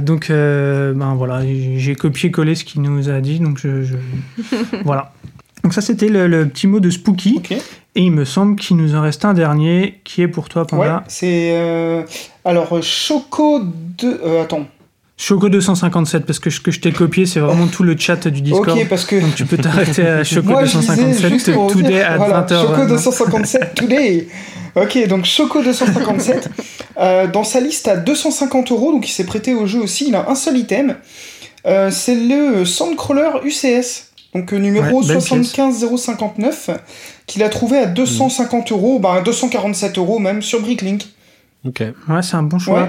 Donc, euh, ben voilà, j'ai copié-collé ce qu'il nous a dit. Donc, je, je- voilà. Donc, ça, c'était le, le petit mot de Spooky. Ok. Et il me semble qu'il nous en reste un dernier qui est pour toi, Ouais, Panda. c'est. euh, Alors, Choco de. euh, attends. Choco 257, parce que ce que je t'ai copié, c'est vraiment tout le chat du Discord. Ok, parce que. Donc, tu peux t'arrêter à Choco Moi, je disais 257 juste pour today at voilà, 20h. Choco 257 today. Ok, donc Choco 257. euh, dans sa liste à 250 euros, donc il s'est prêté au jeu aussi. Il a un seul item. C'est le Sandcrawler UCS. Donc numéro Ouais, belle 75059 qu'il a trouvé à 250 euros, bah, à 247 euros même sur Bricklink. Ok. Ouais, c'est un bon choix. Ouais.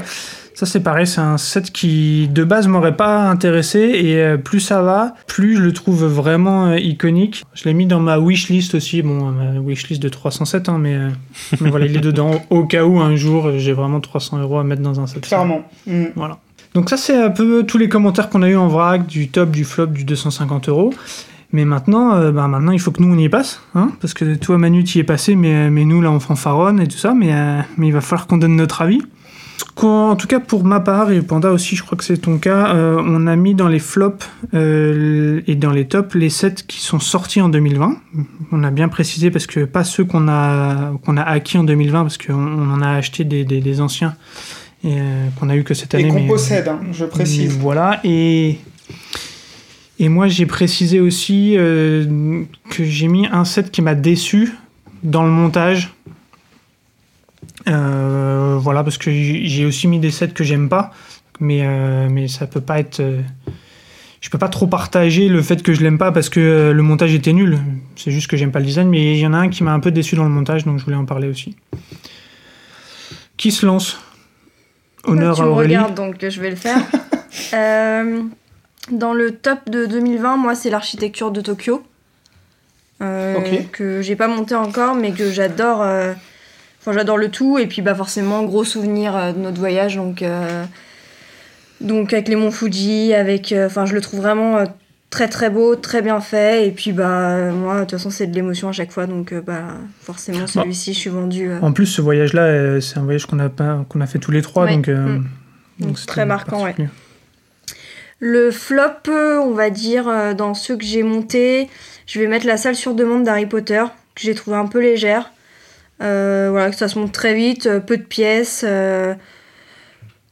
Ça, c'est pareil, c'est un set qui, de base, m'aurait pas intéressé. Et euh, plus ça va, plus je le trouve vraiment euh, iconique. Je l'ai mis dans ma wishlist aussi. Bon, ma wishlist de 307, hein, mais, euh, mais voilà, il est dedans au cas où un jour j'ai vraiment 300 euros à mettre dans un set. Clairement. Mm. Voilà. Donc ça, c'est un peu tous les commentaires qu'on a eu en vrac, du top, du flop, du 250 euros. Mais maintenant, euh, bah, maintenant, il faut que nous, on y passe. Hein parce que toi, Manu, tu y es passé, mais, mais nous, là, on fanfaronne et tout ça. Mais, euh, mais il va falloir qu'on donne notre avis. Qu'on- En tout cas, pour ma part, et Panda aussi, je crois que c'est ton cas, euh, on a mis dans les flops euh, et dans les tops les sets qui sont sortis en 2020. On a bien précisé parce que pas ceux qu'on a, qu'on a acquis en 2020, parce qu'on on en a acheté des, des- des anciens et qu'on a eu que cette Et année. qu'on mais- possède, hein, je précise. voilà, et, et moi j'ai précisé aussi euh, que j'ai mis un set qui m'a déçu dans le montage. Euh, voilà, parce que j'ai aussi mis des sets que j'aime pas, mais, euh, mais ça peut pas être. euh, je peux pas trop partager le fait que je l'aime pas parce que le montage était nul. C'est juste que j'aime pas le design, mais il y en a un qui m'a un peu déçu dans le montage, donc je voulais en parler aussi. Qui se lance? Honneur tu à me regardes, donc je vais le faire. Euh, dans le top de 2020, moi, c'est l'architecture de Tokyo. Euh, Ok. Que j'ai pas monté encore, mais que j'adore. euh, Enfin, j'adore le tout. Et puis, bah, forcément, gros souvenir euh, de notre voyage. Donc, euh, donc avec les monts Fuji, avec. euh, Enfin, je le trouve vraiment euh, très très beau, très bien fait. Et puis, bah, moi, de toute façon, c'est de l'émotion à chaque fois. Donc, euh, bah, forcément, celui-ci, je suis vendue. euh, En plus, ce voyage-là, euh, c'est un voyage qu'on a, pas- qu'on a fait tous les trois, Ouais. donc, euh, Mm. Donc, très marquant, ouais. Le flop, euh, on va dire, euh, dans ceux que j'ai montés, je vais mettre la salle sur demande d'Harry Potter, que j'ai trouvé un peu légère. Euh, voilà, que ça se monte très vite, peu de pièces, euh,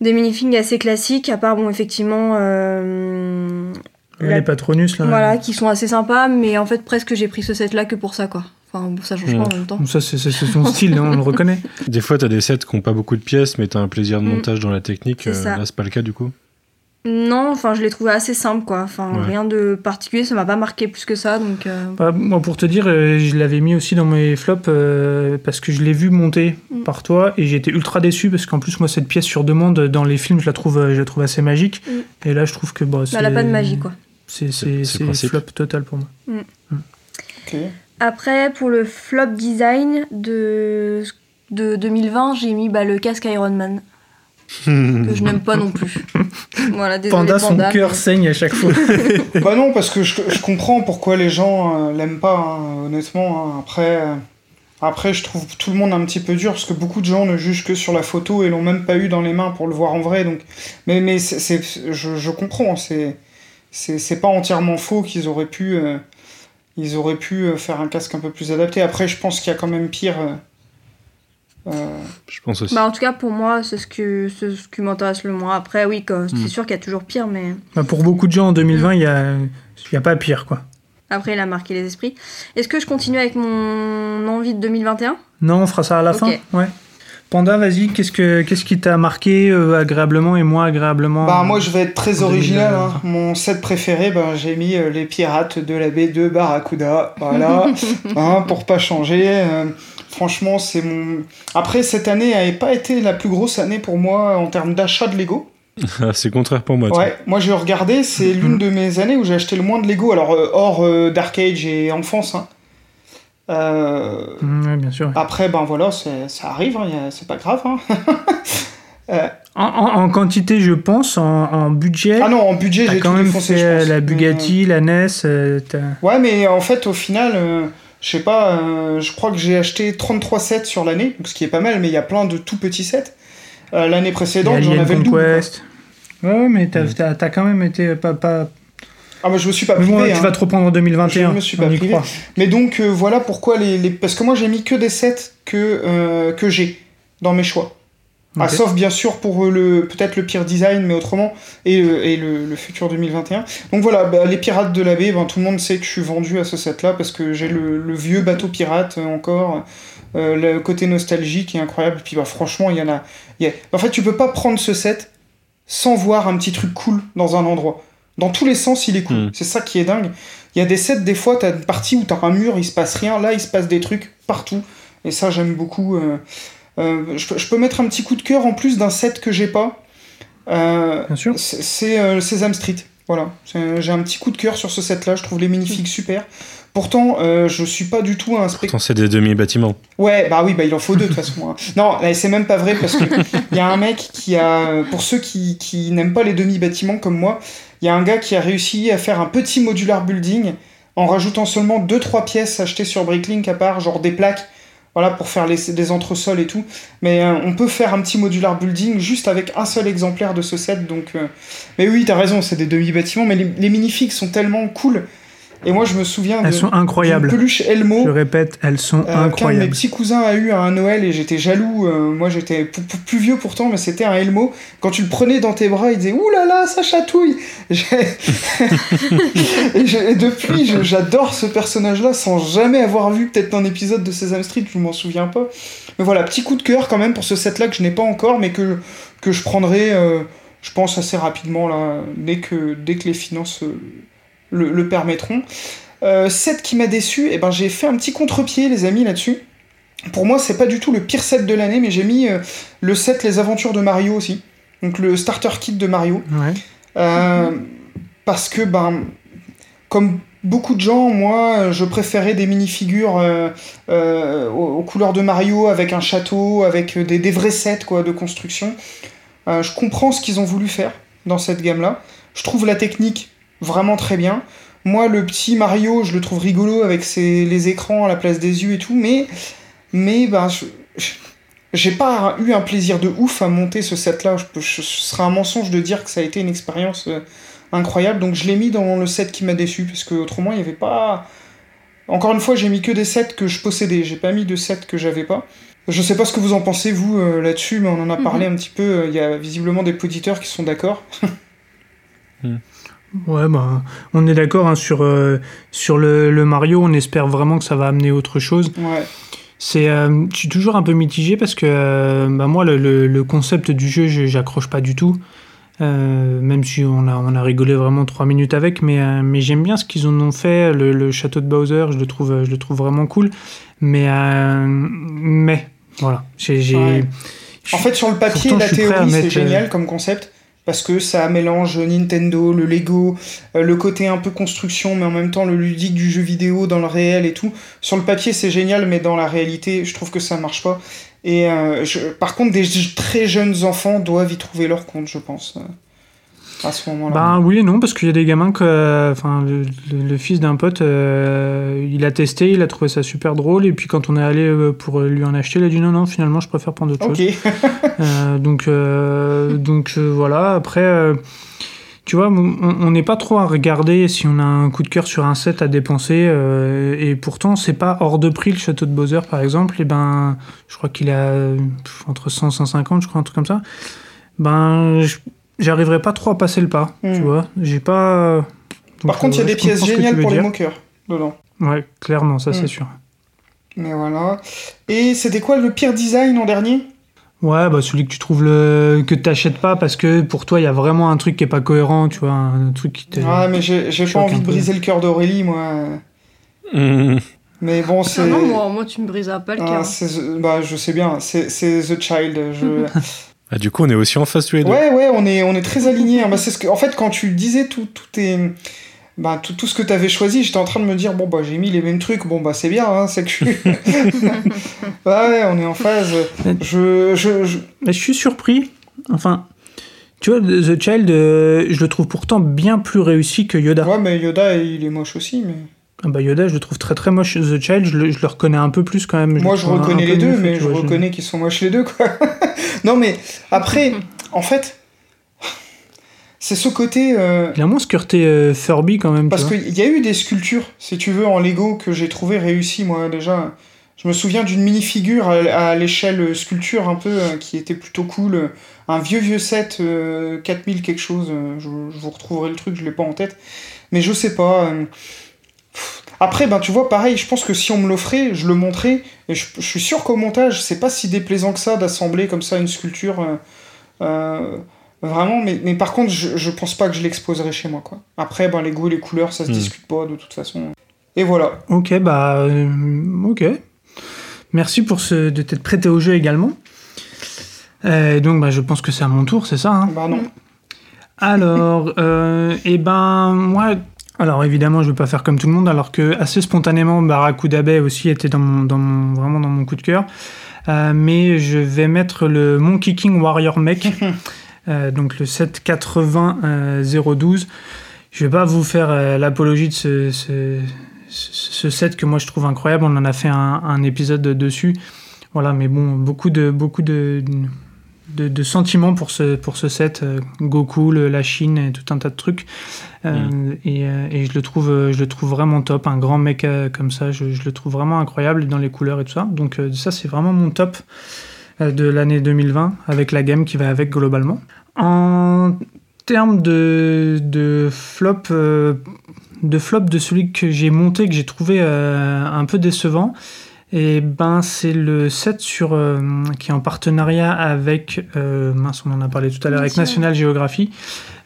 des minifigs assez classiques, à part, bon, effectivement, euh, La- Les Patronus, là. voilà, qui sont assez sympas, mais en fait, presque j'ai pris ce set-là que pour ça, quoi. Enfin, bon, ça change pas en même temps. Ça, c'est son style, hein, on le reconnaît. Des fois, t'as des sets qui ont pas beaucoup de pièces, mais t'as un plaisir de Mm. montage dans la technique. C'est Euh, ça. là, c'est pas le cas du coup. Non, enfin, je l'ai trouvé assez simple, quoi. Enfin, Ouais. rien de particulier, ça m'a pas marqué plus que ça, donc... euh, Bah, moi, pour te dire, euh, je l'avais mis aussi dans mes flops euh, parce que je l'ai vu monter Mm. par toi et j'étais ultra déçu parce qu'en plus, moi, cette pièce sur demande dans les films, je la trouve, je la trouve assez magique. Mm. Et là, je trouve que bah, bah, elle a pas de magie, quoi. C'est flop total pour moi. Ok. Après, pour le flop design de, de 2020, j'ai mis bah, le casque Iron Man, que je n'aime pas non plus. Voilà, désolé Panda, son Panda, cœur mais- saigne à chaque fois. bah non, parce que je, je comprends pourquoi les gens euh, l'aiment pas, hein, honnêtement. hein. Après, euh, après, je trouve tout le monde un petit peu dur, parce que beaucoup de gens ne jugent que sur la photo et l'ont même pas eu dans les mains pour le voir en vrai. Donc... Mais, mais c'est, c'est- je, je comprends, c'est, c'est, c'est pas entièrement faux qu'ils auraient pu, euh, ils auraient pu euh, faire un casque un peu plus adapté. Après, je pense qu'il y a quand même pire. Euh, euh, Je pense aussi. Bah, en tout cas, pour moi, c'est ce, que, c'est ce qui m'intéresse le moins. Après, oui, c'est Mm. sûr qu'il y a toujours pire, mais Bah, pour beaucoup de gens en 2020, il y a, il y a pas pire, quoi. après, il a marqué les esprits. Est-ce que je continue avec mon envie de 2021 Non, on fera ça à la fin. Ouais. Panda, vas-y, qu'est-ce, que, qu'est-ce qui t'a marqué euh, agréablement et moins agréablement Bah moi je vais être très en original, 2020. hein. mon set préféré, ben, j'ai mis euh, les pirates de la baie de Barracuda, voilà, hein, pour pas changer. Franchement c'est mon... Après cette année n'avait pas été la plus grosse année pour moi en termes d'achat de Lego. Ah, c'est contraire pour moi. Ouais, moi j'ai regardé, c'est l'une de mes années où j'ai acheté le moins de Lego, alors euh, hors euh, Dark Age et enfance. Hein. Euh, Mmh, ouais, bien sûr. après ben voilà, ça arrive, hein, c'est pas grave. Hein. En, en- en quantité, je pense, en, en budget, ah non, en budget j'ai quand tout même défoncé, fait je pense. la Bugatti, la NES. euh, t'as- Ouais, mais en fait, au final, euh, je sais pas, euh, je crois que j'ai acheté 33 sets sur l'année, donc ce qui est pas mal, mais il y a plein de tout petits sets. Euh, l'année précédente, j'en avais le double. quoi. Conquest. Ouais, ouais, mais t'as, t'as- t'as quand même été pas. pas... Ah, bah je me suis pas Mais bon, privé. tu hein. vas te reprendre en 2021. Je me suis pas privé. Mais donc, euh, voilà pourquoi les, les- Parce que moi, j'ai mis que des sets que, euh, que j'ai dans mes choix. Ah, sauf bien sûr pour euh, le peut-être le pire design, mais autrement, et, le- et le, le futur 2021. Donc voilà, bah, les pirates de la baie, ben, tout le monde sait que je suis vendu à ce set-là parce que j'ai le, le vieux bateau pirate euh, encore, euh, le côté nostalgique est incroyable. Puis bah, franchement, il y en a, y a- En fait, tu peux pas prendre ce set sans voir un petit truc cool dans un endroit. Dans tous les sens, il est cool. Mm. C'est ça qui est dingue. Il y a des sets, des fois, t'as une partie où t'as un mur, il se passe rien. Là, il se passe des trucs partout. Et ça, j'aime beaucoup. euh, euh, je, peux, je peux mettre un petit coup de cœur en plus d'un set que j'ai pas. Euh, Bien sûr. c'est euh, Sesame Street. Voilà. J'ai un petit coup de cœur sur ce set-là. Je trouve les magnifiques super. Pourtant, euh, je suis pas du tout un spectateur. Pourtant, c'est des demi-bâtiments. Ouais, bah oui, bah il en faut deux de toute façon. hein. Non, mais c'est même pas vrai parce que il y a un mec qui a, pour ceux qui, qui n'aiment pas les demi-bâtiments comme moi, il y a un gars qui a réussi à faire un petit modular building en rajoutant seulement deux trois pièces achetées sur Bricklink à part, genre des plaques, voilà pour faire des entresols et tout. Mais euh, on peut faire un petit modular building juste avec un seul exemplaire de ce set. Donc, euh, mais oui, t'as raison, c'est des demi-bâtiments, mais les, les minifigs sont tellement cool. Et moi, je me souviens Elles de sont incroyables. peluche Elmo. Je répète, elles sont Euh, qu'un de mes incroyables. petits cousins a eu à un Noël et j'étais jaloux. euh, moi j'étais plus vieux pourtant, mais c'était un Elmo. Quand tu le prenais dans tes bras, il disait Ouh là là, ça chatouille et, et depuis, j'adore ce personnage-là sans jamais avoir vu peut-être un épisode de Sesame Street, je m'en souviens pas. Mais voilà, petit coup de cœur quand même pour ce set-là que je n'ai pas encore, mais que, que je prendrai, euh, je pense, assez rapidement là, dès que, dès que les finances le, le permettront. Euh, set qui m'a déçu, et ben j'ai fait un petit contre-pied les amis là-dessus. Pour moi, c'est pas du tout le pire set de l'année, mais j'ai mis euh, le set Les Aventures de Mario aussi. Donc le starter kit de Mario. Ouais. Euh, parce que, ben, comme beaucoup de gens, moi, je préférais des minifigures euh, euh, aux, aux couleurs de Mario, avec un château, avec des, des vrais sets quoi, de construction. Je comprends ce qu'ils ont voulu faire dans cette gamme-là. Je trouve la technique vraiment très bien. Moi, le petit Mario, je le trouve rigolo avec ses, les écrans à la place des yeux et tout, mais, mais ben, j'ai pas eu un plaisir de ouf à monter ce set-là. Je je- ce serait un mensonge de dire que ça a été une expérience euh, incroyable, donc je l'ai mis dans le set qui m'a déçu, parce que autrement, il y avait pas. Encore une fois, j'ai mis que des sets que je possédais, j'ai pas mis de sets que j'avais pas. Je sais pas ce que vous en pensez, vous, euh, là-dessus, mais on en a parlé un petit peu. euh, Il y a visiblement des auditeurs qui sont d'accord. Ouais, bah, on est d'accord hein, sur, euh, sur le, le Mario. On espère vraiment que ça va amener autre chose. Ouais. C'est, euh, je suis toujours un peu mitigé parce que euh, bah, moi, le, le- le concept du jeu, je- j'accroche pas du tout. Même si on a, on a rigolé vraiment trois minutes avec, mais, mais j'aime bien ce qu'ils en ont fait. Le, château de Bowser, je le trouve, je le trouve vraiment cool. Mais, mais voilà, j'ai, Ouais. En fait, sur le papier, Pourtant, la théorie, c'est génial comme concept. Parce que ça mélange Nintendo, le Lego, euh, le côté un peu construction, mais en même temps le ludique du jeu vidéo dans le réel et tout. Sur le papier, c'est génial, mais dans la réalité, je trouve que ça marche pas. Et euh, par contre, des très jeunes enfants doivent y trouver leur compte, je pense, à ce moment-là. Ben oui et non, parce qu'il y a des gamins que. Enfin, le, le- le fils d'un pote, euh, il a testé, il a trouvé ça super drôle, et puis quand on est allé euh, pour lui en acheter, il a dit non, non, finalement, je préfère prendre autre ok. chose. Euh, donc, donc voilà, après. tu vois, on n'est pas trop à regarder si on a un coup de cœur sur un set à dépenser, et pourtant c'est pas hors de prix le château de Bowser par exemple, et ben je crois qu'il a entre 100 et 150, je crois, un truc comme ça. Ben je- j'arriverai pas trop à passer le pas, Hmm. tu vois. J'ai pas. donc, Par contre, il y a euh, des pièces géniales pour les moqueurs dedans. Ouais, clairement, ça Hmm. c'est sûr. Mais voilà. Et c'était quoi le pire design en dernier? Ouais, bah celui que tu trouves le que t'achètes pas parce que pour toi il y a vraiment un truc qui est pas cohérent, tu vois, un truc qui te. Ah, mais j'ai j'ai pas envie de peu. briser le cœur d'Aurélie, moi. Mmh. Mais bon, c'est. Ah non, moi, moi, tu me briseras pas le Ah, cœur. bah, je sais bien, c'est c'est The Child. Je... Ah, du coup, on est aussi en face tous les deux. ouais, ouais, on est, on est très alignés. hein. Bah, c'est ce que... En fait, quand tu disais tout, tout, tes... bah, tout, tout ce que tu avais choisi, j'étais en train de me dire, bon, bah, j'ai mis les mêmes trucs, bon, bah, c'est bien, hein, c'est que je suis. ouais, on est en phase. Je. je, je... Je suis surpris. Enfin, tu vois, The Child, euh, je le trouve pourtant bien plus réussi que Yoda. Ouais, mais Yoda, il est moche aussi, mais. Ah bah Yoda, je le trouve très très moche. The Child, je le, je le reconnais un peu plus quand même. Moi, je reconnais les deux, mieux mais je vois, reconnais qu'ils sont moches les deux, quoi. non, mais après, en fait, c'est ce côté. euh, Il a moins squirté euh, Furby quand même. Parce qu'il y a eu des sculptures, si tu veux, en Lego que j'ai trouvé réussies, moi, déjà. Je me souviens d'une mini-figure à, à l'échelle sculpture un peu euh, qui était plutôt cool. euh, Un vieux vieux set, euh, 4000 quelque chose. euh, je, je vous retrouverai le truc, je l'ai pas en tête. Mais je sais pas. Après, ben tu vois, pareil, je pense que si on me l'offrait, je le montrais. Et je, je suis sûr qu'au montage, c'est pas si déplaisant que ça d'assembler comme ça une sculpture. euh, euh, Vraiment, mais, mais par contre, je, je pense pas que je l'exposerai chez moi, quoi. Après, ben, les goûts et les couleurs, ça se Hmm. discute pas, de toute façon. Et voilà. Ok, bah. euh, ok. Merci pour ce, de t'être prêté au jeu également. Euh, donc, bah, je pense que c'est à mon tour, c'est ça hein? Bah non. Alors, euh, eh ben, moi, alors évidemment, je vais pas faire comme tout le monde, alors que assez spontanément, Barracuda Bay aussi était dans mon, dans mon, vraiment dans mon coup de cœur. Euh, mais je vais mettre le Monkey King Warrior Mech, euh, donc le 780 euh, 012. Je vais pas vous faire l'apologie de ce, ce, ce- ce set que moi je trouve incroyable. On en a fait un, un épisode dessus. Voilà, mais bon, beaucoup de, beaucoup de, de, de sentiments pour ce, pour ce set. euh, Goku, le- la Chine et tout un tas de trucs. Euh, et, euh, et je, le trouve, je le trouve vraiment top. Un grand mec comme ça, je, je le trouve vraiment incroyable dans les couleurs et tout ça. Donc ça, c'est vraiment mon top de l'année 2020 avec la gamme qui va avec globalement. En termes de, de flop, de flop de celui que j'ai monté, que j'ai trouvé euh, un peu décevant, et ben c'est le set sur, euh, qui est en partenariat avec, euh, mince on en a parlé tout à l'heure, avec National. Geography,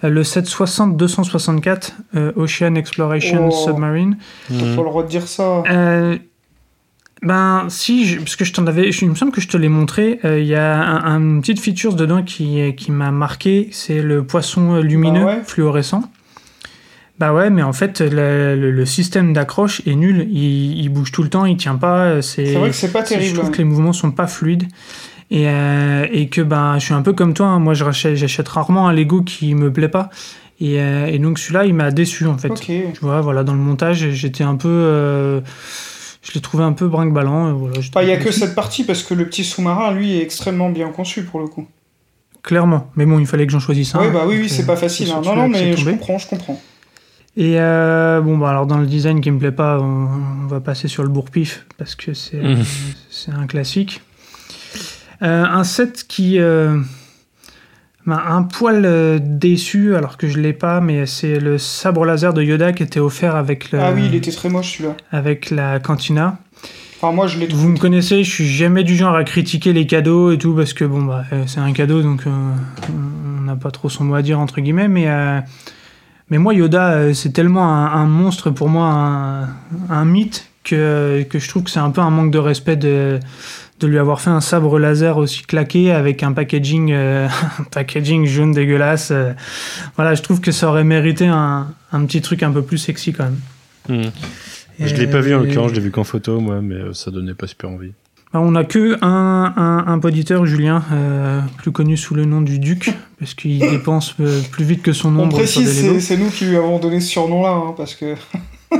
Euh, le set 60-264 euh, Ocean Exploration Oh. Submarine. T'as Mhm. pas le droit de dire ça. Euh, ben si, je- parce que je t'en avais, je- il me semble que je te l'ai montré. euh, Il y a un, un- une petite feature dedans qui, qui m'a marqué, c'est le poisson lumineux, Bah ouais. fluorescent. Bah ouais, mais en fait le, le- le système d'accroche est nul. Il, il bouge tout le temps, il tient pas. C'est vrai que c'est pas c'est- Je terrible. trouve ouais. que les mouvements sont pas fluides. Et, euh, et que ben, je suis un peu comme toi, hein. moi j'achète rarement un Lego qui me plaît pas. Et, euh, et donc celui-là, il m'a déçu en fait. Ok. Tu vois, voilà, dans le montage, j'étais un peu. euh, je l'ai trouvé un peu brinque-ballant. Voilà, Bah, il y a que cette partie parce que le petit sous-marin, lui, est extrêmement bien conçu pour le coup. Clairement. Mais bon, il fallait que j'en choisisse un. oui, bah oui, c'est pas facile. hein. Non, non, mais je comprends, je comprends. Et euh, bon, bah alors dans le design qui me plaît pas, on, on va passer sur le bourre-pif parce que c'est c'est un classique. Euh, un set qui euh, m'a un poil déçu alors que je l'ai pas, mais c'est le sabre laser de Yoda qui était offert avec, le, Ah oui, il était très moche celui-là. avec la cantina. Enfin, moi, je. Vous me connaissez, je suis jamais du genre à critiquer les cadeaux et tout parce que bon bah c'est un cadeau donc euh, on n'a pas trop son mot à dire entre guillemets mais euh, mais moi Yoda euh, c'est tellement un, un monstre pour moi un, un mythe que, que je trouve que c'est un peu un manque de respect de de lui avoir fait un sabre laser aussi claqué avec un packaging euh, un packaging jaune dégueulasse euh. voilà je trouve que ça aurait mérité un, un petit truc un peu plus sexy quand même Mhm. Je l'ai pas vu en l'occurrence, je l'ai vu qu'en photo moi, mais ça donnait pas super envie. On n'a que un, un, un poditeur, Julien, euh, plus connu sous le nom du Duc, parce qu'il dépense euh, plus vite que son On nombre sur précise, c'est nous qui lui avons donné ce surnom-là, hein, parce que.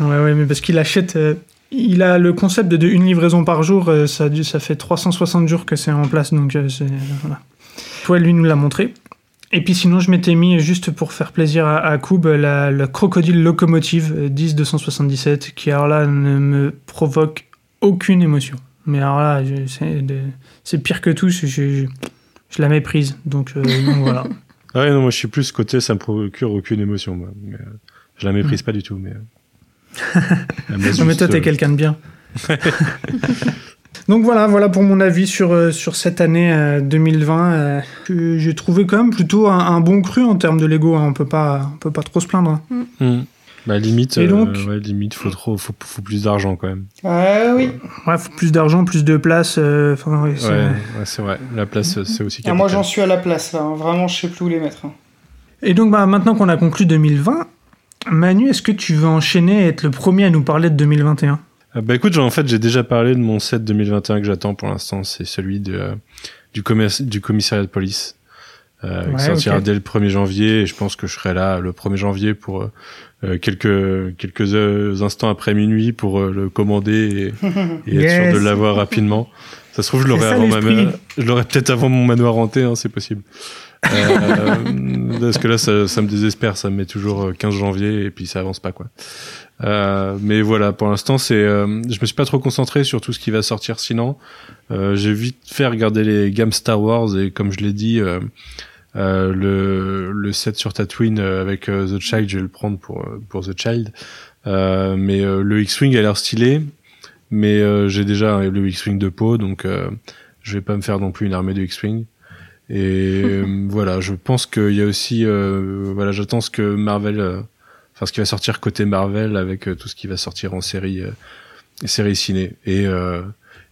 Ouais, ouais, mais parce qu'il achète. euh, il a le concept de, de une livraison par jour, ça, ça fait 360 jours que c'est en place, donc c'est. voilà. Toi, lui nous l'a montré. Et puis sinon, je m'étais mis, juste pour faire plaisir à, à Koub, la, la Crocodile Locomotive euh, 10-277, qui alors là ne me provoque aucune émotion. Mais alors là, c'est pire que tout, je, je, je la méprise. Donc, euh, donc voilà. Ah ouais, non, moi je suis plus côté, ça me procure aucune émotion, moi. Mais, euh, je la méprise pas du tout, mais. euh, Non mais juste, toi t'es euh, quelqu'un de bien. Donc voilà, voilà pour mon avis sur, sur cette année euh, 2020. euh, que j'ai trouvé quand même plutôt un, un bon cru en termes de Lego. hein, on peut pas, on peut pas trop se plaindre. hein. hmm. Bah limite, Et euh, donc ouais, limite, faut trop, faut, faut plus d'argent quand même. Ah oui. Ouais, faut plus d'argent, plus de place. euh, enfin, ouais, c'est- Ouais, ouais, c'est vrai. La place, euh, c'est aussi Ah, moi, j'en suis à la place, là. hein. Vraiment, je sais plus où les mettre. hein. Et donc bah, maintenant qu'on a conclu 2020, Manu, est-ce que tu veux enchaîner et être le premier à nous parler de 2021 Ah bah écoute, en fait, j'ai déjà parlé de mon set 2021 que j'attends pour l'instant. C'est celui de, euh, du, commerce, du commissariat de police. Euh, Ouais, qui sortira dès le 1er janvier. Et je pense que je serai là le 1er janvier pour euh, euh, quelques, quelques euh, instants après minuit pour euh, le commander et, et être sûr de l'avoir rapidement. Ça se trouve, je l'aurai C'est ça, avant ma je l'aurai peut-être avant mon manoir hanté, hein, c'est possible. Euh, parce que là, ça, ça me désespère, ça me met toujours euh, 15 janvier et puis ça avance pas quoi. Euh, mais voilà, pour l'instant, c'est, euh, je me suis pas trop concentré sur tout ce qui va sortir sinon. Euh, j'ai vite fait regarder les gammes Star Wars et comme je l'ai dit, euh, le, le set sur Tatooine euh, avec euh, The Child, je vais le prendre pour, euh, pour The Child. Euh, mais euh, le X-Wing a l'air stylé, mais euh, j'ai déjà le X-Wing de peau, donc euh, je vais pas me faire non plus une armée de X-Wing. Et voilà, je pense qu'il y a aussi, euh, voilà, j'attends ce que Marvel, enfin ce qui va sortir côté Marvel avec euh, tout ce qui va sortir en série, euh, série ciné. Et euh,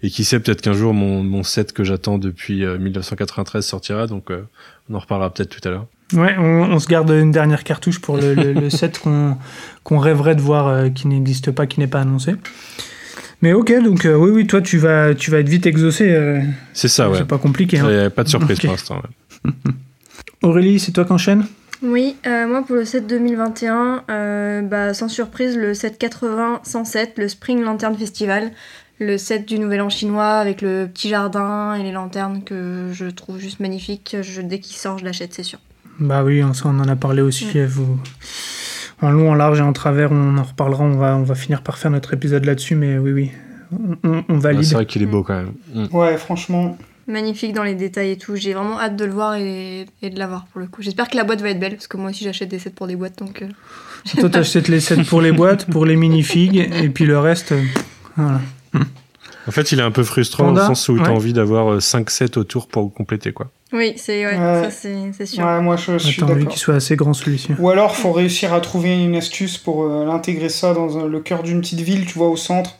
et qui sait, peut-être qu'un jour mon, mon set que j'attends depuis euh, 1993 sortira, donc euh, on en reparlera peut-être tout à l'heure. Ouais, on, on se garde une dernière cartouche pour le, le- le set qu'on qu'on rêverait de voir euh, qui n'existe pas, qui n'est pas annoncé. Mais ok, donc euh, oui, oui, toi tu vas, tu vas être vite exaucé. euh, C'est ça, ouais. C'est pas compliqué. Hein. pas de surprise pour l'instant. ouais. Aurélie, c'est toi qui enchaînes? Oui, euh, moi pour le set 2021, euh, bah, sans surprise, le set 80-107, le Spring Lantern Festival. Le set du Nouvel An chinois avec le petit jardin et les lanternes que je trouve juste magnifique. Je, dès qu'il sort, je l'achète, c'est sûr. Bah oui, on, on en a parlé aussi. Vous... En long, en large et en travers, on en reparlera. On va, on va finir par faire notre épisode là-dessus, mais oui, oui, on, on valide. c'est vrai qu'il est beau quand même. Mm. Ouais, franchement. Magnifique dans les détails et tout. J'ai vraiment hâte de le voir et, et de l'avoir pour le coup. J'espère que la boîte va être belle parce que moi aussi j'achète des sets pour des boîtes donc. Euh, Toi, t'achètes les sets pour les boîtes, pour les minifigs et puis le reste. Euh, voilà. En fait, il est un peu frustrant dans le sens où tu as envie d'avoir 5 sets autour pour compléter quoi. Oui, c'est ouais, c'est sûr. Ouais, moi je, je suis d'accord. qu'il soit assez grand celui-ci. Ou alors, faut réussir à trouver une astuce pour euh, l'intégrer ça dans le cœur d'une petite ville, tu vois, au centre.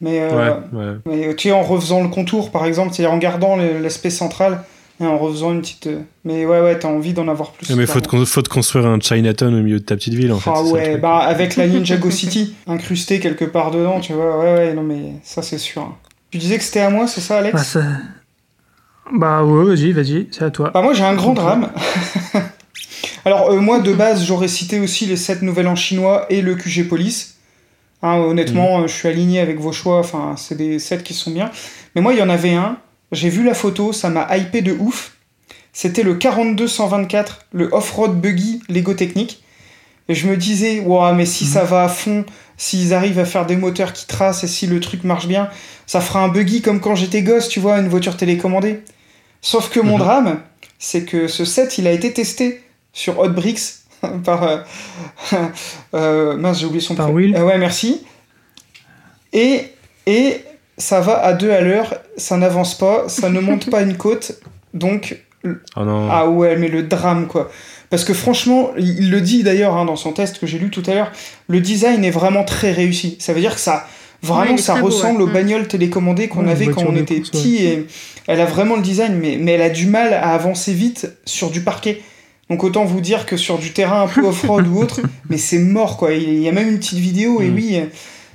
Mais, euh, ouais, mais tu sais, en refaisant le contour, par exemple, c'est-à-dire en gardant l'aspect central et en refaisant une petite. Euh, mais ouais, ouais, t'as envie d'en avoir plus. Mais faut te, faut te construire un Chinatown au milieu de ta petite ville, en fait. Ah ouais, bah avec la Ninjago City incrustée quelque part dedans, tu vois. Ouais, ouais, non, mais ça c'est sûr. Hein. Tu disais que c'était à moi, c'est ça, Alex? Bah, ça... bah ouais, vas-y, vas-y, c'est à toi. Bah moi j'ai un grand drame. Alors euh, moi de base j'aurais cité aussi les 7 nouvelles en chinois et le QG Police. Hein, honnêtement, mhm. je suis aligné avec vos choix, enfin, c'est des sets qui sont bien. Mais moi, il y en avait un, j'ai vu la photo, ça m'a hypé de ouf. C'était le 4224, le off-road buggy Lego Technique. Et je me disais, wow, mais si mhm. ça va à fond, s'ils arrivent à faire des moteurs qui tracent et si le truc marche bien, ça fera un buggy comme quand j'étais gosse, tu vois, une voiture télécommandée. Sauf que mon mhm. drame, c'est que ce set, il a été testé sur Hot Bricks par. Euh, euh, mince, j'ai oublié son Par Will. Euh, ouais, merci. Et, et ça va à deux à l'heure, ça n'avance pas, ça ne monte pas une côte, donc. Oh non. Ah ouais, mais le drame, quoi. Parce que franchement, il le dit d'ailleurs hein, dans son test que j'ai lu tout à l'heure, le design est vraiment très réussi. Ça veut dire que ça, vraiment, ça ressemble aux bagnoles télécommandées qu'on avait quand on était petit. Et elle a vraiment le design, mais, mais elle a du mal à avancer vite sur du parquet. Donc autant vous dire que sur du terrain un peu off-road ou autre, mais c'est mort quoi. Il y a même une petite vidéo et mm. oui,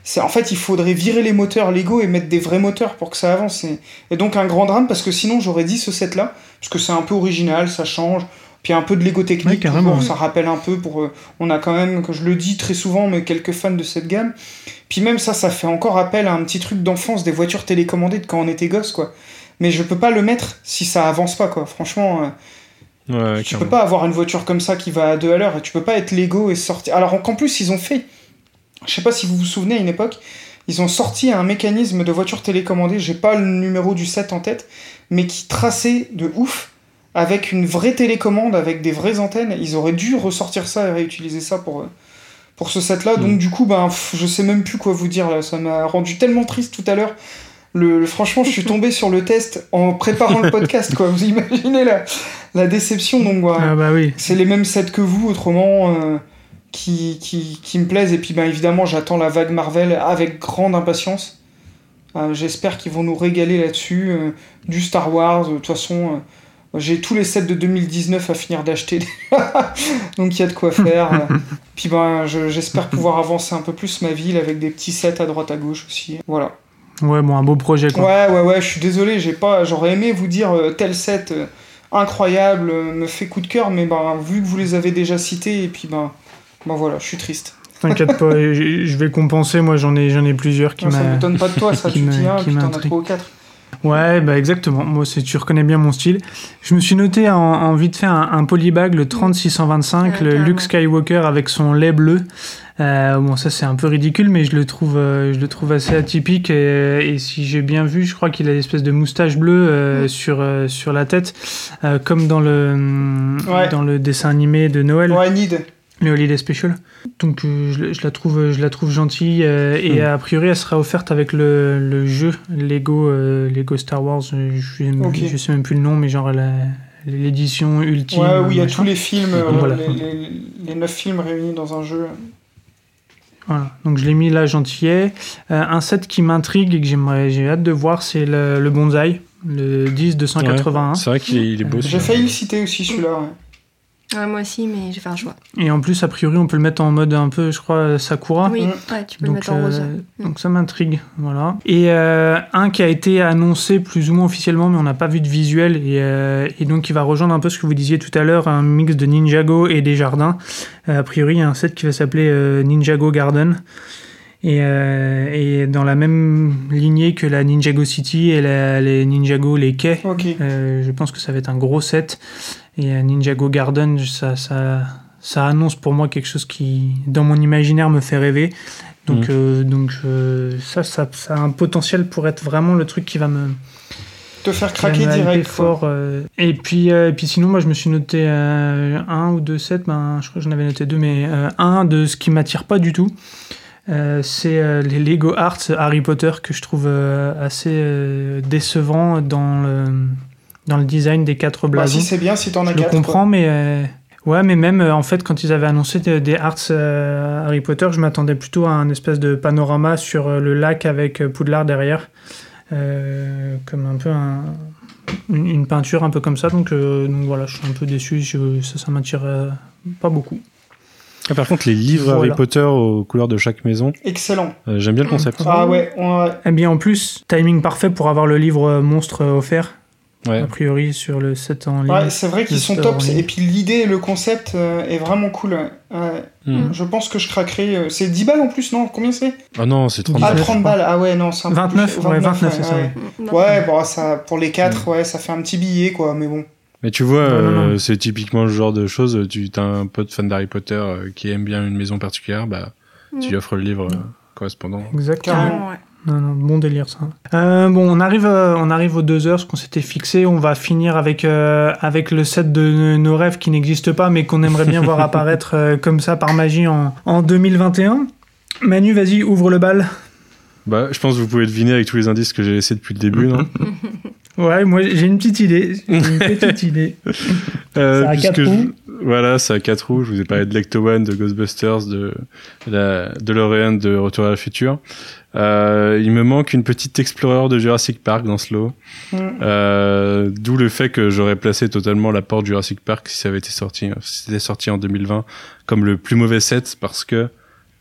c'est en fait il faudrait virer les moteurs Lego et mettre des vrais moteurs pour que ça avance. Et, donc un grand drame parce que sinon j'aurais dit ce set là parce que c'est un peu original, ça change. Puis un peu de Lego technique, ça rappelle un peu pour. Euh, on a quand même, que je le dis très souvent, mais quelques fans de cette gamme. Puis même ça, ça fait encore appel à un petit truc d'enfance des voitures télécommandées de quand on était gosse, quoi. Mais je peux pas le mettre si ça avance pas, quoi. Franchement, euh, tu peux pas avoir une voiture comme ça qui va à deux à l'heure et tu peux pas être Lego et sortir. Alors qu'en plus, ils ont fait. Je sais pas si vous vous souvenez à une époque, ils ont sorti un mécanisme de voiture télécommandée, j'ai pas le numéro du 7 en tête, mais qui traçait de ouf avec une vraie télécommande, avec des vraies antennes. Ils auraient dû ressortir ça et réutiliser ça pour, euh, pour ce set là. Donc, mm. du coup, ben, je sais même plus quoi vous dire là. Ça m'a rendu tellement triste tout à l'heure le, franchement, je suis tombé sur le test en préparant le podcast, quoi. Vous imaginez la, la déception, donc ah bah oui. c'est les mêmes sets que vous, autrement, euh, qui, qui, qui, me plaisent. Et puis, ben, évidemment, j'attends la vague Marvel avec grande impatience. Euh, j'espère qu'ils vont nous régaler là-dessus. Euh, du Star Wars, de toute façon, j'ai tous les sets de 2019 à finir d'acheter. donc, il y a de quoi faire. puis, ben, j'espère pouvoir avancer un peu plus ma ville avec des petits sets à droite à gauche aussi. Voilà. Ouais, bon, un beau projet quoi. Ouais, ouais, ouais, je suis désolé, j'ai pas, j'aurais aimé vous dire euh, tel set euh, incroyable, euh, me fait coup de cœur, mais ben, vu que vous les avez déjà cités, et puis ben, ben voilà, je suis triste. T'inquiète pas, je vais compenser, moi j'en ai, j'en ai plusieurs qui m'a. Ça m'étonne pas de toi, ça, tu dis un, puis t'en as trois ou quatre. Ouais, bah exactement. Moi, tu reconnais bien mon style. Je me suis noté en, en vite fait un, un polybag, le 3625, le Luke Skywalker avec son lait bleu. Euh, bon, ça c'est un peu ridicule, mais je le trouve, euh, je le trouve assez atypique. Et, si j'ai bien vu, je crois qu'il a une espèce de moustache bleue euh, sur, euh, sur la tête, comme dans le, dans le dessin animé de Noël. Ouais, Need. Le Holiday Special. Donc je, je, la trouve, je la trouve gentille et hmm. a priori elle sera offerte avec le, le jeu Lego, Lego Star Wars. Je, je, sais même plus le nom, mais genre l'édition ultime. Ouais, oui, il y a tous les films, les, neuf films réunis dans un jeu. Voilà, donc je l'ai mis là gentillet. Euh, un set qui m'intrigue et que j'aimerais, j'ai hâte de voir, c'est le, le bonsaï, le 10 281. c'est vrai qu'il est beau. J'ai failli le citer aussi celui-là. Ouais moi aussi, mais j'ai fait un choix. Et en plus, a priori, on peut le mettre en mode un peu, je crois, Sakura. Oui, ouais, tu peux le mettre en rose. Euh, donc ça m'intrigue, voilà. Et euh, un qui a été annoncé plus ou moins officiellement, mais on n'a pas vu de visuel, et, euh, et, donc qui va rejoindre un peu ce que vous disiez tout à l'heure, un mix de Ninjago et des jardins. a priori, il y a un set qui va s'appeler Ninjago Garden. Et, euh, et dans la même lignée que la Ninjago City et la- les Ninjago les quais, Ok. euh, je pense que ça va être un gros set. Et euh, Ninjago Garden, ça, ça, ça annonce pour moi quelque chose qui, dans mon imaginaire, me fait rêver. Donc, Mhm. euh, donc euh, ça, ça, ça a un potentiel pour être vraiment le truc qui va me, Te faire craquer direct. fort. euh. Et puis, euh, et puis sinon, moi, je me suis noté euh, un ou deux sets. Ben, je crois que j'en avais noté deux, mais euh, un de ce qui m'attire pas du tout. euh, c'est euh, les Lego Arts Harry Potter que je trouve euh, assez euh, décevant dans le, dans le design des quatre Bah, blasons. si c'est bien, si t'en as je le quatre. comprends, mais euh, ouais, mais même euh, en fait, quand ils avaient annoncé des, des Arts euh, Harry Potter, je m'attendais plutôt à un espèce de panorama sur euh, le lac avec euh, Poudlard derrière, euh, comme un peu un- une, une peinture un peu comme ça. Donc, euh, donc voilà, je suis un peu déçu. je- ça, ça m'attire euh, pas beaucoup. Ah, par contre, les livres Voilà. Harry Potter aux couleurs de chaque maison. Excellent. euh, j'aime bien le concept. Ah ouais, on- Eh bien, en plus, timing parfait pour avoir le livre monstre offert, Ouais. a priori, sur le set en ligne. ouais, c'est vrai qu'ils sont store top. en ligne. Et puis l'idée et le concept euh, est vraiment cool. ouais. Ouais. Hmm. Je pense que je craquerai. euh, C'est 10 balles en plus, non? Combien c'est? Ah non, c'est 30 Ah, 19, 30 balles. Ah ouais, non, c'est un peu 29, plus- ouais, 29, c'est ça, ouais. Ouais, bon, ça, pour les 4, ouais, ça fait un petit billet, quoi, mais bon. Mais tu vois, euh, c'est typiquement le genre de choses, tu as un pote fan d'Harry Potter euh, qui aime bien une maison particulière, bah, tu lui offres le livre euh, correspondant. Exactement. Non, non, bon délire ça. Euh, bon, on arrive, euh, on arrive aux deux heures, ce qu'on s'était fixé. On va finir avec, euh, avec le set de nos rêves qui n'existe pas, mais qu'on aimerait bien voir apparaître euh, comme ça par magie en, en 2021. Manu, vas-y, ouvre le bal. Bah, je pense que vous pouvez deviner avec tous les indices que j'ai laissés depuis le début, non? Ouais, moi j'ai une petite idée. J'ai une petite idée. Euh, Ça a puisque quatre je- roues. Voilà, ça a quatre roues. Je vous ai parlé de Lecto One, de Ghostbusters, de la DeLorean de Retour à la future. Euh, il me manque une petite Explorer de Jurassic Park dans ce lot. Mm. Euh, D'où le fait que j'aurais placé totalement la porte Jurassic Park si ça avait été sorti, si c'était sorti en 2020 comme le plus mauvais set parce que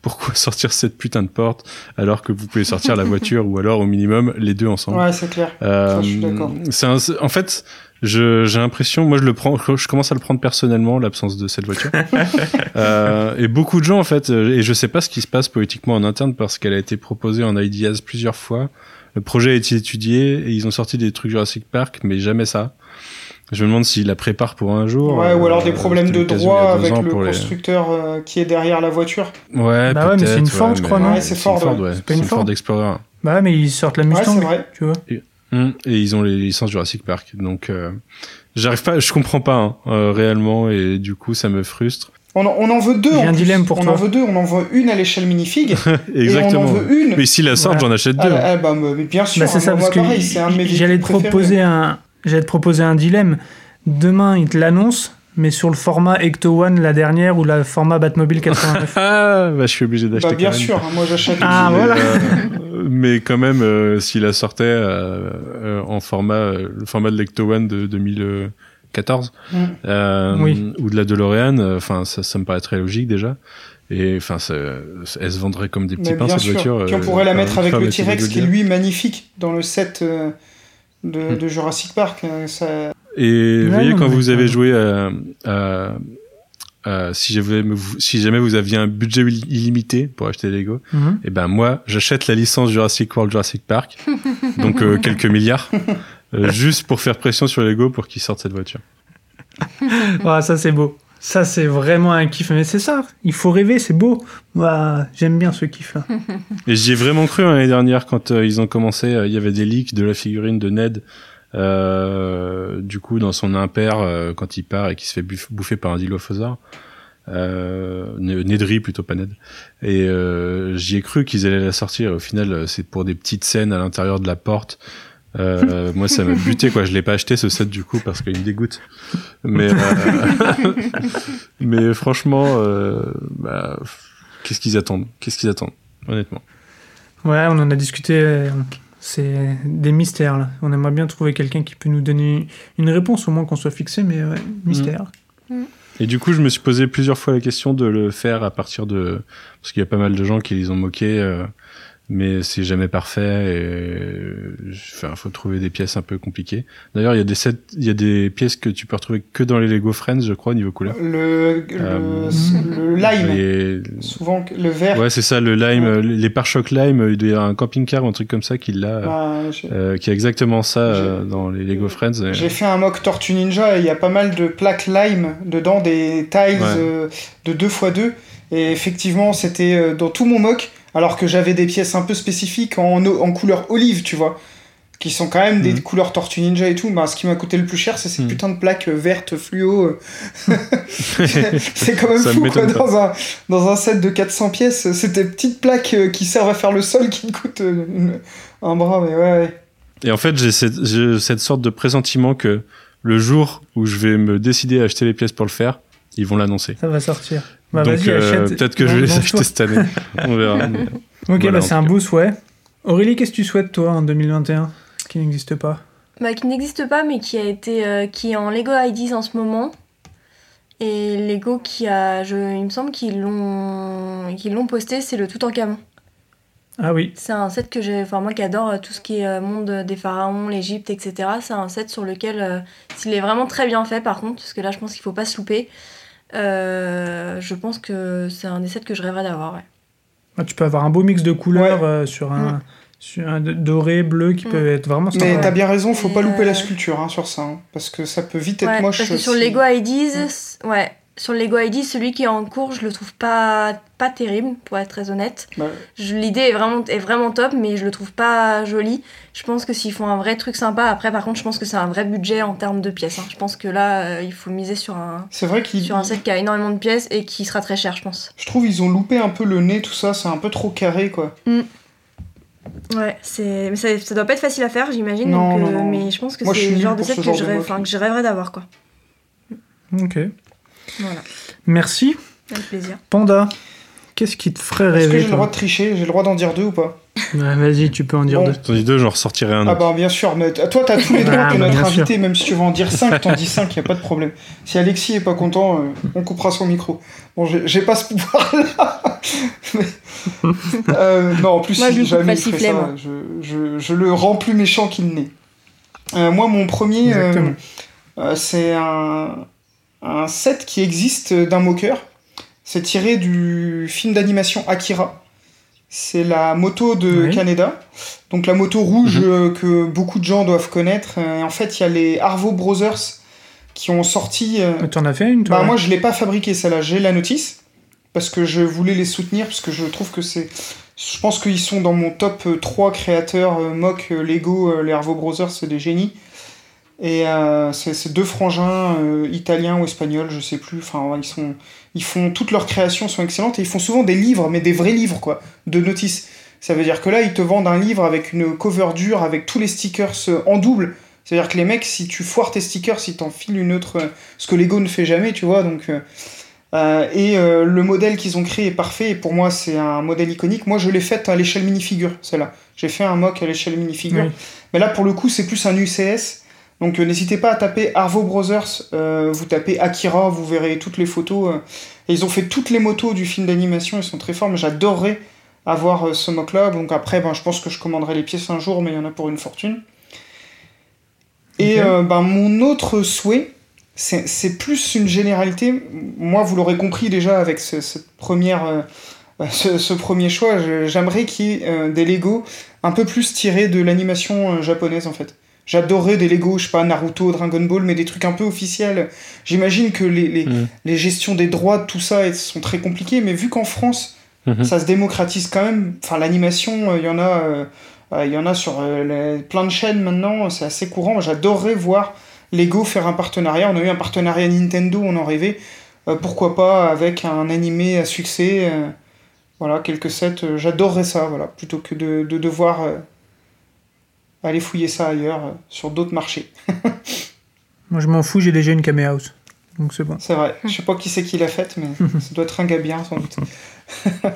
pourquoi sortir cette putain de porte alors que vous pouvez sortir la voiture ou alors au minimum les deux ensemble? Ouais, c'est clair. Euh, Ça, je suis d'accord. un- c'est- en fait, j'ai l'impression, moi je le prends, je commence à le prendre personnellement l'absence de cette voiture. euh, et beaucoup de gens en fait, euh, et je sais pas ce qui se passe politiquement en interne parce qu'elle a été proposée en ideas plusieurs fois. Le projet a été étudié et ils ont sorti des trucs Jurassic Park, mais jamais ça. Je me demande s'ils la préparent pour un jour. Ouais, ou alors Euh, des problèmes c'était de droit avec le les- constructeur euh, qui est derrière la voiture. Ouais, Bah ouais, mais c'est une Ford, ouais, je crois, mais- non Ouais, c'est Ford, Ford, ouais. ouais. C'est pas C'est une une Ford Ford. Explorer. Bah, mais ils sortent la Mustang, c'est vrai. tu vois. Hum, et ils ont les licences Jurassic Park. Donc, euh, j'arrive pas, je comprends pas hein, euh, réellement, et du coup, ça me frustre. On en, on en veut deux. J'ai en un plus. dilemme pour on toi. en veut deux. On en veut une à l'échelle minifig. Exactement. Et on en veut une. Mais s'ils la Voilà. j'en achète deux. ah, bah, mais bien sûr. Bah, c'est hein, ça, moi, parce que pareil, c'est un de mes j'allais te proposer un, j'allais te proposer un dilemme. Demain, ils te l'annoncent, mais sur le format Ecto One, la dernière, ou le format Batmobile 89. Ah, bah, je suis obligé d'acheter. Bah, bien quand même. sûr, hein, moi j'achète. Ah, voilà. euh, mais quand même, euh, s'il la sortait euh, euh, en format, euh, le format de l'Ecto One de 2014, Mm. euh, Oui. ou de la DeLorean, euh, enfin, ça, ça me paraît très logique déjà. Et enfin, elle se vendrait comme des petits pains cette sûr. voiture. Puis on euh, pourrait la mettre avec le T-Rex qui est lui magnifique dans le set euh, de, de Jurassic Park. euh, ça... Et Ouais, vous voyez, non, quand vous avez joué à, à- à- si, jamais, si jamais vous aviez un budget illimité pour acheter Lego, Mhm. et ben moi, j'achète la licence Jurassic World Jurassic Park, donc euh, quelques milliards, euh, juste pour faire pression sur Lego pour qu'ils sortent cette voiture. Ah, ça c'est beau. Ça c'est vraiment un kiff. Mais c'est ça, il faut rêver, c'est beau. Ouah, J'aime bien ce kiff-là. Et j'y ai vraiment cru hein, l'année dernière quand euh, ils ont commencé, euh, il y avait des leaks de la figurine de Ned. Euh, du coup, dans son impair, euh, quand il part et qu'il se fait buff- bouffer par un dilophosaure, euh, Ne- Nedry plutôt pas Ned. Et euh, j'y ai cru qu'ils allaient la sortir. Au final, euh, c'est pour des petites scènes à l'intérieur de la porte. Euh, moi, ça m'a buté quoi. Je l'ai pas acheté ce set du coup parce qu'il me dégoûte. Mais euh, mais franchement, euh, bah, qu'est-ce qu'ils attendent? Qu'est-ce qu'ils attendent? Honnêtement. Ouais, on en a discuté. C'est des mystères là. On aimerait bien trouver quelqu'un qui peut nous donner une réponse, au moins qu'on soit fixé, mais ouais, mystère. Et du coup, je me suis posé plusieurs fois la question de le faire à partir de... Parce qu'il y a pas mal de gens qui les ont moqués. euh, mais c'est jamais parfait et enfin faut trouver des pièces un peu compliquées. D'ailleurs, il y a des sets, il y a des pièces que tu peux retrouver que dans les Lego Friends, je crois, niveau couleur. Le, le, Euh, le lime, Et- souvent le vert. Ouais, c'est ça, le lime, euh, les pare-chocs lime, il y avoir un camping-car ou un truc comme ça qui l'a, Bah, euh, qui a exactement ça euh, dans les Lego Friends. et- J'ai fait un mock Tortue Ninja et il y a pas mal de plaques lime dedans, des tiles Ouais. euh, de 2x2. Et effectivement, c'était euh, dans tout mon mock, alors que j'avais des pièces un peu spécifiques en, en couleur olive, tu vois, qui sont quand même des Mhm. couleurs Tortue Ninja et tout. Bah, ce qui m'a coûté le plus cher, c'est ces Mhm. putains de plaques vertes fluo. c'est quand même fou, quoi, dans un, dans un set de 400 pièces. C'est des petites plaques euh, qui servent à faire le sol qui coûtent euh, une- un bras, mais ouais, ouais. Et en fait, j'ai cette, j'ai cette sorte de pressentiment que le jour où je vais me décider à acheter les pièces pour le faire, ils vont l'annoncer. Ça va sortir. Bah, Donc vas-y, euh, achète. peut-être que je vais les acheter cette année. On verra. mais- Ok, Voilà, bah, en c'est tout un beau souhait. Aurélie, qu'est-ce que tu souhaites toi en 2021 qui n'existe pas? Bah, qui n'existe pas, mais qui a été, euh, qui est en Lego IDs en ce moment. Et Lego qui a, je, il me semble qu'ils l'ont, qu'ils l'ont posté, c'est le Toutankhamon. Ah oui. C'est un set que j'ai, enfin moi qui adore euh, tout ce qui est euh, monde des pharaons, l'Égypte, etc. C'est un set sur lequel, euh, s'il est vraiment très bien fait par contre, parce que là je pense qu'il faut pas se louper. Euh, je pense que c'est un des sets que je rêverais d'avoir. Ouais. Ah, tu peux avoir un beau mix de couleurs Ouais. euh, sur un, Mm. sur un doré, bleu qui Mm. peut être vraiment Mais sympa. t'as bien raison, faut Et, pas louper euh, la sculpture hein, sur ça, hein, parce que ça peut vite être Ouais, moche. parce que sur Lego IDs, c- ouais, sur le Lego IDs, celui qui est en cours, je le trouve pas, pas terrible, pour être très honnête. Bah, L'idée est vraiment, est vraiment top, mais je le trouve pas joli. Je pense que s'ils font un vrai truc sympa, après par contre, je pense que c'est un vrai budget en termes de pièces. hein. Je pense que là, euh, il faut miser sur un, vrai sur un set qui a énormément de pièces et qui sera très cher, je pense. je trouve ils ont loupé un peu le nez, tout ça, c'est un peu trop carré quoi. Ouais, c'est, mais ça, ça doit pas être facile à faire, j'imagine. Donc, euh. Mais je pense que c'est le genre de set ce que je, rêve- que je rêverais d'avoir, quoi. Ok. Voilà, Merci. avec plaisir. Panda, qu'est-ce qui te ferait Est-ce que rêver j'ai le droit de tricher? J'ai le droit d'en dire deux ou pas? Ouais, Vas-y, tu peux en dire Bon. deux. Tandis deux, j'en ressortirai un Ah autre. bah bien sûr, mais t- toi t'as tous les droits Ah, de notre invité, même si tu veux en dire 5, t'en dis 5, y a pas de problème. Si Alexis est pas content, euh, on coupera son micro. Bon, j'ai pas ce pouvoir-là. Mais- Euh, non, en plus, Moi, je jamais ça, je, je, je le rends plus méchant qu'il n'est. Euh, moi, mon premier, euh, euh, c'est un, un set qui existe d'un moqueur. C'est tiré du film d'animation Akira. C'est la moto de Oui. Canada. Donc la moto rouge Mhm. euh, que beaucoup de gens doivent connaître. Et en fait, il y a les Arvo Brothers qui ont sorti. euh, T'en as fait une toi bah, moi, je l'ai pas fabriqué celle-là. J'ai la notice parce que je voulais les soutenir parce que je trouve que c'est. Je pense qu'ils sont dans mon top euh, 3 créateurs euh, mock euh, Lego. les Arvo Brothers, c'est des génies. Et euh, c'est c'est deux frangins euh, italiens ou espagnols, je sais plus. Enfin, ils sont, ils font toutes leurs créations sont excellentes et ils font souvent des livres, mais des vrais livres quoi, de notices. Ça veut dire que là, ils te vendent un livre avec une cover dure, avec tous les stickers euh, en double. C'est-à-dire que les mecs, si tu foires tes stickers, si t'en files une autre, euh, ce que Lego ne fait jamais, tu vois. Donc, euh, euh, et euh, le modèle qu'ils ont créé est parfait. Et pour moi, c'est un modèle iconique. Moi, je l'ai fait à l'échelle minifigure, celle-là. J'ai fait un mock à l'échelle minifigure. Oui. Mais là, pour le coup, c'est plus un UCS. Donc, euh, n'hésitez pas à taper Arvo Brothers. euh, vous tapez Akira, vous verrez toutes les photos. euh. et ils ont fait toutes les motos du film d'animation. Ils sont très forts. Mais j'adorerais avoir ce mock-là. Donc, après, ben, je pense que je commanderai les pièces un jour, mais il y en a pour une fortune. Et euh, ben, mon autre souhait, c'est plus une généralité. Moi, vous l'aurez compris déjà avec ce, cette première, euh, ce, ce premier choix, j'aimerais qu'il y ait euh, des Lego un peu plus tirés de l'animation japonaise en fait. J'adorerais des Lego, je sais pas, Naruto, Dragon Ball, mais des trucs un peu officiels. J'imagine que les, les, Mhm. les gestions des droits, tout ça, sont très compliquées, mais vu qu'en France, Mhm. ça se démocratise quand même. Enfin, l'animation, euh, il y en a, euh, euh, il y en a sur euh, les- plein de chaînes maintenant. C'est assez courant. J'adorerais voir Lego faire un partenariat. On a eu un partenariat Nintendo, on en rêvait. Euh, pourquoi pas avec un animé à succès. euh, voilà, quelques sets. J'adorerais ça, voilà, plutôt que de, de devoir aller fouiller ça ailleurs, euh, sur d'autres marchés. Moi, je m'en fous, j'ai déjà une Kame House. Donc c'est bon. C'est vrai. Je sais pas qui c'est qui l'a faite, mais ça doit être un gars bien, sans doute.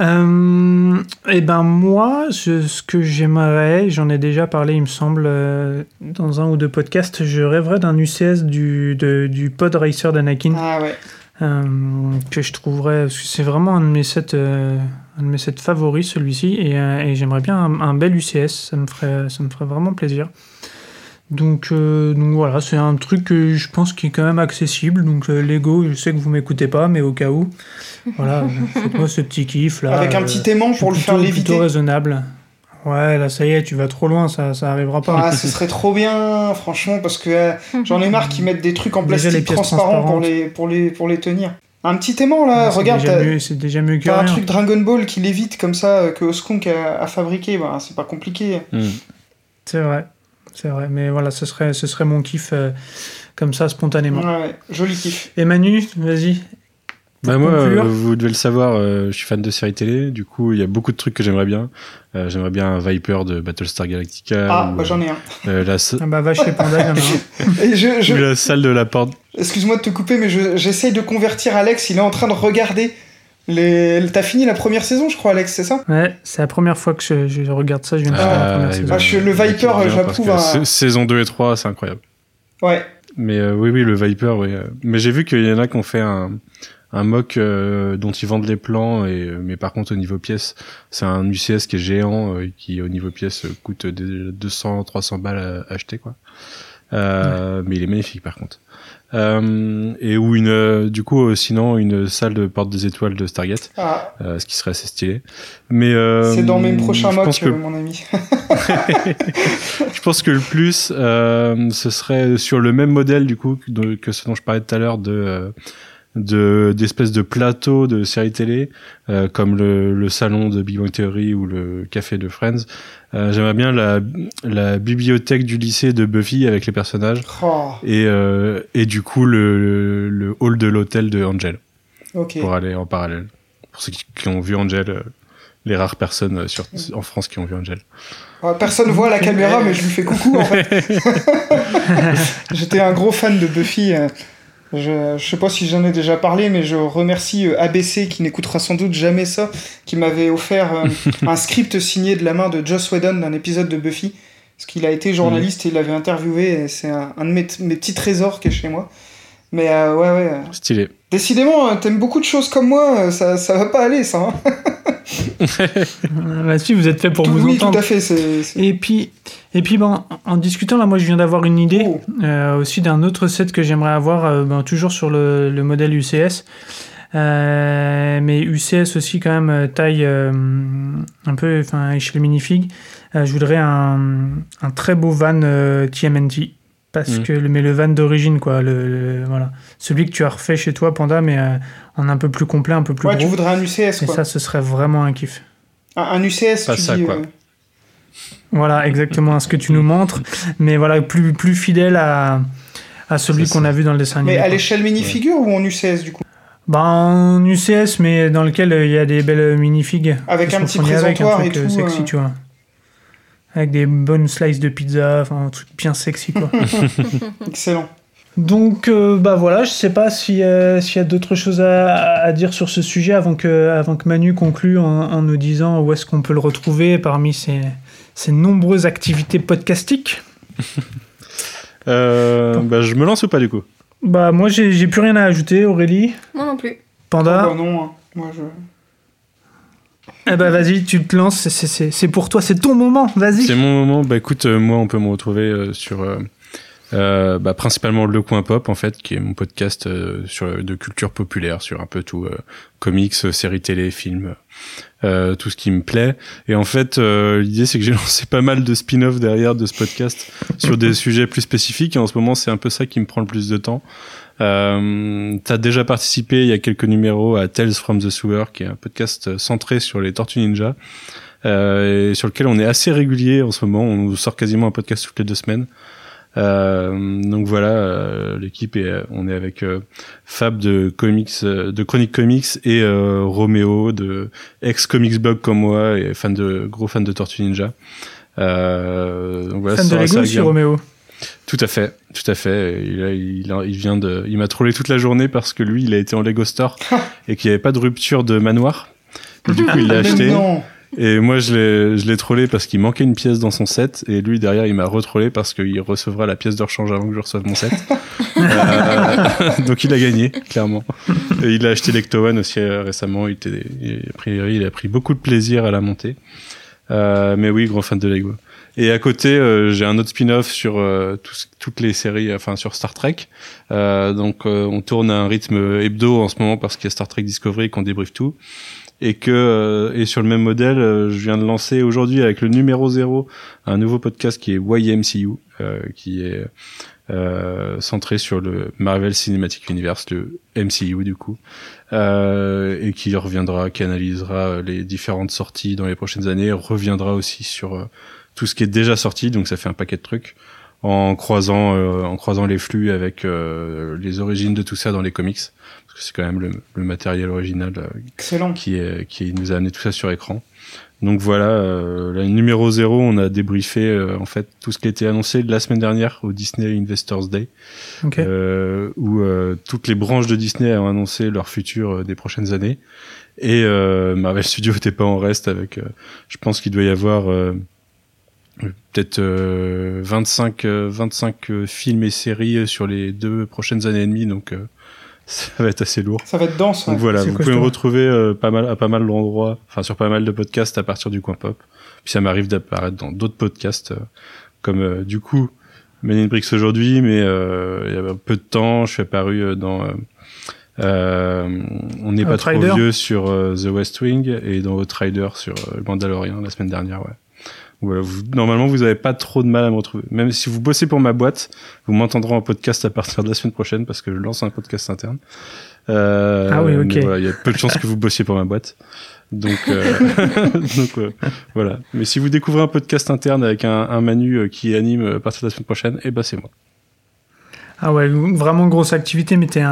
Euh, et ben moi, je- ce que j'aimerais, j'en ai déjà parlé, il me semble, euh, dans un ou deux podcasts, je rêverais d'un UCS du, de- du Pod Racer d'Anakin Ah ouais. euh, que je trouverais, parce que c'est vraiment un de mes sets, euh, un de mes sets favoris, celui-ci, et, euh, et j'aimerais bien un, un bel UCS, ça me ferait, ça me ferait vraiment plaisir. Donc, euh, donc voilà, c'est un truc que je pense qui est quand même accessible. Donc euh, Lego, je sais que vous m'écoutez pas, mais au cas où, voilà, faites-moi ce petit kiff là. Avec un petit aimant pour le plutôt- faire léviter. Plutôt raisonnable. Ouais, là ça y est, tu vas trop loin, ça, ça arrivera pas. Ah, ce serait trop bien, franchement, parce que euh, j'en ai marre qu'ils mettent des trucs en Déjà, plastique transparent pour les, pour, les, pour les tenir. Un petit aimant là, Ouais, regarde, déjà t'as mieux- c'est déjà mieux que t'as un truc Dragon Ball qui lévite comme ça euh, que Oskunk a, a fabriqué, bah, c'est pas compliqué. Hmm. C'est vrai, c'est vrai. Mais voilà, ce serait, ce serait mon kiff euh, comme ça spontanément. Ouais, ouais, joli kiff. Et Manu, vas-y. Bah moi, euh, vous devez le savoir, euh, je suis fan de séries télé. Du coup, il y a beaucoup de trucs que j'aimerais bien. Euh, j'aimerais bien un Viper de Battlestar Galactica. Ah, ou, bah j'en ai un. euh, la, sa- Ah bah va chez Panda, il y en a un. Et je, je- ou la salle de la porte. Excuse-moi de te couper, mais je- j'essaye de convertir Alex, il est en train de regarder. Les... T'as fini la première saison, je crois, Alex, c'est ça? Ouais, c'est la première fois que je, je regarde ça, je viens de faire la Ah, première saison. Ah, je- le Viper, j'approuve Saison 2 et 3, c'est incroyable. Ouais. Mais euh, oui, oui, le Viper, oui. Mais j'ai vu qu'il y en a qui ont fait un, un mock euh, dont ils vendent les plans, et, euh, mais par contre, au niveau pièces, c'est un UCS qui est géant, euh, qui au niveau pièces euh, coûte des 200, 300 balles à acheter, quoi. Euh, Mais il est magnifique, par contre. Euh, et ou une, euh, du coup, euh, sinon, une salle de porte des étoiles de Stargate, Ah, euh, ce qui serait assez stylé. Mais euh, c'est dans mes prochains mocks, que euh, mon ami. je pense que le plus, euh, ce serait sur le même modèle du coup que, que ce dont je parlais tout à l'heure de euh, de d'espèces de plateaux de séries télé euh, comme le, le salon de Big Bang Theory ou le café de Friends. Euh, J'aimerais bien la, la bibliothèque du lycée de Buffy avec les personnages Oh, et euh, et du coup le, le hall de l'hôtel de Angel pour aller en parallèle. Pour ceux qui, qui ont vu Angel, euh, les rares personnes sur, en France qui ont vu Angel. Personne voit la caméra, mais je lui fais coucou en fait. J'étais un gros fan de Buffy. Je, je sais pas si j'en ai déjà parlé, mais je remercie euh, ABC qui n'écoutera sans doute jamais ça, qui m'avait offert euh, un script signé de la main de Joss Whedon d'un épisode de Buffy. Parce qu'il a été journaliste et il l'avait interviewé, et c'est un, un de mes, mes petits trésors qui est chez moi. Mais euh, ouais, ouais. euh, Stylé. Décidément, euh, t'aimes beaucoup de choses comme moi, euh, ça, ça va pas aller ça. hein. Là-dessus, vous êtes fait pour Tout- vous oui, entendre. tout à fait. c'est c'est- Et puis, et puis ben, en discutant, là, moi, je viens d'avoir une idée Oh. euh, aussi d'un autre set que j'aimerais avoir, euh, ben, toujours sur le, le modèle UCS. Euh, mais UCS aussi, quand même, taille un peu, enfin, échelle minifig. Je voudrais un, un très beau van TMNT. Parce Mm. que, le- mais le van d'origine, quoi. Le, le- voilà. Celui que tu as refait chez toi, Panda, mais euh, en un peu plus complet, un peu plus Ouais, tu gros. voudrais un UCS Et quoi. ça, ce serait vraiment un kiff. Un, un UCS, Pas tu ça, dis. quoi. euh, Voilà, exactement à ce que tu nous montres, mais voilà, plus, plus fidèle à, à celui qu'on a vu dans le dessin animé. Mais à l'échelle minifigure ou en UCS du coup Bah, en UCS, mais dans lequel euh, il y a des belles minifigs. Avec un petit avec, présentoir un et truc euh, tout, sexy, euh. tu vois. Avec des bonnes slices de pizza, enfin un truc bien sexy, quoi. Excellent. Donc, euh, bah voilà, je sais pas si, euh, s'il y a d'autres choses à, à dire sur ce sujet avant que, avant que Manu conclue en, en nous disant où est-ce qu'on peut le retrouver parmi ses, ses nombreuses activités podcastiques. Euh, bah, je me lance ou pas du coup? Bah, moi, j'ai j'ai plus rien à ajouter, Aurélie? Moi non plus. Panda? Oh, bah non, hein. moi je. Eh bah vas-y, tu te lances, c'est- c'est- c'est c'est pour toi, c'est ton moment, vas-y. C'est mon moment. Bah écoute, euh, moi on peut me retrouver euh, sur euh, euh, bah, principalement le coin pop en fait, qui est mon podcast euh, sur de culture populaire, sur un peu tout euh, comics, euh, séries télé, films, euh, tout ce qui me plaît. Et en fait, euh, l'idée c'est que j'ai lancé pas mal de spin-off derrière de ce podcast sur des sujets plus spécifiques. Et en ce moment, c'est un peu ça qui me prend le plus de temps. Euh, T'as déjà participé il y a quelques numéros à Tales from the Sewer, qui est un podcast centré sur les Tortues Ninja, euh, et sur lequel on est assez régulier en ce moment. On nous sort quasiment un podcast toutes les deux semaines. Euh, donc voilà, euh, l'équipe est, on est avec euh, Fab de comics, euh, de Chronique Comics et euh, Roméo de ex Comics Blog comme moi et fan de gros fan de Tortues Ninja. Euh, donc voilà, Fan de Lego sur. Roméo. Tout à fait, tout à fait. Il, a- il, a- il vient de, il m'a trollé toute la journée parce que lui, il a été en Lego Store et qu'il n'y avait pas de rupture de manoir. Et du coup, il l'a Mais acheté. non Et moi, je l'ai, je l'ai trollé parce qu'il manquait une pièce dans son set. Et lui, derrière, il m'a retrollé parce qu'il recevra la pièce de rechange avant que je reçoive mon set. Euh, donc, il a gagné, clairement. Et il a acheté l'Ecto One aussi euh, récemment. Il était, il- a priori, il a pris beaucoup de plaisir à la monter. Euh, mais oui, gros fan de Lego. Et à côté, euh, j'ai un autre spin-off sur euh, toutes les séries, enfin sur Star Trek. Euh, donc, euh, on tourne à un rythme hebdo en ce moment parce qu'il y a Star Trek Discovery qu'on débriefe tout. Et que euh, et sur le même modèle, je viens de lancer aujourd'hui avec le numéro 0 un nouveau podcast qui est YMCU, qui est euh, centré sur le Marvel Cinematic Universe, le MCU du coup, euh, et qui reviendra, qui analysera les différentes sorties dans les prochaines années, reviendra aussi sur tout ce qui est déjà sorti, donc ça fait un paquet de trucs, en croisant, euh, en croisant les flux avec euh, les origines de tout ça dans les comics, parce que c'est quand même le, le matériel original euh, Excellent. qui, est, qui nous a amené tout ça sur écran. Donc voilà, euh, le numéro 0, on a débriefé euh, en fait tout ce qui a été annoncé la semaine dernière au Disney Investors Day, Ok. euh, où euh, toutes les branches de Disney ont annoncé leur futur des prochaines années. Et euh, Marvel Studios n'était pas en reste avec, euh, je pense qu'il doit y avoir euh, peut-être euh, 25, euh, 25 euh, films et séries sur les deux prochaines années et demie, donc euh, ça va être assez lourd. Ça va être dense. ouais. Donc voilà, vous pouvez me retrouver euh, pas mal à pas mal d'endroits, enfin sur pas mal de podcasts à partir du coin pop. Puis ça m'arrive d'apparaître dans d'autres podcasts, euh, comme euh, du coup Men in Bricks aujourd'hui, mais euh, il y a peu de temps, je suis apparu euh, dans euh, euh, On n'est pas Outrider. trop vieux sur euh, The West Wing et dans Outrider sur euh, Mandalorian la semaine dernière, ouais. Voilà, vous, normalement, vous avez pas trop de mal à me retrouver. Même si vous bossez pour ma boîte, vous m'entendrez en podcast à partir de la semaine prochaine parce que je lance un podcast interne. Euh, Ah oui, ok. voilà, il y a peu de chances que vous bossiez pour ma boîte. Donc, euh, donc euh, voilà. Mais si vous découvrez un podcast interne avec un, un Manu euh, qui anime à partir de la semaine prochaine, eh ben c'est moi. Ah ouais, vraiment grosse activité, mais t'es,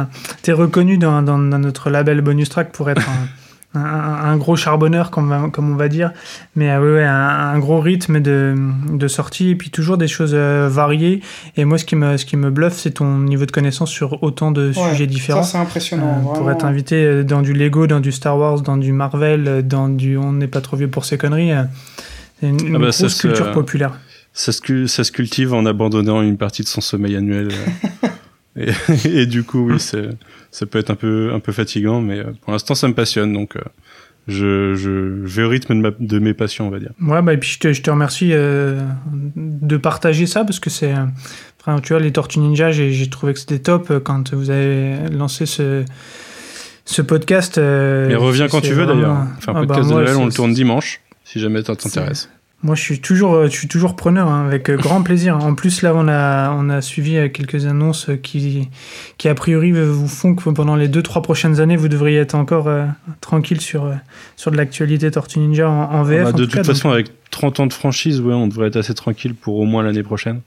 t'es reconnu dans, dans- dans notre label Bonus Track pour être un, un- un gros charbonneur, comme, on va- comme on va dire. Mais euh, ouais, ouais, un, un gros rythme de, de sortie et puis toujours des choses euh, variées. Et moi, ce qui me, ce qui me bluffe, c'est ton niveau de connaissance sur autant de Ouais, sujets différents. Ça, c'est impressionnant. Euh, pour être invité dans du Lego, dans du Star Wars, dans du Marvel, dans du On n'est pas trop vieux pour ces conneries. euh, C'est une, Ah bah, grosse culture populaire. Ça se, cul- ça se cultive en abandonnant une partie de son sommeil annuel. et, et du coup, oui, ça peut être un peu, un peu fatigant, mais euh, pour l'instant, ça me passionne. Donc, euh, je, je vais au rythme de, ma- de mes passions, on va dire. Ouais, bah, et puis je te, je te remercie euh, de partager ça parce que c'est. Enfin, tu vois, les Tortues Ninja, j'ai trouvé que c'était top quand vous avez lancé ce, ce podcast. euh, Mais reviens quand tu veux vraiment- d'ailleurs. Enfin, Ah, bah, podcast moi, de Noël, on le tourne dimanche, si jamais ça t'intéresse. Moi, je suis toujours, euh, je suis toujours preneur, hein, avec euh, grand plaisir. En plus, là, on a, on a suivi euh, quelques annonces qui, qui, a priori, vous font que pendant les deux, trois prochaines années, vous devriez être encore euh, tranquille sur, sur de l'actualité Tortue Ninja en, en VF. Ah bah, en de tout toute cas, façon, avec 30 ans de franchise, ouais, on devrait être assez tranquille pour au moins l'année prochaine.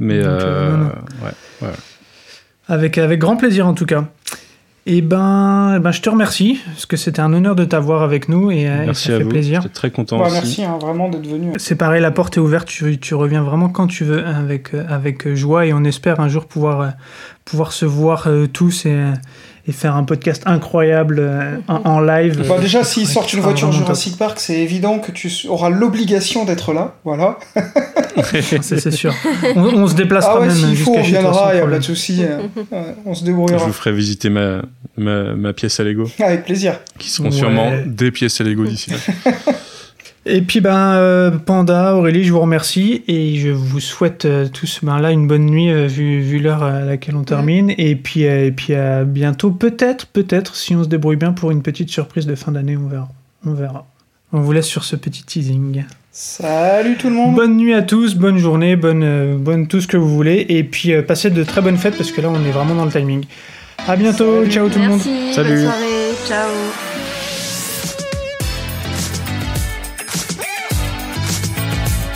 Mais Donc, euh, non, non. ouais. Avec, avec grand plaisir en tout cas. Et ben, eh ben je te remercie, parce que c'était un honneur de t'avoir avec nous et, euh, et merci ça à fait vous. plaisir. J'étais très content Bah, aussi. merci hein, vraiment d'être venu. C'est pareil, la porte est ouverte, tu, tu reviens vraiment quand tu veux avec, euh, avec joie et on espère un jour pouvoir, euh, pouvoir se voir euh, tous et, euh, et faire un podcast incroyable euh, en, en live. Bah, déjà, s'ils sortent une voiture. Jurassic Park, c'est évident que tu auras l'obligation d'être là. Voilà. C'est c'est sûr. On, on se déplacera Ah ouais, même s'il faut, on viendra, il n'y a pas de souci. euh, ouais, on se Je débrouillera. vous ferai visiter ma, ma, ma pièce à Lego, Avec plaisir. qui seront Ouais. sûrement des pièces à Lego d'ici là. Et puis ben euh, Panda, Aurélie, je vous remercie et je vous souhaite euh, tous ben là une bonne nuit euh, vu, vu l'heure à laquelle on termine et puis et puis à bientôt peut-être peut-être si on se débrouille bien pour une petite surprise de fin d'année on verra on verra. On vous laisse sur ce petit teasing. Salut tout le monde. Bonne nuit à tous, bonne journée, bonne bonne tout ce que vous voulez et puis passez de très bonnes fêtes parce que là on est vraiment dans le timing. À bientôt, Salut. ciao tout le monde. Merci, Salut. bonne soirée, ciao.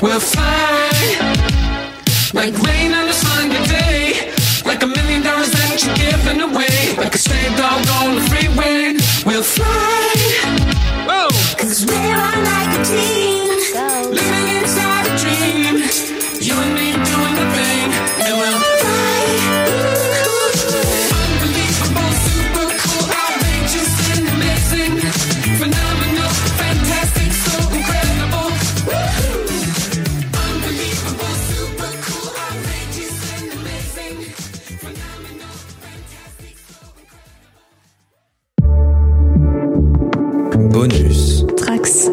We'll fly like rain on a sunny day, like a million dollars that you're giving away, like a stray dog on the freeway. We'll fly, whoa, cause we're on like a team. Bonus. Trax.